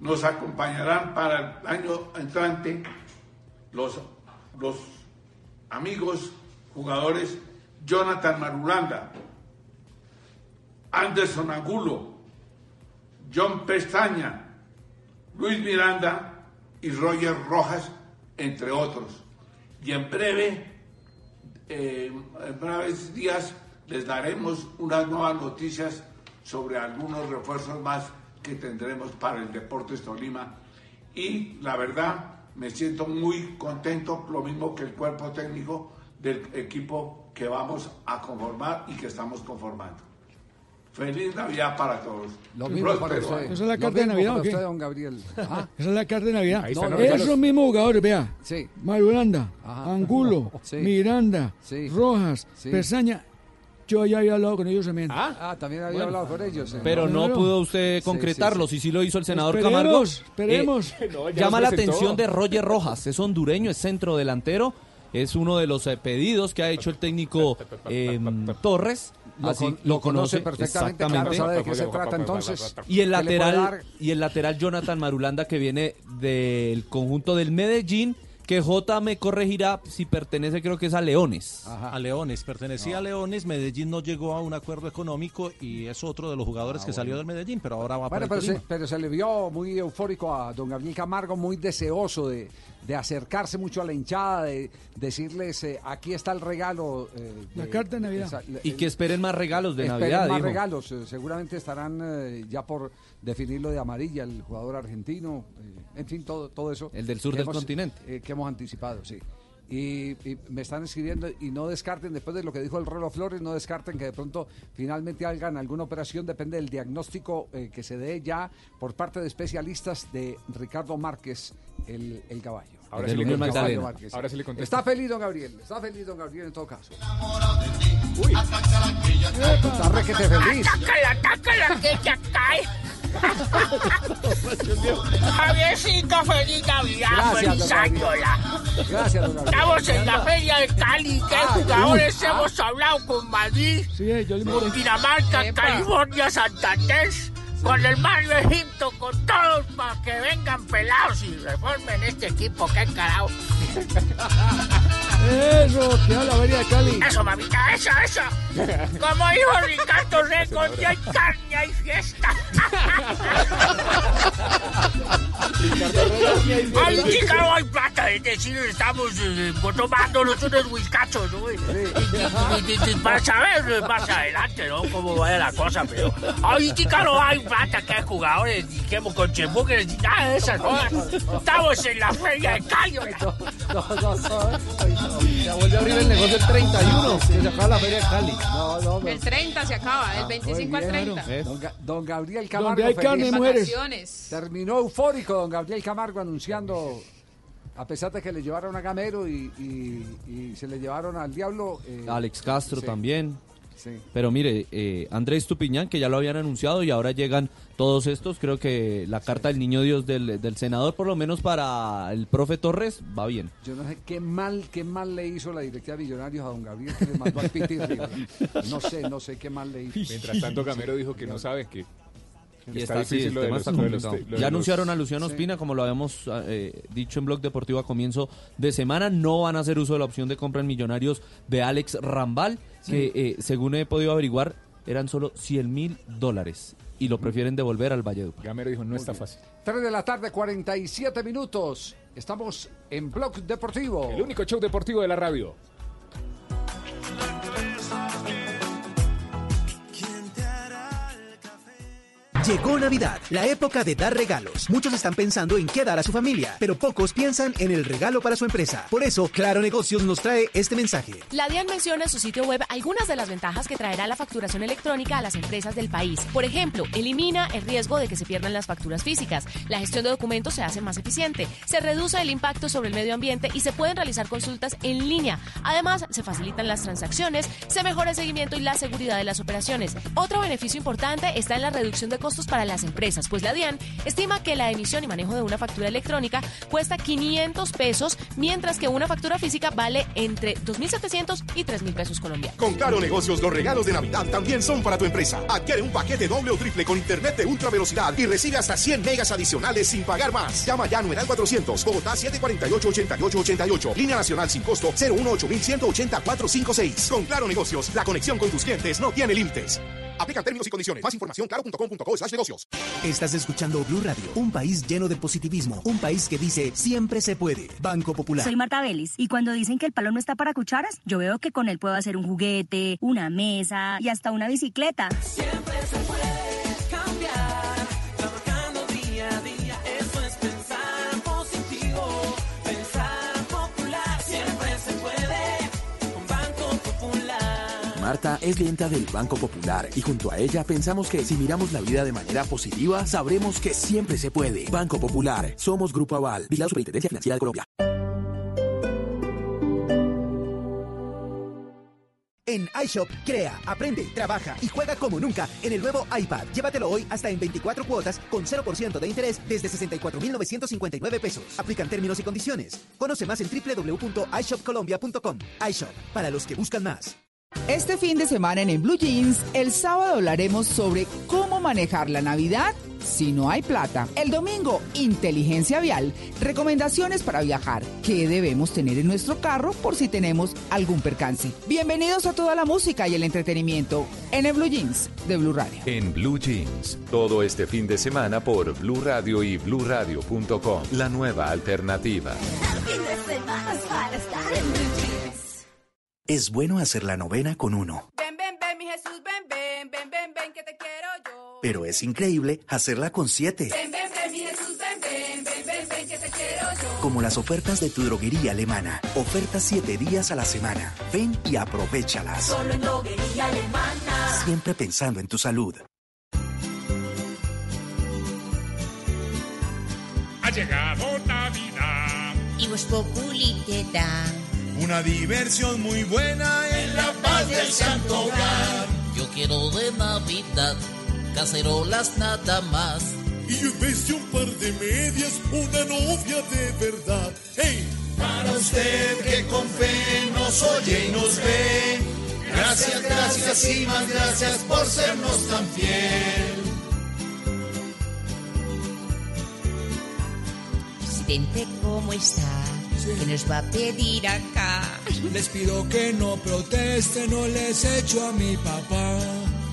Nos acompañarán para el año entrante los, los amigos jugadores Jonathan Marulanda, Anderson Angulo, John Pestaña, Luis Miranda y Roger Rojas, entre otros. Y en breve, en breves días, les daremos unas nuevas noticias sobre algunos refuerzos más que tendremos para el Deportes Tolima. Y la verdad, me siento muy contento, lo mismo que el cuerpo técnico del equipo que vamos a conformar y que estamos conformando. Feliz Navidad para todos. Lo mismo para usted. ¿Esa es la carta de Navidad para usted, don Gabriel. Ah, Esa es la carta de Navidad. Ahí. Esos mismos jugadores, vea. Sí. Marulanda, Angulo, Sí. Miranda, Sí. Rojas, Sí. Pesaña. Yo ya había hablado con ellos también. Ah, también había Bueno. hablado con ellos. eh. Pero no pudo usted Sí, concretarlo, sí, sí. si sí lo hizo el senador Esperemos, Camargo. esperemos. Eh, No, ya llama la atención de Roger Rojas, es hondureño, es centro delantero, es uno de los eh, pedidos que ha hecho el técnico eh, Torres. Lo así con- lo conoce perfectamente, claro, sabe de qué se trata, entonces, Y el lateral y el lateral Jonathan Marulanda que viene del conjunto del Medellín, que J me corregirá si pertenece creo que es a Leones. A Leones, pertenecía a Leones, Medellín no llegó a un acuerdo económico y es otro de los jugadores que salió del Medellín, pero ahora va Bueno, para pero el se, Tolima. pero se le vio muy eufórico a don Gabriel Camargo, muy deseoso de, de acercarse mucho a la hinchada, de decirles, eh, aquí está el regalo. eh, La carta de Navidad. esa- Y que esperen más regalos de esperen Navidad. más dijo. regalos, eh, seguramente estarán eh, ya por definirlo de amarilla, el jugador argentino, eh, en fin, todo, todo eso. El del sur del hemos- continente. eh, que hemos anticipado, sí. Y, y me están escribiendo y no descarten, después de lo que dijo el Rolo Flores, no descarten que de pronto finalmente hagan alguna operación, depende del diagnóstico eh, que se dé ya por parte de especialistas de Ricardo Márquez, el, el caballo. Ahora El sí le caballo contesto. Márquez, Magdalena. Ahora sí le contesto. Está feliz don Gabriel, está feliz don Gabriel en todo caso. Está requete feliz. Atácala, atácala, que ya cae. Javiercito, feliz Navidad, Gracias, feliz año. Gracias, don. Estamos en la feria de Cali, ¿qué Ah, jugadores uy, ah. hemos hablado con Madrid, Sí, eh, yo Dinamarca, California, Santander, con el Mario Egipto, con todos para que vengan pelados y reformen este equipo, qué carajo. Eso, que a la avería de Cali. Eso, mamita, eso, eso. Como dijo Ricardo ya hay carne, hay fiesta. Ay, chica, no hay plata, es decir, estamos eh, tomándonos unos whiskachos, ¿no? Y- y- y- Para saber eh, más adelante, ¿no? Cómo vaya la cosa, pero... Ay, chica, no hay plata, que hay jugadores, que con chembúqueres, ni nada de esas cosas. Estamos en la feria de Cali, oiga. Ya vuelve a abrir el negocio el 31, que se acaba la feria de Cali. No, no, no. El 30 se acaba, el 25 al 30. Don, Ga- don Gabriel Camargo. Donde hay carne, feliz. mujeres. Vacaciones. Terminó eufórico don Gabriel Camargo anunciando, a pesar de que le llevaron a Gamero y, y- y se le llevaron al diablo. eh, Alex Castro sí, también. sí. Pero mire, eh, Andrés Tupiñán, que ya lo habían anunciado y ahora llegan todos estos, creo que la carta del niño Dios del, del senador, por lo menos para el profe Torres, va bien. Yo no sé qué mal, qué mal le hizo la directiva de Millonarios a don Gabriel que le mandó al Piti. No sé, no sé qué mal le hizo. Mientras tanto, Gamero dijo que no sabe que Y Está está, sí, difícil el lo de tema los- está lo de los- complicado. lo de Ya los- anunciaron a Luciano Sí. Ospina, como lo habíamos eh, dicho en Blog Deportivo a comienzo de semana. No van a hacer uso de la opción de compra en Millonarios de Alex Rambal, que eh, según he podido averiguar, eran solo 100 mil dólares. Y lo prefieren devolver al Valledupar. Gamero dijo, no está bien. fácil. 3 de la tarde, 47 minutos. Estamos en Blog Deportivo. El único show deportivo de la radio. Llegó Navidad, la época de dar regalos. Muchos están pensando en qué dar a su familia, pero pocos piensan en el regalo para su empresa. Por eso, Claro Negocios nos trae este mensaje. La DIAN menciona en su sitio web algunas de las ventajas que traerá la facturación electrónica a las empresas del país. Por ejemplo, elimina el riesgo de que se pierdan las facturas físicas. La gestión de documentos se hace más eficiente. Se reduce el impacto sobre el medio ambiente y se pueden realizar consultas en línea. Además, se facilitan las transacciones, se mejora el seguimiento y la seguridad de las operaciones. Otro beneficio importante está en la reducción de costos para las empresas, pues la DIAN estima que la emisión y manejo de una factura electrónica cuesta 500 pesos, mientras que una factura física vale entre 2.700 y 3.000 pesos colombianos. Con Claro Negocios, los regalos de Navidad también son para tu empresa. Adquiere un paquete doble o triple con internet de ultra velocidad y recibe hasta 100 megas adicionales sin pagar más. Llama ya a numeral 400, Bogotá 748-8888. Línea nacional sin costo 018-180-456. Con Claro Negocios, la conexión con tus clientes no tiene límites. Aplican términos y condiciones. Más información claro.com.co slash negocios. Estás escuchando Blue Radio, un país lleno de positivismo, un país que dice siempre se puede. Banco Popular. Soy Marta Vélez y cuando dicen que el palo no está para cucharas, yo veo que con él puedo hacer un juguete, una mesa y hasta una bicicleta. Siempre se puede Marta es clienta del Banco Popular y junto a ella pensamos que si miramos la vida de manera positiva, sabremos que siempre se puede. Banco Popular, somos Grupo Aval, Vigilado Superintendencia Financiera de Colombia. En iShop, crea, aprende, trabaja y juega como nunca en el nuevo iPad. Llévatelo hoy hasta en 24 cuotas con 0% de interés desde 64,959 pesos. Aplican términos y condiciones. Conoce más en www.ishopcolombia.com. iShop, para los que buscan más. Este fin de semana en, En Blue Jeans, el sábado hablaremos sobre cómo manejar la Navidad si no hay plata. El domingo, inteligencia vial, recomendaciones para viajar, qué debemos tener en nuestro carro por si tenemos algún percance. Bienvenidos a toda la música y el entretenimiento en En Blue Jeans de Blue Radio. En Blue Jeans, todo este fin de semana por Blue Radio y bluradio.com, la nueva alternativa. Fin de semana es para estar en. Es bueno hacer la novena con uno, Ven, ven, ven, mi Jesús, ven, ven, ven, ven, ven, que te quiero yo. pero es increíble hacerla con siete. Ven, ven, ven, mi Jesús, ven, ven, ven, ven, ven, que te quiero yo. Como las ofertas de tu droguería alemana. Ofertas siete días a la semana. Ven y aprovechalas. Solo en droguería alemana. Siempre pensando en tu salud. Ha llegado Navidad. Y Voz Populi te da Una diversión muy buena en la paz del santo hogar. Yo quiero de Navidad cacerolas nada más. Y yo en vez de un par de medias, una novia de verdad. ¡Hey! Para usted que con fe nos oye y nos ve. Gracias, gracias y más gracias por sernos tan fiel. Presidente, ¿cómo está? ¿Qué nos va a pedir acá? Les pido que no protesten, no les echo a mi papá.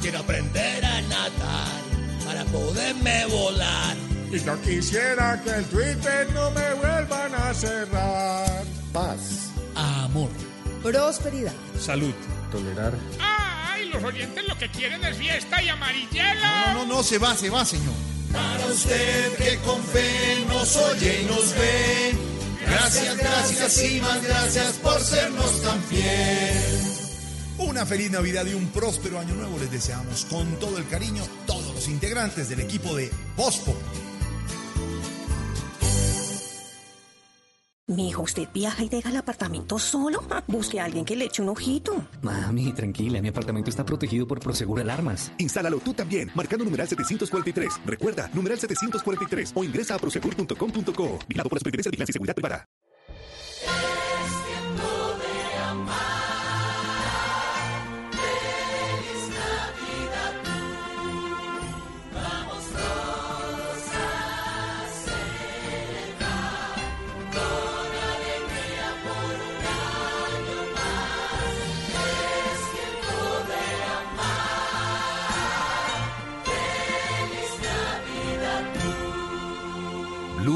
Quiero aprender a nadar para poderme volar. Y yo quisiera que el Twitter no me vuelvan a cerrar. Paz. Amor. Prosperidad. Salud. Tolerar. ¡Ay! Los oyentes lo que quieren es fiesta y amarillelo. No, no, no, se va, se va, señor. Para usted que con fe nos oye y nos ve. Gracias, gracias y más gracias por sernos tan fiel. Una feliz Navidad y un próspero año nuevo les deseamos con todo el cariño todos los integrantes del equipo de Bospo. Mi hijo, ¿usted viaja y deja el apartamento solo? Busque a alguien que le eche un ojito. Mami, tranquila, mi apartamento está protegido por Prosegur Alarmas. Instálalo tú también, marcando numeral 743. Recuerda, numeral 743 o ingresa a prosegur.com.co. Vigilado por la Superintendencia de Vigilancia y Seguridad Privada.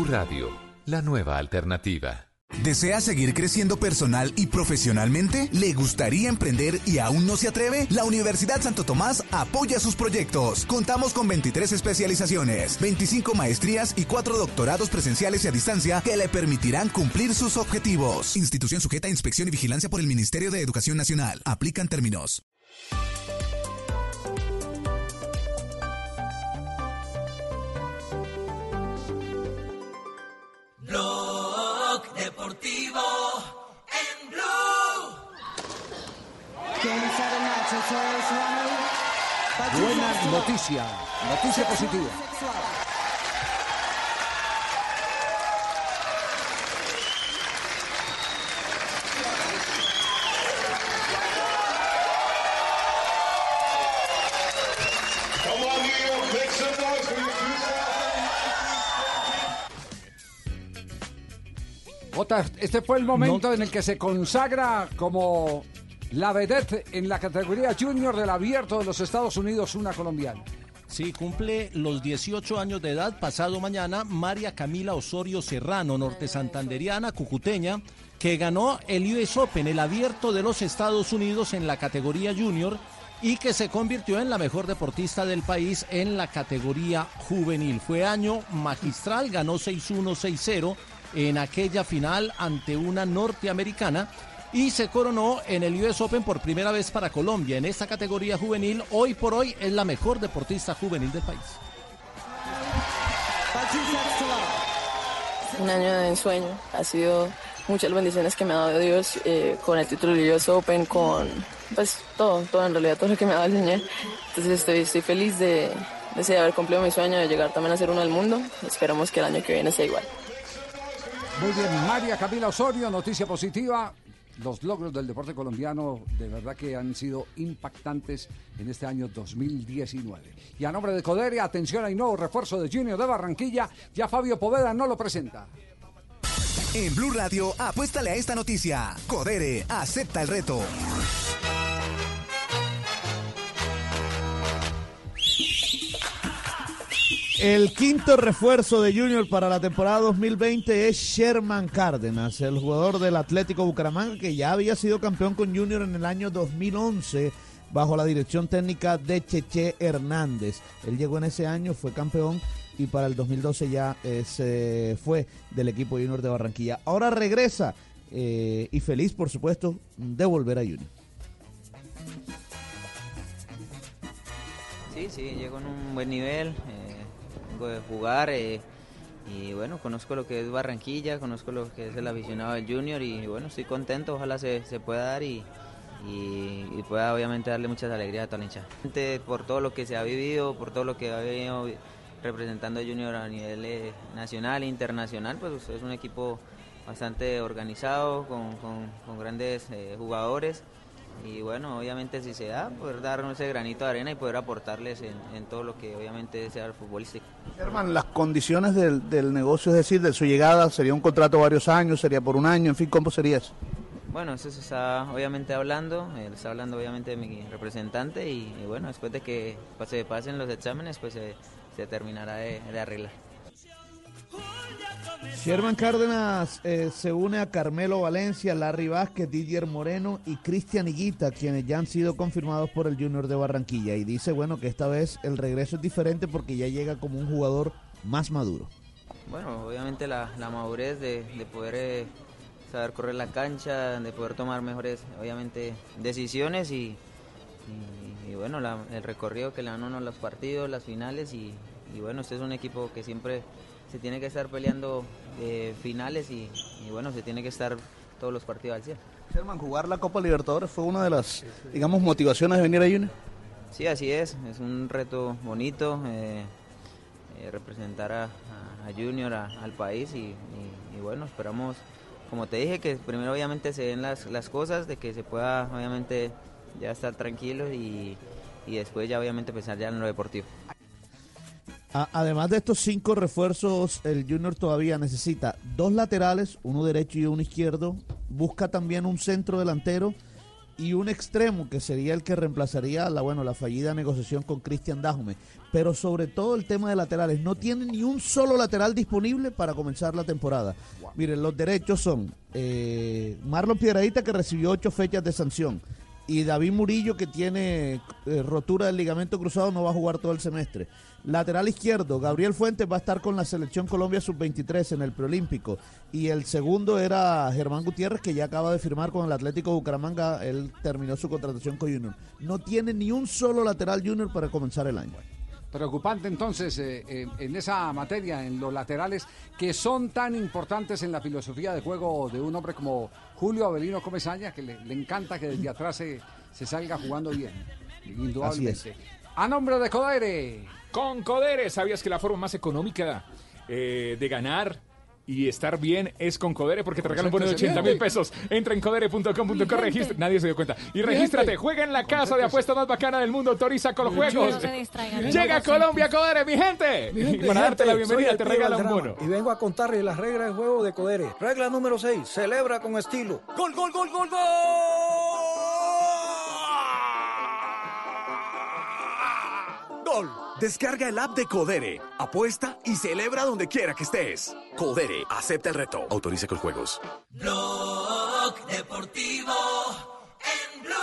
Radio, la nueva alternativa. ¿Desea seguir creciendo personal y profesionalmente? ¿Le gustaría emprender y aún no se atreve? La Universidad Santo Tomás apoya sus proyectos. Contamos con 23 especializaciones, 25 maestrías y 4 doctorados presenciales y a distancia que le permitirán cumplir sus objetivos. Institución sujeta a inspección y vigilancia por el Ministerio de Educación Nacional. Aplican términos. Blog Deportivo en Blue. Buena noticia, noticia positiva. Jota, este fue el momento en el que se consagra como la vedette en la categoría junior del abierto de los Estados Unidos, una colombiana. Sí, cumple los 18 años de edad pasado mañana María Camila Osorio Serrano, norte santanderiana, cucuteña, que ganó el US Open, el abierto de los Estados Unidos en la categoría junior y que se convirtió en la mejor deportista del país en la categoría juvenil. Fue año magistral, ganó 6-1, 6-0 en aquella final ante una norteamericana y se coronó en el US Open por primera vez para Colombia. En esta categoría juvenil, hoy por hoy es la mejor deportista juvenil del país. Un año de ensueño. Ha sido muchas bendiciones que me ha dado Dios eh, con el título del US Open, con pues todo, todo en realidad, todo lo que me ha dado el Señor. Entonces estoy, estoy feliz de, de haber cumplido mi sueño de llegar también a ser uno del mundo. Esperamos que el año que viene sea igual. Muy bien, María Camila Osorio, noticia positiva. Los logros del deporte colombiano de verdad que han sido impactantes en este año 2019. Y a nombre de Codere, atención, hay nuevo refuerzo de Junior de Barranquilla. Ya Fabio Poveda no lo presenta. En Blue Radio, apuéstale a esta noticia. Codere, acepta el reto. El quinto refuerzo de Junior para la temporada 2020 es Sherman Cárdenas, el jugador del Atlético Bucaramanga que ya había sido campeón con Junior en el año 2011 bajo la dirección técnica de Cheche Hernández. Él llegó en ese año, fue campeón y para el 2012 ya eh, se fue del equipo Junior de Barranquilla. Ahora regresa eh, y feliz, por supuesto, de volver a Junior. Sí, sí, llego en un buen nivel, eh, de jugar eh, y bueno, conozco lo que es Barranquilla, conozco lo que es el aficionado del Junior y bueno, estoy contento, ojalá se, se pueda dar y, y, pueda obviamente darle muchas alegrías a toda la hinchada. Por todo lo que se ha vivido, por todo lo que ha venido representando a Junior a nivel eh, nacional e internacional, pues es un equipo bastante organizado, con, con- con grandes eh, jugadores y bueno, obviamente si se da, poder dar ese granito de arena y poder aportarles en, en todo lo que obviamente sea el futbolístico. Germán, las condiciones del, del negocio, es decir, de su llegada, sería un contrato de varios años, sería por un año, en fin, ¿cómo sería eso? Bueno, eso se está obviamente hablando, eh, está hablando obviamente de mi representante y, y bueno, después de que se pasen los exámenes, pues se, se terminará de, de arreglar. Sherman Cárdenas eh, se une a Carmelo Valencia, Larry Vázquez, Didier Moreno y Cristian Higuita, quienes ya han sido confirmados por el Junior de Barranquilla. Y dice, bueno, que esta vez el regreso es diferente porque ya llega como un jugador más maduro. Bueno, obviamente la, la madurez de, de poder eh, saber correr la cancha, de poder tomar mejores, obviamente, decisiones y, y- bueno, el recorrido que le dan uno los partidos, las finales y, y bueno, este es un equipo que siempre se tiene que estar peleando eh, finales y, y bueno, se tiene que estar todos los partidos al 100. Sherman, jugar la Copa Libertadores fue una de las, digamos, motivaciones de venir a Junior. Sí, así es, es un reto bonito eh, eh, representar a, Junior, a- al país y, y- y bueno, esperamos, como te dije, que primero obviamente se den las, las cosas, de que se pueda obviamente ya estar tranquilo y, y después ya obviamente pensar ya en lo deportivo. Además de estos cinco refuerzos, el Junior todavía necesita dos laterales, uno derecho y uno izquierdo. Busca también un centro delantero y un extremo que sería el que reemplazaría la bueno la fallida negociación con Cristian Dajume. Pero sobre todo el tema de laterales, no tiene ni un solo lateral disponible para comenzar la temporada. Miren, los derechos son eh, Marlon Piedradita que recibió ocho fechas de sanción y David Murillo que tiene eh, rotura del ligamento cruzado no va a jugar todo el semestre. Lateral izquierdo, Gabriel Fuentes va a estar con la selección Colombia sub-23 en el preolímpico y el segundo era Germán Gutiérrez que ya acaba de firmar con el Atlético Bucaramanga, él terminó su contratación con Junior. No tiene ni un solo lateral Junior para comenzar el año. Preocupante entonces eh, eh, en esa materia, en los laterales, que son tan importantes en la filosofía de juego de un hombre como Julio Avelino Comesaña, que le, le encanta que desde atrás se, se salga jugando bien, indudablemente. A nombre de Codere. Con Codere, ¿sabías que la forma más económica eh, de ganar y estar bien es con Codere? Porque te regalan un bono de 80 mil pesos. Entra en codere.com.co, registra. Nadie se dio cuenta. Y regístrate. Juega en la casa de apuesta más bacana del mundo. Autoriza con los juegos. No se distraigan. Llega a Colombia, Codere, mi gente. Mi gente, Para darte la bienvenida, te regala un bono. Y vengo a contarles las reglas del juego de Codere. Regla número 6. Celebra con estilo. ¡Gol, gol, gol, gol, gol! Descarga el app de Codere, apuesta y celebra donde quiera que estés. Codere, acepta el reto. Autoriza con juegos. Blog Deportivo en Blue.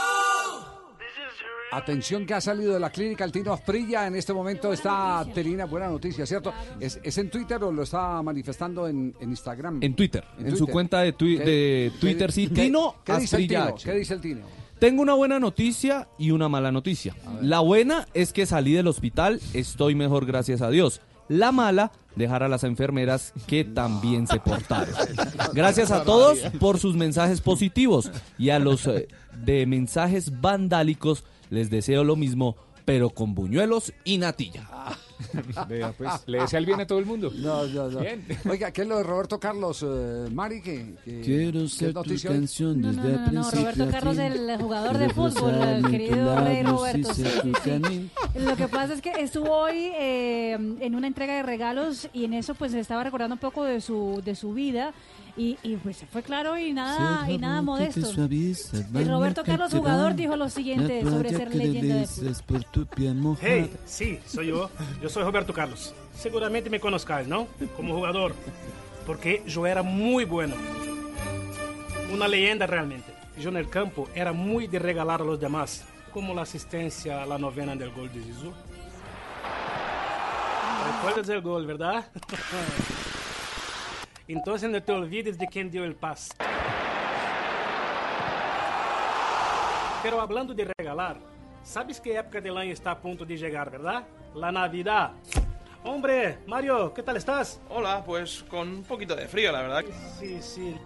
Atención que ha salido de la clínica el Tino Asprilla. En este momento está Telina, buena noticia, ¿cierto? ¿Es, es en Twitter o lo está manifestando en, en Instagram? En Twitter, en su cuenta de tui- ¿Qué- de qué- Twitter, sí, qué- Tino ¿Qué dice el Tino? ¿Qué dice el Tino? Tengo una buena noticia y una mala noticia. La buena es que salí del hospital, estoy mejor gracias a Dios. La mala, dejar a las enfermeras que también se portaron. Gracias a todos por sus mensajes positivos y a los eh, de mensajes vandálicos les deseo lo mismo, pero con buñuelos y natilla. Vea, pues, le desea el bien a todo el mundo. No, no, no. Bien. Oiga, ¿qué es lo de Roberto Carlos, eh, Mari? Que, que- Quiero ser es tu canción No, no, desde no, Roberto Carlos, el jugador de fútbol, el querido Rey Roberto. sí, sí, sí. Lo que pasa es que estuvo hoy eh, en una entrega de regalos y en eso pues estaba recordando un poco de su de su vida y, y, pues fue claro y nada y nada modesto. Y Roberto Carlos, jugador, dijo lo siguiente sobre ser leyenda de fútbol. Hey, sí, soy yo. Yo soy Roberto Carlos. Seguramente me conozcáis, ¿no? Como jugador. Porque yo era muy bueno. Una leyenda realmente. Yo en el campo era muy de regalar a los demás. Como la asistencia a la novena del gol de Zizou. Recuerdas el gol, ¿verdad? Entonces no te olvides de quién dio el pase. Pero hablando de regalar, ¿sabes qué época del año está a punto de llegar, verdad? La Navidad. Hombre, Mario, ¿qué tal estás? Hola, pues con un poquito de frío, la verdad. Sí, sí.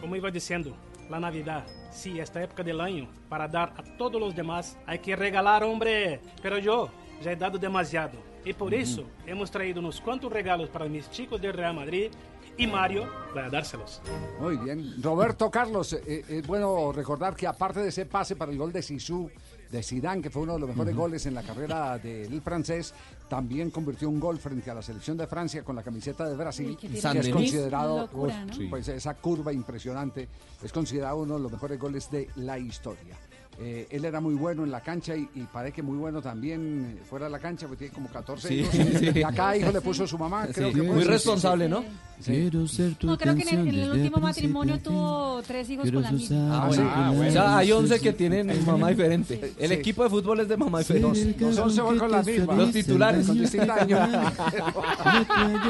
Como iba diciendo, la Navidad. Sí, esta época del año, para dar a todos los demás, hay que regalar, hombre. Pero yo ya he dado demasiado. Y por eso hemos traído unos cuantos regalos para mis chicos del Real Madrid y Mario va a dárselos. Muy bien. Roberto Carlos, eh, es bueno recordar que aparte de ese pase para el gol de Sisu, de Zidane, que fue uno de los mejores goles en la carrera del francés, también convirtió un gol frente a la selección de Francia con la camiseta de Brasil, Uy, que es considerado. Locura, ¿no? pues esa curva impresionante, es considerado uno de los mejores goles de la historia. Eh, él era muy bueno en la cancha y, y parece que muy bueno también eh, fuera de la cancha, porque tiene como 14 Sí, hijos. sí. Y acá hijo le puso su mamá, creo Sí, que muy responsable, ¿no? Quiero ser tu No, creo que en el, en el canción último matrimonio tuvo tres hijos Quiero con la misma. Ah, bueno. Ah, bueno. O sea, hay 11 que tienen mamá diferente. El Sí. equipo de fútbol es de mamá diferente. Los 11 van con la misma. Los titulares Con.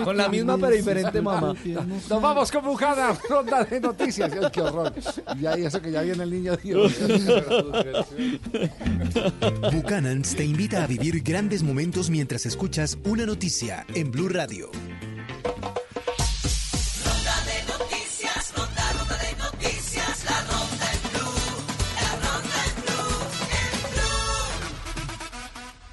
Con la misma pero diferente mamá. Nos vamos con Bucana, ronda de noticias. Ay, qué horror. Y ahí eso que ya viene el niño Dios. Buchanans te invita a vivir grandes momentos mientras escuchas una noticia en Blue Radio.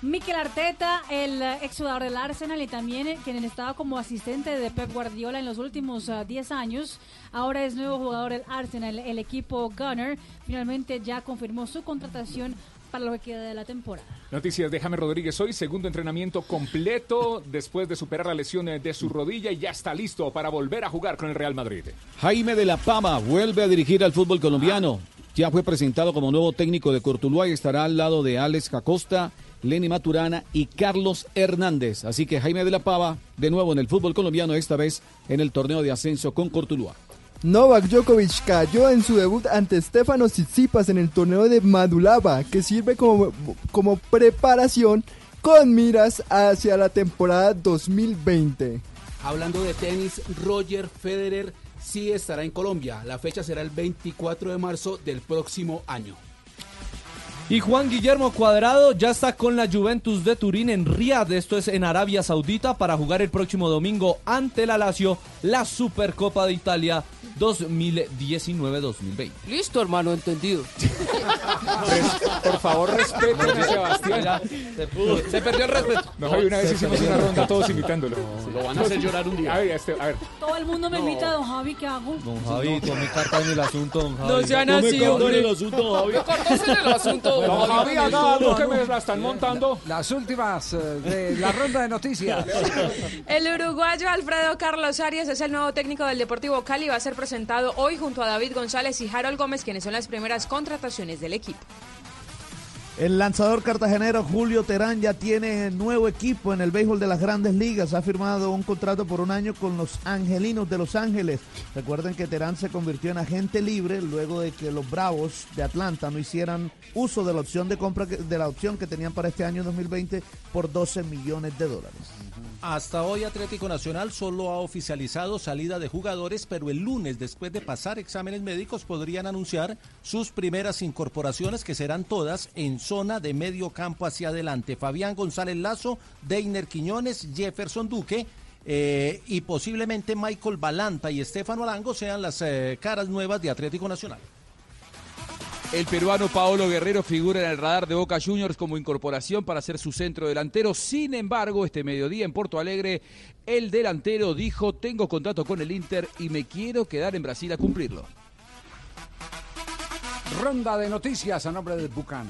Mikel Arteta, el exjugador del Arsenal y también eh, quien estaba como asistente de Pep Guardiola en los últimos ah, 10 años, ahora es nuevo jugador del Arsenal. El equipo Gunner finalmente ya confirmó su contratación para lo que queda de la temporada. Noticias de James Rodríguez hoy, segundo entrenamiento completo después de superar la lesión eh, de su rodilla y ya está listo para volver a jugar con el Real Madrid. Jaime de la Pama vuelve a dirigir al fútbol colombiano. ya fue presentado como nuevo técnico de Cortuluá y estará al lado de Alex Jacosta, Lenny Maturana y Carlos Hernández. Así que Jaime de la Pava, de nuevo en el fútbol colombiano, esta vez en el torneo de ascenso con Cortuluá. Novak Djokovic cayó en su debut ante Stefano Tsitsipas en el torneo de Madulava, que sirve como, como preparación con miras hacia la temporada 2020. Hablando de tenis, Roger Federer sí estará en Colombia. La fecha será el 24 de marzo del próximo año. Y Juan Guillermo Cuadrado ya está con la Juventus de Turín en Riyadh, esto es en Arabia Saudita, para jugar el próximo domingo ante la Lazio la Supercopa de Italia 2019-2020. Listo, hermano, entendido. Por favor, respeten a Sebastián. Ya, se, pudo. Se perdió el respeto. No, Javi, una vez hicimos una ronda todos imitándolo. Lo van a hacer llorar un día. A ver, este, a ver. Todo el mundo me invita a don Javi, ¿qué hago? Don Javi, tome carta en el asunto, don Javi. No sean así, hombre. el asunto, Javi. Cortos en el asunto. Algo que me la están montando. Las últimas eh, de la ronda de noticias. El uruguayo Alfredo Carlos Arias es el nuevo técnico del Deportivo Cali. Va a ser presentado hoy junto a David González y Harold Gómez, quienes son las primeras contrataciones del equipo. El lanzador cartagenero Julio Terán ya tiene nuevo equipo en el béisbol de las grandes ligas. Ha firmado un contrato por un año con los Angelinos de Los Ángeles. Recuerden que Terán se convirtió en agente libre luego de que los Bravos de Atlanta no hicieran uso de la opción de compra de la opción que tenían para este año 2020 por 12 millones de dólares. Hasta hoy Atlético Nacional solo ha oficializado salida de jugadores, pero el lunes, después de pasar exámenes médicos, podrían anunciar sus primeras incorporaciones, que serán todas en zona de medio campo hacia adelante. Fabián González Lazo, Deiner Quiñones, Jefferson Duque. eh, y posiblemente Michael Balanta y Estefano Arango sean las eh, caras nuevas de Atlético Nacional. El peruano Paolo Guerrero figura en el radar de Boca Juniors como incorporación para ser su centro delantero. Sin embargo, este mediodía en Porto Alegre, el delantero dijo, tengo contrato con el Inter y me quiero quedar en Brasil a cumplirlo. Ronda de noticias a nombre de Buchanan.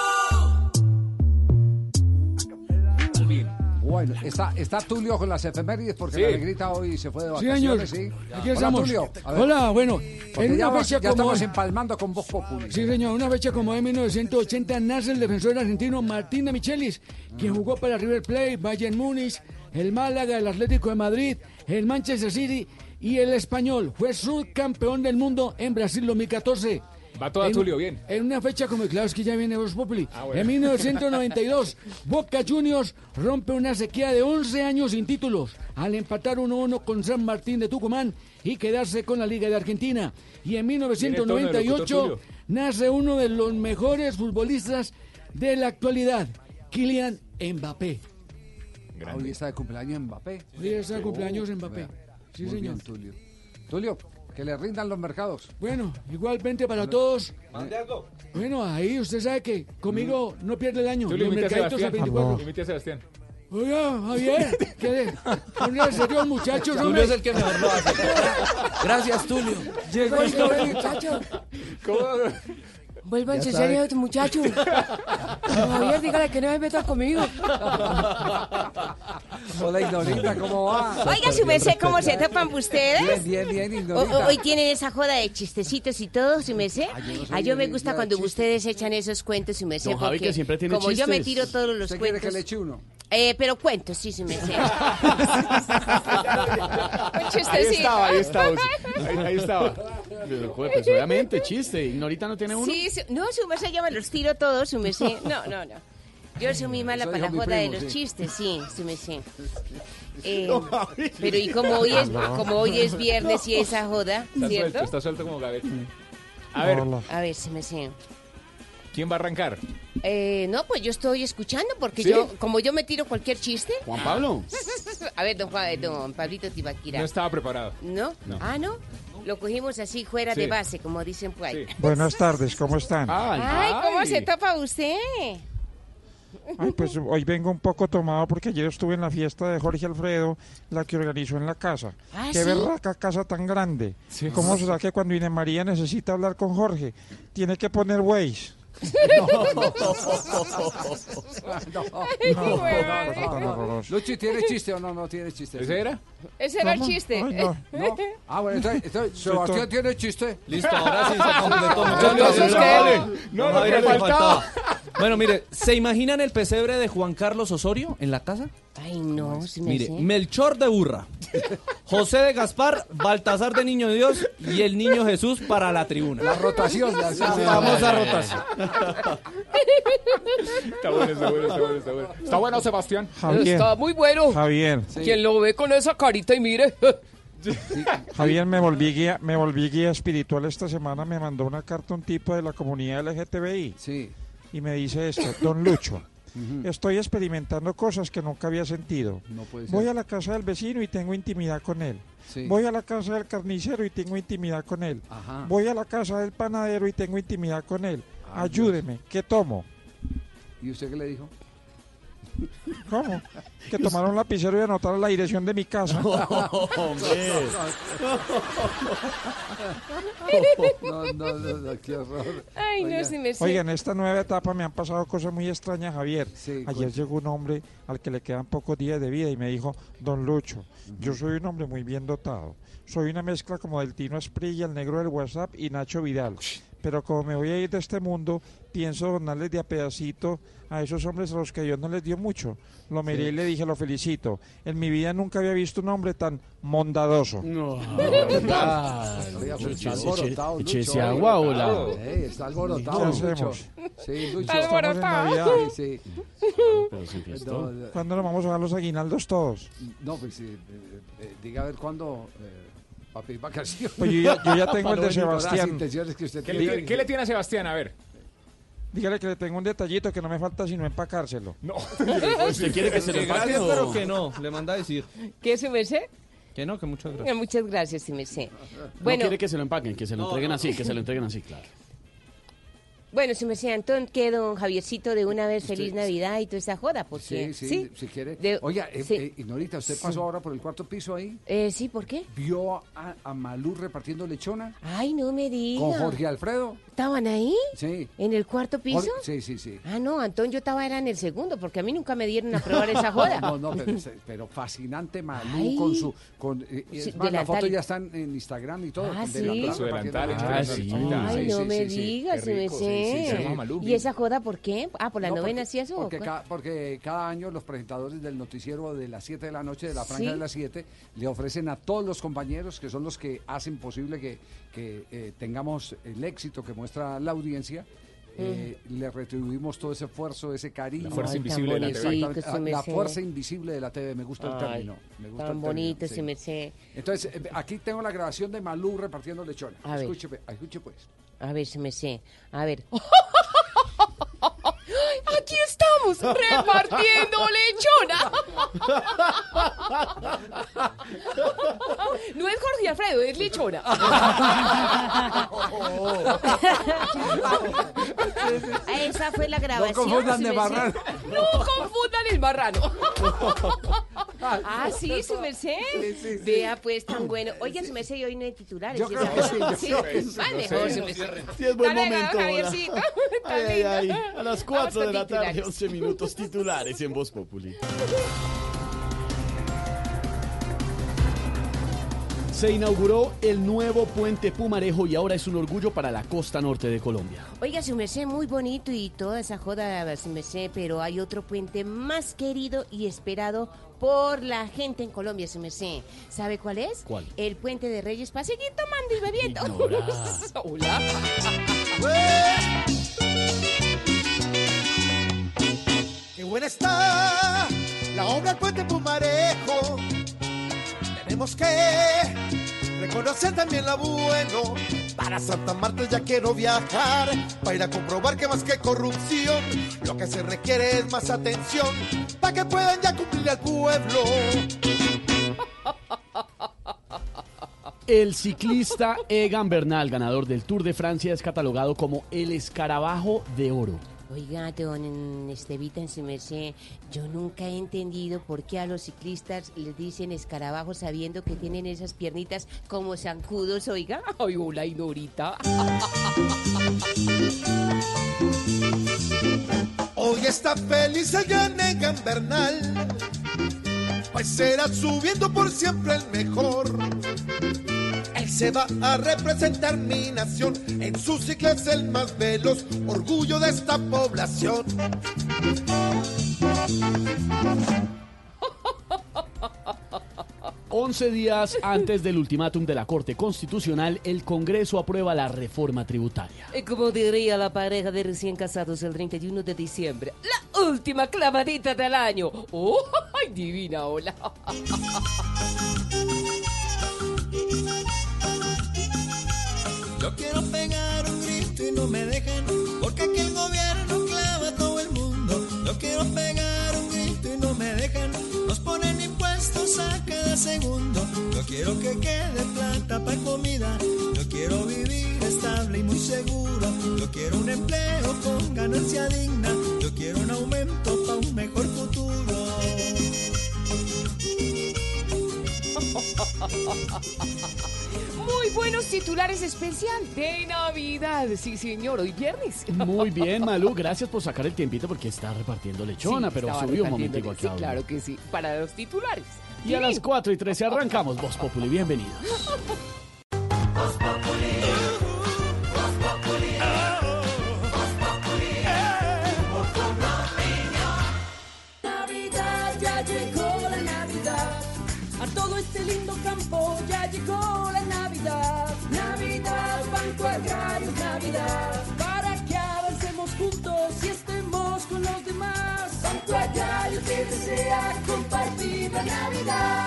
Bueno, está, está Tulio con las efemérides porque Sí. la negrita hoy se fue de Sí, vacaciones. señor. Sí, Aquí Hola, estamos. Tulio. Hola, bueno, en ya, una va- fecha ya como estamos empalmando con Voz Populi. Sí, señor, una fecha como en 1980 nace el defensor argentino Martín de Michelis, quien jugó para River Plate, Bayern Múnich, el Málaga, el Atlético de Madrid, el Manchester City y el Español. Fue subcampeón del mundo en Brasil 2014. Va toda En- Tulio, bien. En una fecha como, claro, es que ya viene Voz Populi. Ah, bueno. En 1992, Boca Juniors rompe una sequía de 11 años sin títulos al empatar 1-1 con San Martín de Tucumán y quedarse con la Liga de Argentina. Y en Viene el tono del 1998 locutor Tulio. nace uno de los mejores futbolistas de la actualidad, Kylian Mbappé. Hoy está de cumpleaños Mbappé. Hoy está de cumpleaños Mbappé. Sí, señor. bien, Tulio. Tulio, que le rindan los mercados. Bueno, igualmente para todos. Mande algo. Bueno, ahí usted sabe que conmigo no pierde el año. Tulio, Los imite a mercaditos a Sebastián. 24. Imite a Sebastián. Oiga, Javier, ¿qué? Póngale serio, muchachos. Tulio hombre. es el que mejor lo hace. Gracias, Tulio. Llegó el muchacho, vuélvanse serios, muchacho. Javier, dígale que no me meta conmigo. Hola, Ignorita, ¿cómo va? Oiga, su merced, ¿cómo se tapan ustedes? Bien, bien, bien, Ignorita. o- hoy tienen esa joda de chistecitos y todo, su merced. yo no soy Ah, yo me gusta cuando ustedes echan esos cuentos, su merced. Don Javi, porque que siempre tiene como yo me tiro todos los ¿Usted quiere cuentos. que le eche uno? Eh, pero cuentos, sí, su merced. Ahí estaba, ahí estaba. Ahí, ahí estaba. Pues obviamente, chiste. ¿Ignorita no tiene uno? Sí, su- no, su merced, yo me los tiro todos, su merced. No, no, no. Yo soy muy mala para la joda de los sí. chistes, sí, su merced. Eh, No, pero y como hoy es, No. como hoy es viernes y esa joda, Está ¿cierto? suelto, está suelto como gaveta. A ver, A ver, su merced. ¿Quién va a arrancar? Eh, no, pues yo estoy escuchando porque ¿Sí? yo, como yo me tiro cualquier chiste. Juan Pablo. A ver, don, Juan, eh, don Pablito Tibaquira. No estaba preparado. ¿No? No. Ah, ¿no? Lo cogimos así fuera Sí. de base, como dicen por ahí. Buenas tardes, ¿cómo están? Ay, ¿cómo se topa usted? Ay, pues hoy vengo un poco tomado porque ayer estuve en la fiesta de Jorge Alfredo, la que organizó en la casa. Ah, Qué ¿sí? berraca casa tan grande. ¿Cómo será que cuando Inés María necesita hablar con Jorge, tiene que poner Waze? Luchi, ¿tiene chiste o no? No tiene chiste. ¿Ese era? Ese era el chiste. No. ¿No? Ah, bueno, entonces, Sebastián tiene chiste. Listo, ahora sí se completó. Muchas gracias. No, ver, que faltaba. Bueno, mire, ¿se imaginan el pesebre de Juan Carlos Osorio en la casa? Ay, no, si me Mire. Melchor de Burra, José de Gaspar, Baltasar de Niño Dios y el Niño Jesús para la tribuna. La rotación, la, La famosa rotación. Está bueno, está bueno, está bueno, está bueno. Está bueno, Sebastián. Javier. Está muy bueno. Javier. Quien lo ve con esa carita y mire. Javier, me volví guía, me volví guía espiritual esta semana, me mandó una carta un tipo de la comunidad LGTBI. Sí. Y me dice esto, Don Lucho, estoy experimentando cosas que nunca había sentido. No puede ser. Voy a la casa del vecino y tengo intimidad con él. Sí. Voy a la casa del carnicero y tengo intimidad con él. Ajá. Voy a la casa del panadero y tengo intimidad con él. Ayúdeme, ¿qué tomo? ¿Y usted qué le dijo? ¿Cómo? Que tomaron un lapicero y anotaron la dirección de mi casa. No, no, no, no, qué horror. Ay, no, Oiga. si me sé. Oiga, en esta nueva etapa me han pasado cosas muy extrañas, Javier. Ayer cuente. llegó un hombre al que le quedan pocos días de vida y me dijo, Don Lucho, yo soy un hombre muy bien dotado. Soy una mezcla como del Tino Esprilla, el negro del WhatsApp y Nacho Vidal. Pero como me voy a ir de este mundo, pienso donarles de a pedacito a esos hombres a los que Dios no les dio mucho. Lo miré Sí. y le dije, lo felicito. En mi vida nunca había visto un hombre tan mondadoso. No. Oiga, pero está alborotado, Eche Lucho, ese oiga. agua, hola. Está alborotado, ¿Qué Lucho. hacemos? Sí, Lucho. Sí, sí. No, ¿Cuándo nos vamos a dar los aguinaldos todos? No, pues sí, eh, eh, diga a ver cuándo eh, para pedir vacaciones. Pues yo ya- yo ya tengo el de Sebastián. que usted ¿Qué tiene. le, qué le tiene a Sebastián? A ver. Dígale que le tengo un detallito que no me falta sino empacárselo. No. ¿Usted quiere que se le empaque o- pero que no. Le manda a decir. ¿Qué se me sé? Que no, que muchas Eh, gracias. Muchas gracias, si me sé. No Bueno, quiere que se lo empaquen, que se lo entreguen así, que se lo entreguen así, claro. bueno, si me sé, entonces que don Javiercito de una vez feliz Navidad y toda esa joda, porque Sí, sí, si quiere. De- Oiga, eh, sí. eh, Ignorita, ¿usted pasó ahora por el cuarto piso ahí? Eh, sí, ¿por qué? ¿Vio a, a Malú repartiendo lechona? Ay, no me diga. ¿Con Jorge Alfredo? ¿Estaban ahí? Sí. ¿En el cuarto piso? Sí, sí, sí. Ah, no, Antón, yo estaba era en el segundo, porque a mí nunca me dieron a probar esa joda. No, no, pero, pero fascinante Malú Ay. con su... Con, eh, y es Sí, más, la foto ya está en, Instagram y todo. Ah, ¿sí? delantal Su delantal, ah, sí. Ay, no sí, me digas, se me sé. sí, se llama Malú. ¿Y esa joda por qué? Ah, por la No, novena, ¿sí eso? Porque, ca- porque cada año los presentadores del noticiero de las 7 de la noche, de la franja Sí. de las 7, le ofrecen a todos los compañeros, que son los que hacen posible que, que, eh, tengamos el éxito que muestra la audiencia, eh, le retribuimos todo ese esfuerzo, ese cariño. La fuerza Ay, invisible de la TV. se me La sé. fuerza invisible de la TV, me gusta el término. Me gusta tan el término, bonito, sí. se me sé. Entonces, eh, aquí tengo la grabación de Malú repartiendo lechona. A ver. Escuche, escuche pues. A ver, se me sé. A ver. Aquí estamos repartiendo lechona. No es Jorge Alfredo, es lechona. Esa fue la grabación. confundan sí de marrano. No confundan el marrano. Ah, sí, se me sé. Vea, pues, tan bueno. Oiga, se me sé, y hoy no hay titulares. Yo ¿sí? creo que sí, yo Sí, creo que sí, más no mejor sé. se me sé. Sí, es buen luego, momento. Javiercito. Ay, ay, ay. A las Vamos 4 con de la tarde, titulares. 11 minutos titulares en Voz Populi. Se inauguró el nuevo puente Pumarejo y ahora es un orgullo para la costa norte de Colombia. Oiga, se me sé muy bonito y toda esa joda se me sé, pero hay otro puente más querido y esperado por la gente en Colombia, se me sé. ¿Sabe cuál es? ¿Cuál? El puente de Reyes para seguir tomando y bebiendo. Hola. Buena está la obra del puente Pumarejo. Tenemos que reconocer también lo bueno Para Santa Marta ya quiero viajar, para ir a comprobar que más que corrupción, lo que se requiere es más atención, para que puedan ya cumplir al pueblo. El ciclista Egan Bernal, ganador del Tour de Francia, es catalogado como el escarabajo de oro. Oiga, don Estevita, en su merced, yo nunca he entendido por qué a los ciclistas les dicen escarabajos sabiendo que tienen esas piernitas como zancudos, oiga. Ay, hola, Inorita. Hoy está feliz allá Negan Bernal, pues será subiendo por siempre el mejor. Se va a representar mi nación, en su ciclo es el más veloz, orgullo de esta población. 11 días antes del ultimátum de la Corte Constitucional, el Congreso aprueba la reforma tributaria. Y como diría la pareja de recién casados el 31 de diciembre, la última clavadita del año. ¡Oh, ay, divina hola! Yo quiero pegar un grito y no me dejan, porque aquí el gobierno clava a todo el mundo. Yo quiero pegar un grito y no me dejan, nos ponen impuestos a cada segundo. Yo quiero que quede plata para comida, yo quiero vivir estable y muy seguro. Yo quiero un empleo con ganancia digna, yo quiero un aumento para un mejor futuro. Muy buenos titulares especial de Navidad. Sí, señor, hoy viernes. Muy bien, Malú, gracias por sacar el tiempito porque está repartiendo lechona, Sí, pero subió un momentico leche, aquí. a Sí, claro que sí. Para los titulares. Y a las 4 y 13 arrancamos Voz Populi, bienvenidos. Navidad, lindo campo ya llegó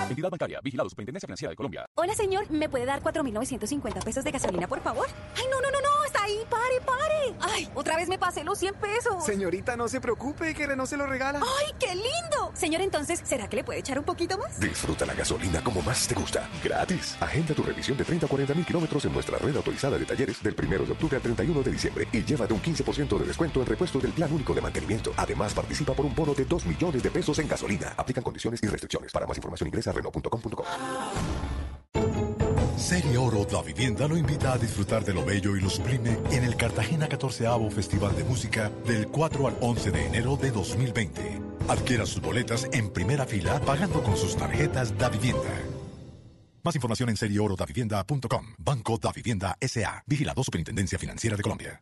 Entidad bancaria, vigilado Superintendencia Financiera de Colombia. Hola, señor, ¿me puede dar 4.950 pesos de gasolina, por favor? Ay, no, no, no, no, está ahí, pare, pare. Ay, otra vez me pasé los 100 pesos. Señorita, no se preocupe, que Renault se lo regala. Ay, qué lindo. Señor, entonces, ¿será que le puede echar un poquito más? Disfruta la gasolina como más te gusta. Gratis. Agenda tu revisión de 30 a 40 mil kilómetros en nuestra red autorizada de talleres del 1 de octubre al 31 de diciembre y llévate un 15% de descuento en repuestos del plan único de mantenimiento. Además, participa por un bono de 2 millones de pesos en gasolina. Aplican condiciones y restricciones. Para más información ingresa a Renault.com.co. Serie Oro La Vivienda lo invita a disfrutar de lo bello y lo sublime en el Cartagena 14 Festival de Música del 4 al 11 de enero de 2020. Adquiera sus boletas en primera fila pagando con sus tarjetas Da Vivienda. Más información en serieorodavivienda.com. Banco Da Vivienda S.A. Vigilado Superintendencia Financiera de Colombia.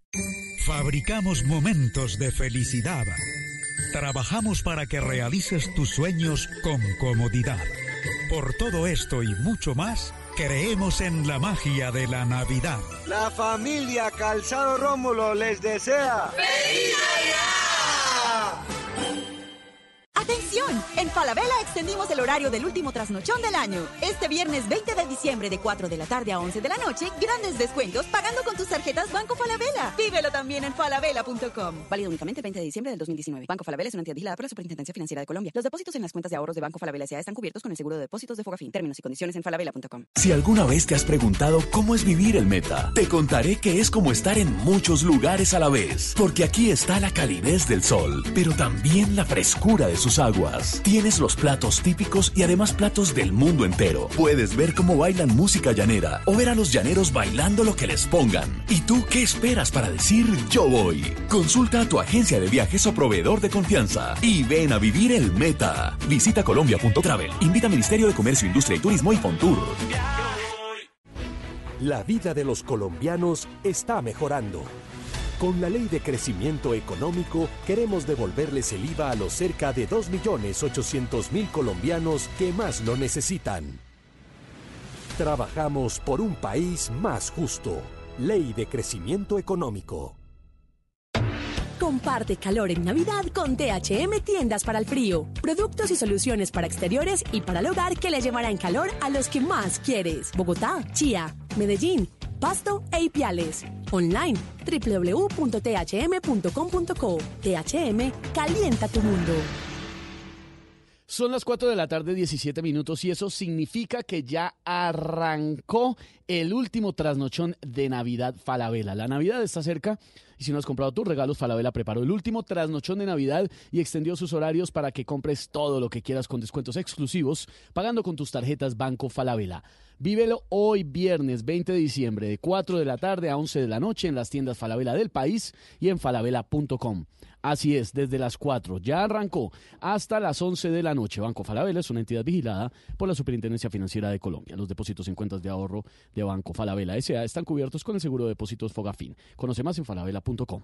Fabricamos momentos de felicidad. Trabajamos para que realices tus sueños con comodidad. Por todo esto y mucho más, creemos en la magia de la Navidad. La familia Calzado Rómulo les desea. ¡Feliz ¡Atención! En Falabella extendimos el horario del último trasnochón del año. Este viernes 20 de diciembre de 4 de la tarde a 11 de la noche, grandes descuentos pagando con tus tarjetas Banco Falabella. Vívelo también en falabella.com. Válido únicamente el 20 de diciembre del 2019. Banco Falabella es una entidad vigilada por la Superintendencia Financiera de Colombia. Los depósitos en las cuentas de ahorros de Banco Falabella S.A. están cubiertos con el seguro de depósitos de Fogafín. Términos y condiciones en falabella.com. Si alguna vez te has preguntado cómo es vivir el Meta, te contaré que es como estar en muchos lugares a la vez, porque aquí está la calidez del sol, pero también la frescura de sus aguas. Tienes los platos típicos y además platos del mundo entero. Puedes ver cómo bailan música llanera o ver a los llaneros bailando lo que les pongan. ¿Y tú qué esperas para decir yo voy? Consulta a tu agencia de viajes o proveedor de confianza y ven a vivir el Meta. Visita colombia.travel. Invita Ministerio de Comercio, Industria y Turismo y Fontur. la vida de los colombianos está mejorando. Con la ley de crecimiento económico queremos devolverles el IVA a los cerca de 2.800.000 colombianos que más lo necesitan. Trabajamos por un país más justo. Ley de crecimiento económico. Comparte calor en Navidad con THM Tiendas para el Frío. Productos y soluciones para exteriores y para el hogar que le llevarán calor a los que más quieres. Bogotá, Chía, Medellín, Pasto e Ipiales. Online www.thm.com.co. THM calienta tu mundo. Son las 4 de la tarde, 17 minutos, y eso significa que ya arrancó el último trasnochón de Navidad Falabella. La Navidad está cerca y si no has comprado tus regalos, Falabella preparó el último trasnochón de Navidad y extendió sus horarios para que compres todo lo que quieras con descuentos exclusivos, pagando con tus tarjetas Banco Falabella. Vívelo hoy viernes 20 de diciembre de 4 de la tarde a 11 de la noche en las tiendas Falabella del país y en falabella.com. Así es, desde las 4 ya arrancó hasta las 11 de la noche. Banco Falabella es una entidad vigilada por la Superintendencia Financiera de Colombia. Los depósitos en cuentas de ahorro de Banco Falabella S.A. están cubiertos con el seguro de depósitos Fogafín. Conoce más en falabella.com.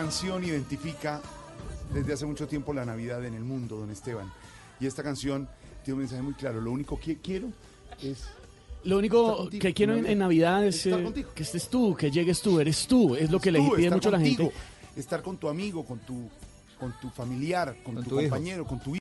canción identifica desde hace mucho tiempo la Navidad en el mundo, don Esteban. Y esta canción tiene un mensaje muy claro. Lo único que quiero es... Lo único que quiero en, en Navidad es Estar eh, contigo. que estés tú, que llegues tú, eres tú. Es lo que le pide mucho la contigo, gente. Estar con tu amigo, con tu, con tu familiar, con, tu, tu hijo. compañero, con tu